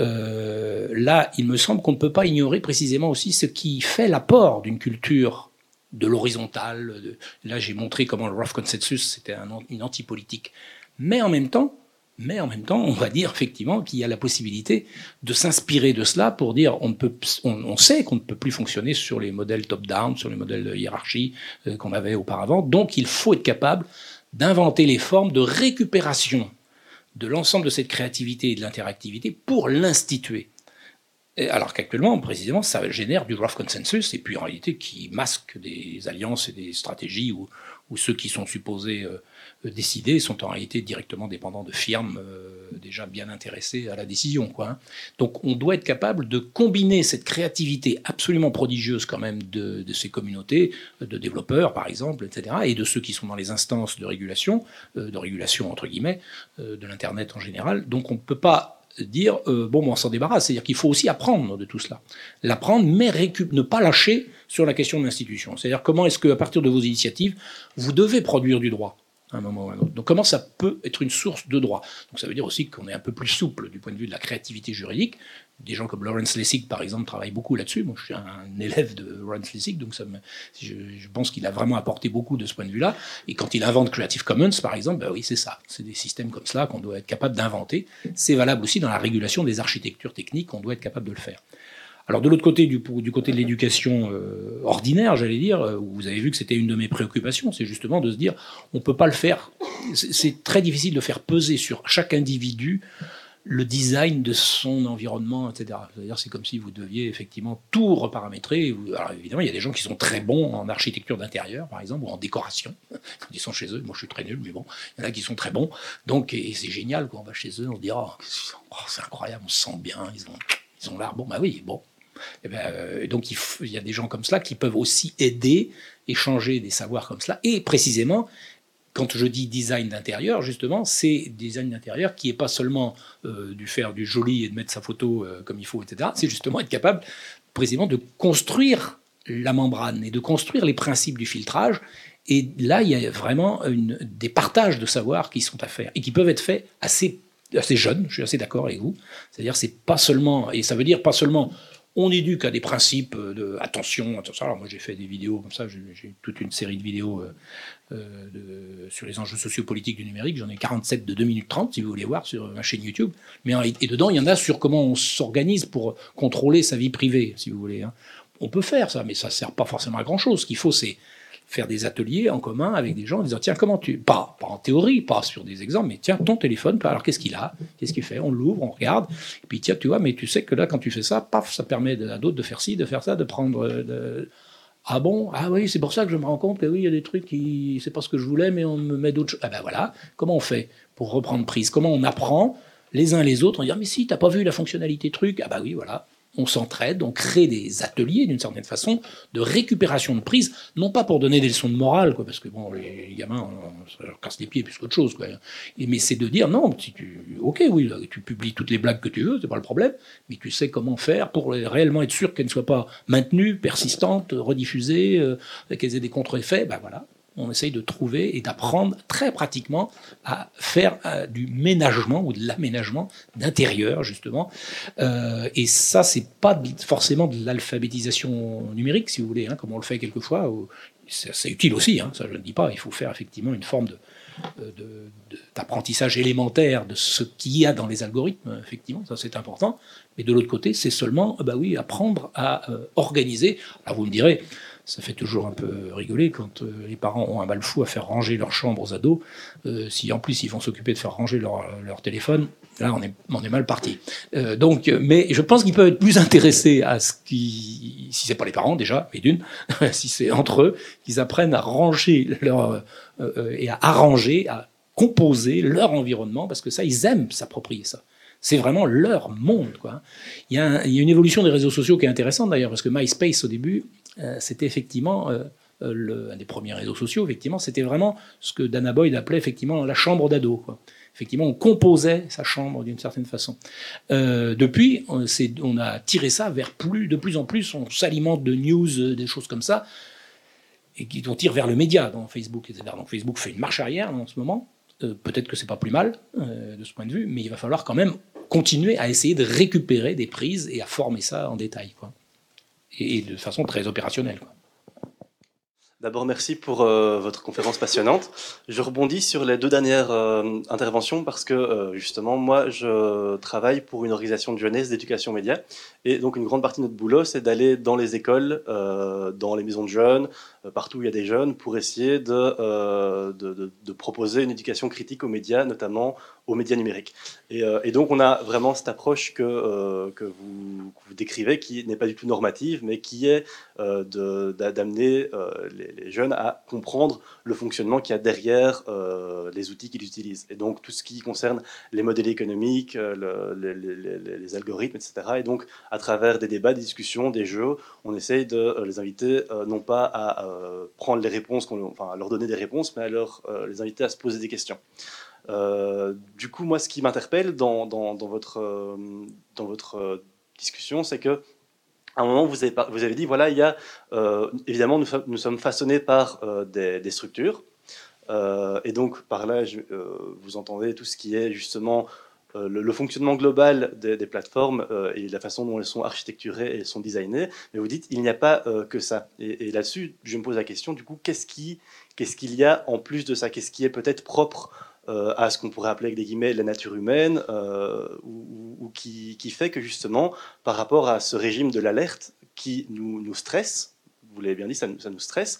Euh, là, il me semble qu'on ne peut pas ignorer précisément aussi ce qui fait l'apport d'une culture de l'horizontal. Là, j'ai montré comment le rough consensus, c'était une anti-politique. Mais en même temps, mais en même temps, on va dire effectivement qu'il y a la possibilité de s'inspirer de cela pour dire on, peut, on, sait qu'on ne peut plus fonctionner sur les modèles top-down, sur les modèles de hiérarchie euh, qu'on avait auparavant. Donc il faut être capable d'inventer les formes de récupération de l'ensemble de cette créativité et de l'interactivité pour l'instituer alors qu'actuellement, précisément, ça génère du rough consensus, et puis en réalité qui masque des alliances et des stratégies où, ceux qui sont supposés euh, décider sont en réalité directement dépendants de firmes euh, déjà bien intéressées à la décision. Quoi, hein. Donc on doit être capable de combiner cette créativité absolument prodigieuse quand même de, ces communautés, de développeurs par exemple, etc., et de ceux qui sont dans les instances de régulation, euh, de régulation entre guillemets, de l'Internet en général. Donc on ne peut pas dire euh, bon, on s'en débarrasse. C'est-à-dire qu'il faut aussi apprendre de tout cela. L'apprendre, mais ne pas lâcher sur la question de l'institution. C'est-à-dire comment est-ce qu'à partir de vos initiatives, vous devez produire du droit Donc comment ça peut être une source de droit? Donc ça veut dire aussi qu'on est un peu plus souple du point de vue de la créativité juridique. Des gens comme Lawrence Lessig, par exemple, travaillent beaucoup là-dessus. Moi, je suis un élève de Lawrence Lessig, donc je, pense qu'il a vraiment apporté beaucoup de ce point de vue-là. Et quand il invente Creative Commons, par exemple, ben oui, c'est ça. C'est des systèmes comme cela qu'on doit être capable d'inventer. C'est valable aussi dans la régulation des architectures techniques, on doit être capable de le faire. Alors de l'autre côté, du, côté de l'éducation euh, ordinaire, j'allais dire, euh, vous avez vu que c'était une de mes préoccupations, c'est justement de se dire, on ne peut pas le faire. C'est très difficile de faire peser sur chaque individu le design de son environnement, etc. C'est-à-dire, c'est comme si vous deviez effectivement tout reparamétrer. Alors évidemment, il y a des gens qui sont très bons en architecture d'intérieur, par exemple, ou en décoration, quand ils sont chez eux. Moi, je suis très nul, mais bon, il y en a qui sont très bons. Donc, c'est génial, quand on va chez eux, on dit, oh, oh, c'est incroyable, on se sent bien, ils ont, ils ont l'art. Bon, bah oui, bon, eh ben, euh, donc il, y a des gens comme cela qui peuvent aussi aider, échanger des savoirs comme cela. Et précisément, quand je dis design d'intérieur, justement, c'est design d'intérieur qui n'est pas seulement euh, du faire du joli et de mettre sa photo euh, comme il faut, etc. C'est justement être capable, précisément, de construire la membrane et de construire les principes du filtrage. Et là, il y a vraiment des partages de savoir qui sont à faire et qui peuvent être faits assez assez jeunes. Je suis assez d'accord avec vous. C'est-à-dire, c'est pas seulement, et ça veut dire pas seulement on éduque à des principes de attention, moi j'ai fait des vidéos comme ça, j'ai toute une série de vidéos euh, euh, sur les enjeux sociopolitiques du numérique. J'en ai 47 de 2 minutes 30 si vous voulez voir sur ma chaîne YouTube. Mais et dedans il y en a sur comment on s'organise pour contrôler sa vie privée, si vous voulez. Hein. On peut faire ça, mais ça sert pas forcément à grand chose. Ce qu'il faut c'est faire des ateliers en commun avec des gens en disant tiens comment tu pas, pas en théorie pas sur des exemples mais tiens ton téléphone alors qu'est-ce qu'il a? Qu'est-ce qu'il fait? On l'ouvre on regarde et puis tiens tu vois mais tu sais que là quand tu fais ça paf ça permet à d'autres de faire ci de faire ça de prendre de... ah bon? Ah oui c'est pour ça que je me rends compte que oui il y a des trucs qui c'est pas ce que je voulais mais on me met d'autres ah ben voilà. Comment on fait pour reprendre prise? Comment on apprend les uns les autres on dit ah, mais si t'as pas vu la fonctionnalité truc ah bah oui voilà on s'entraide, on crée des ateliers d'une certaine façon de récupération de prise, non pas pour donner des leçons de morale, quoi, parce que bon, les, gamins, ça leur casse les pieds plus qu'autre chose, quoi. mais c'est de dire non, si tu, ok, oui, tu publies toutes les blagues que tu veux, c'est pas le problème, mais tu sais comment faire pour réellement être sûr qu'elles ne soient pas maintenues, persistantes, rediffusées, euh, qu'elles aient des contre-effets, ben voilà, on essaye de trouver et d'apprendre très pratiquement à faire euh, du ménagement ou de l'aménagement d'intérieur, justement. Euh, et ça, c'est pas forcément de l'alphabétisation numérique, si vous voulez, hein, comme on le fait quelquefois. C'est utile aussi, hein, ça je ne dis pas. Il faut faire effectivement une forme euh, d'apprentissage élémentaire de ce qu'il y a dans les algorithmes, effectivement, ça c'est important. Mais de l'autre côté, c'est seulement, bah oui, apprendre à organiser. Alors vous me direz, ça fait toujours un peu rigoler quand euh, les parents ont un mal fou à faire ranger leur chambre aux ados. Euh, si en plus ils vont s'occuper de faire ranger leur, téléphone, là on est, mal parti. Euh, donc, mais je pense qu'ils peuvent être plus intéressés à ce qui, si c'est pas les parents déjà, mais d'une, si c'est entre eux, qu'ils apprennent à ranger leur et à arranger, à composer leur environnement, parce que ça, ils aiment s'approprier ça. C'est vraiment leur monde. Quoi. Il, y a une évolution des réseaux sociaux qui est intéressante d'ailleurs, parce que MySpace au début, c'était effectivement euh, le, un des premiers réseaux sociaux, effectivement, c'était vraiment ce que Dana Boyd appelait effectivement la chambre d'ado. Effectivement, on composait sa chambre d'une certaine façon. Euh, depuis, on, a tiré ça vers plus, de plus en plus, on s'alimente de news, des choses comme ça, et qui on tire vers le média dans Facebook, etc. Donc Facebook fait une marche arrière en ce moment. Euh, peut-être que c'est pas plus mal euh, de ce point de vue, mais il va falloir quand même continuer à essayer de récupérer des prises et à former ça en détail. Et, de façon très opérationnelle. D'abord, merci pour euh, votre conférence passionnante. Je rebondis sur les deux dernières euh, interventions parce que euh, justement, moi, je travaille pour une organisation de jeunesse d'éducation média. Et donc, une grande partie de notre boulot, c'est d'aller dans les écoles, dans les maisons de jeunes, partout où il y a des jeunes, pour essayer de proposer une éducation critique aux médias, notamment aux médias numériques. Et, euh, et, donc on a vraiment cette approche que, euh, que, vous, décrivez, qui n'est pas du tout normative, mais qui est euh, d'amener euh, les, jeunes à comprendre le fonctionnement qu'il y a derrière les outils qu'ils utilisent. Et donc tout ce qui concerne les modèles économiques, le, les, les, les, algorithmes, etc. Et donc à travers des débats, des discussions, des jeux, on essaye de les inviter non pas à prendre les réponses, enfin à leur donner des réponses, mais à leur, les inviter à se poser des questions. Euh, du coup, moi, ce qui m'interpelle dans, votre, euh, euh, discussion, c'est que à un moment, vous avez, dit, voilà, il y a, évidemment, nous, sommes façonnés par des, structures. Et donc, par là, vous entendez tout ce qui est justement le, fonctionnement global des, plateformes et la façon dont elles sont architecturées et sont designées. Mais vous dites, il n'y a pas que ça. Et, là-dessus, je me pose la question, du coup, qu'est-ce qu'il qu y a en plus de ça? Qu'est-ce qui est peut-être propre à ce qu'on pourrait appeler avec des guillemets la nature humaine, euh, ou, qui, fait que justement, par rapport à ce régime de l'alerte qui nous, stresse, vous l'avez bien dit, ça, nous stresse,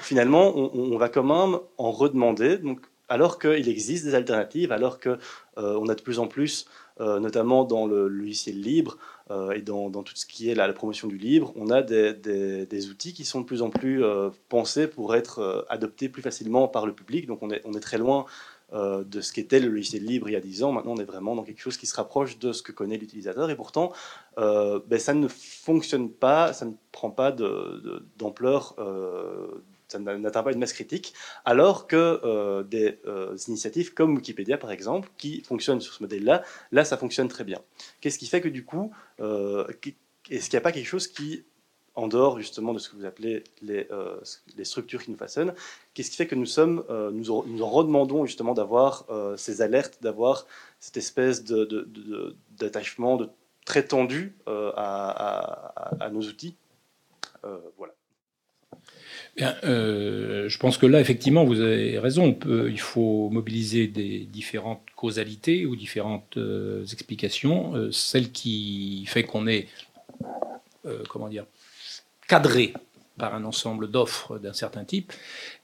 finalement, on, va quand même en redemander, donc, alors qu'il existe des alternatives, alors qu'on euh, a de plus en plus, euh, notamment dans le, logiciel libre, euh, et dans, tout ce qui est la, promotion du libre, on a des, outils qui sont de plus en plus euh, pensés pour être euh, adoptés plus facilement par le public. Donc on est très loin euh, de ce qu'était le logiciel libre il y a 10 ans. Maintenant, on est vraiment dans quelque chose qui se rapproche de ce que connaît l'utilisateur. Et pourtant, euh, ben, ça ne fonctionne pas, ça ne prend pas d'ampleur, euh, ça n'atteint pas une masse critique, alors que des initiatives comme Wikipédia, par exemple, qui fonctionnent sur ce modèle-là, là, ça fonctionne très bien. Qu'est-ce qui fait que du coup, est-ce qu'il n'y a pas quelque chose qui en dehors justement de ce que vous appelez les, euh, les structures qui nous façonnent, qu'est-ce qui fait que nous sommes, euh, nous, nous, redemandons justement d'avoir euh, ces alertes, d'avoir cette espèce d'attachement de, de, très tendu à, nos outils? Voilà. Bien, je pense que là, effectivement, vous avez raison. Il faut mobiliser des différentes causalités ou différentes explications. celle qui fait qu'on est, comment dire, cadrée par un ensemble d'offres d'un certain type,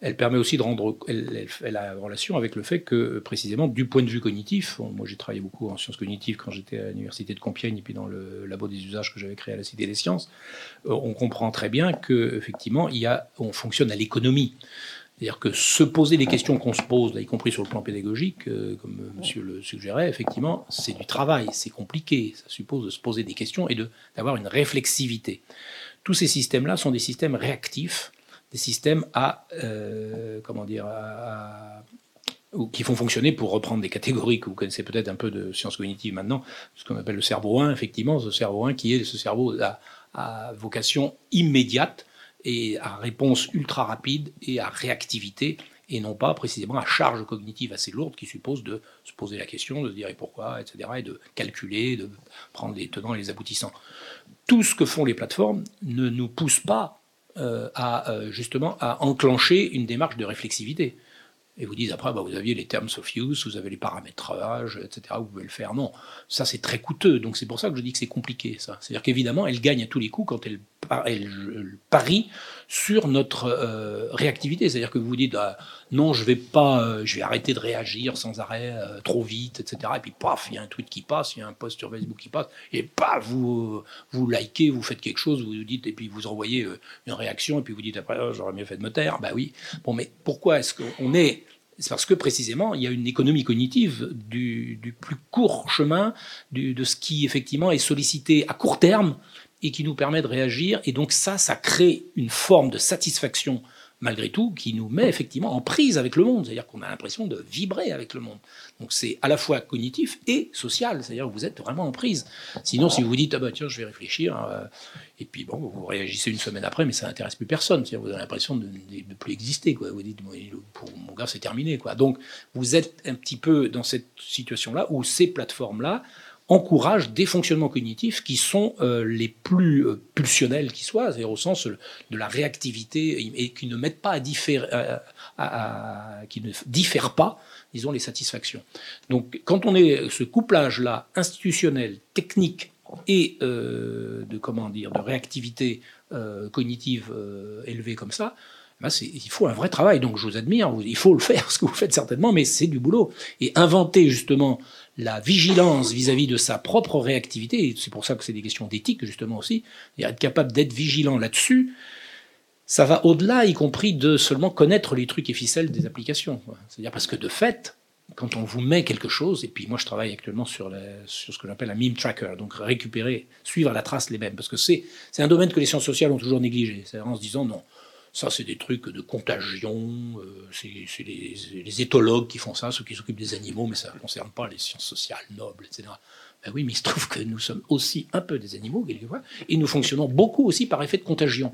elle permet aussi de rendre, elle, a relation avec le fait que précisément du point de vue cognitif, moi j'ai travaillé beaucoup en sciences cognitives quand j'étais à l'université de Compiègne et puis dans le labo des usages que j'avais créé à la Cité des Sciences, euh, on comprend très bien que effectivement il y a, on fonctionne à l'économie. C'est-à-dire que se poser les questions qu'on se pose, y compris sur le plan pédagogique, euh, comme euh, monsieur le suggérait, effectivement, c'est du travail, c'est compliqué, ça suppose de se poser des questions et d'avoir une réflexivité. Tous ces systèmes-là sont des systèmes réactifs, des systèmes à, euh, comment dire, à, qui font fonctionner, pour reprendre des catégories que vous connaissez peut-être un peu de sciences cognitives maintenant, ce qu'on appelle le cerveau 1, effectivement, ce cerveau 1 qui est ce cerveau à, à vocation immédiate et à réponse ultra rapide et à réactivité et non pas précisément à charge cognitive assez lourde qui suppose de se poser la question, de se dire et pourquoi, etc., et de calculer, de prendre les tenants et les aboutissants tout ce que font les plateformes ne nous pousse pas euh, à euh, justement à enclencher une démarche de réflexivité. Et vous dites après, bah, vous aviez les terms of use, vous avez les paramétrages, etc. Vous pouvez le faire. Non, ça c'est très coûteux. Donc c'est pour ça que je dis que c'est compliqué. Ça, c'est-à-dire qu'évidemment, elle gagne à tous les coups quand elle, elle parie sur notre euh, réactivité. C'est-à-dire que vous vous dites, ah, non, je vais pas, euh, je vais arrêter de réagir sans arrêt, euh, trop vite, etc. Et puis paf, il y a un tweet qui passe, il y a un post sur Facebook qui passe, et paf, vous vous likez, vous faites quelque chose, vous vous dites, et puis vous envoyez une réaction, et puis vous dites après, oh, j'aurais mieux fait de me taire. Bah oui. Bon, mais pourquoi est-ce qu'on est c'est parce que précisément, il y a une économie cognitive du, plus court chemin, de ce qui effectivement est sollicité à court terme et qui nous permet de réagir. Et donc ça, ça crée une forme de satisfaction malgré tout, qui nous met effectivement en prise avec le monde. C'est-à-dire qu'on a l'impression de vibrer avec le monde. Donc c'est à la fois cognitif et social. C'est-à-dire que vous êtes vraiment en prise. Sinon, si vous vous dites, ah bah tiens, je vais réfléchir, euh, et puis bon, vous réagissez une semaine après, mais ça n'intéresse plus personne. C'est-à-dire vous avez l'impression de ne plus exister. Quoi. Vous dites, pour mon gars, c'est terminé. Quoi. Donc vous êtes un petit peu dans cette situation-là où ces plateformes-là, encourage des fonctionnements cognitifs qui sont euh, les plus euh, pulsionnels qui soient, c'est-à-dire au sens de la réactivité et qui ne mettent pas à, différer, à, qui ne diffèrent pas, disons, les satisfactions. Donc, quand on est ce couplage-là institutionnel, technique et euh, de comment dire, de réactivité cognitive élevée comme ça, ben il faut un vrai travail. Donc, je vous admire, il faut le faire, ce que vous faites certainement, mais c'est du boulot. Et inventer justement la vigilance vis-à-vis de sa propre réactivité, c'est pour ça que c'est des questions d'éthique justement aussi, et être capable d'être vigilant là-dessus, ça va au-delà, y compris de seulement connaître les trucs et ficelles des applications. C'est-à-dire parce que de fait, quand on vous met quelque chose, et puis moi je travaille actuellement sur, ce que j'appelle un meme tracker, donc récupérer, suivre la trace les mêmes, parce que c'est un domaine que les sciences sociales ont toujours négligé, c'est en se disant non, ça, c'est des trucs de contagion, euh, c'est les, éthologues qui font ça, ceux qui s'occupent des animaux, mais ça ne concerne pas les sciences sociales nobles, etc. Ben oui, mais il se trouve que nous sommes aussi un peu des animaux, quelquefois, et nous fonctionnons beaucoup aussi par effet de contagion.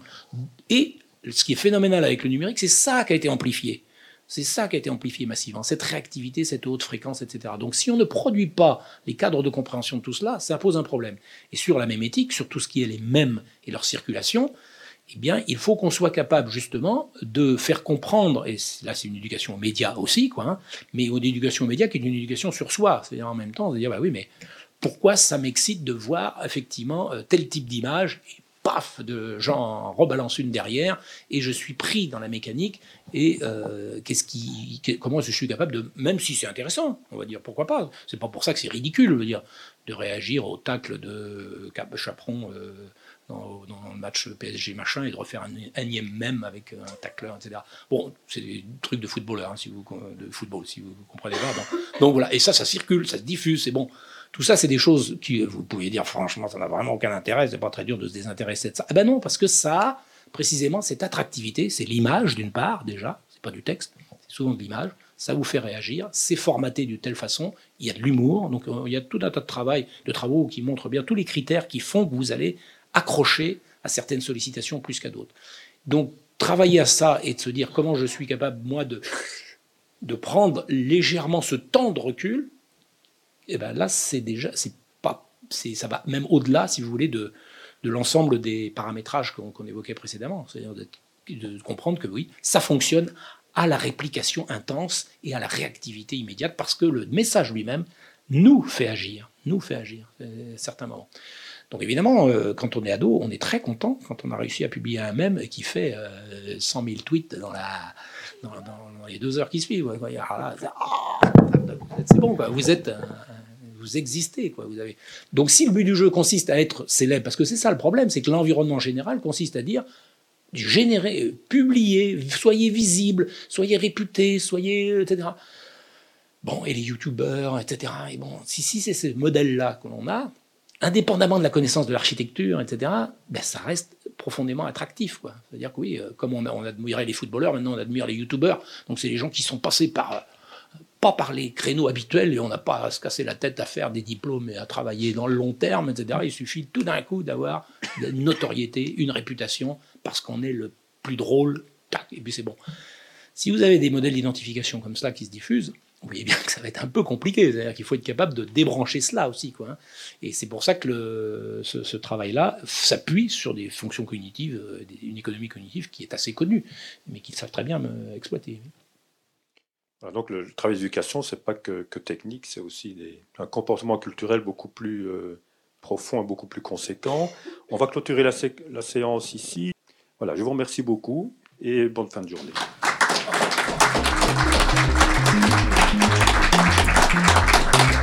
Et ce qui est phénoménal avec le numérique, c'est ça qui a été amplifié. C'est ça qui a été amplifié massivement, cette réactivité, cette haute fréquence, etc. Donc si on ne produit pas les cadres de compréhension de tout cela, ça pose un problème. Et sur la même éthique, sur tout ce qui est les mêmes et leur circulation, eh bien, il faut qu'on soit capable justement de faire comprendre, et là c'est une éducation aux médias aussi, quoi, hein, mais une éducation aux médias qui est une éducation sur soi, c'est-à-dire en même temps de dire, bah oui, mais pourquoi ça m'excite de voir effectivement euh, tel type d'image, et paf, de gens rebalancent une derrière, et je suis pris dans la mécanique, et euh, qu'est-ce qui, comment je suis capable de, même si c'est intéressant, on va dire, pourquoi pas, c'est pas pour ça que c'est ridicule, de réagir au tacle de Cap Chaperon. Euh, dans, le match PSG machin et de refaire un énième même avec un tacleur, etc. Bon, c'est des trucs de footballeur, hein, si vous, de football, si vous comprenez pas. Donc voilà, et ça, ça circule, ça se diffuse, c'est bon. Tout ça, c'est des choses qui, vous pouvez dire, franchement, ça n'a vraiment aucun intérêt, c'est pas très dur de se désintéresser de ça. Eh ben non, parce que ça, précisément, cette attractivité, c'est l'image d'une part, déjà, c'est pas du texte, c'est souvent de l'image, ça vous fait réagir, c'est formaté de telle façon, il y a de l'humour, donc euh, il y a tout un tas de, travail, de travaux qui montrent bien tous les critères qui font que vous allez accroché à certaines sollicitations plus qu'à d'autres. Donc, travailler à ça et de se dire comment je suis capable, moi, de, de prendre légèrement ce temps de recul, et eh ben là, c'est déjà, c'est pas, c'est, ça va même au-delà, si vous voulez, de, de l'ensemble des paramétrages qu'on, évoquait précédemment. C'est-à-dire de, de comprendre que oui, ça fonctionne à la réplication intense et à la réactivité immédiate parce que le message lui-même nous fait agir, nous fait agir à certains moments. Donc évidemment, euh, quand on est ado, on est très content quand on a réussi à publier un mème qui fait 100 euh, 000 tweets dans, les deux heures qui suivent. Ah, c'est bon, vous êtes, vous existez, quoi. Donc si le but du jeu consiste à être célèbre, parce que c'est ça le problème, c'est que l'environnement général consiste à dire générer, publier, soyez visible, soyez réputé, soyez, etc. Bon, et les youtubeurs, etc. Et bon, si, si c'est ce modèle-là que l'on a, indépendamment de la connaissance de l'architecture, etc., ben, ça reste profondément attractif. C'est-à-dire que oui, euh, comme on, on, admirait les footballeurs, maintenant on admire les youtubeurs. Donc c'est les gens qui sont passés par, euh, pas par les créneaux habituels et on n'a pas à se casser la tête à faire des diplômes et à travailler dans le long terme, etc. Il suffit tout d'un coup d'avoir une notoriété, une réputation, parce qu'on est le plus drôle, et puis c'est bon. Si vous avez des modèles d'identification comme ça qui se diffusent, vous voyez bien que ça va être un peu compliqué. C'est-à-dire qu'il faut être capable de débrancher cela aussi. Quoi. Hein. Et c'est pour ça que ce, travail-là s'appuie sur des fonctions cognitives, euh, une économie cognitive qui est assez connue, mais qu'ils savent très bien exploiter. Donc le, travail d'éducation, c'est pas que, technique, c'est aussi un comportement culturel beaucoup plus euh, profond et beaucoup plus conséquent. On va clôturer la, la séance ici. Voilà, je vous remercie beaucoup et bonne fin de journée.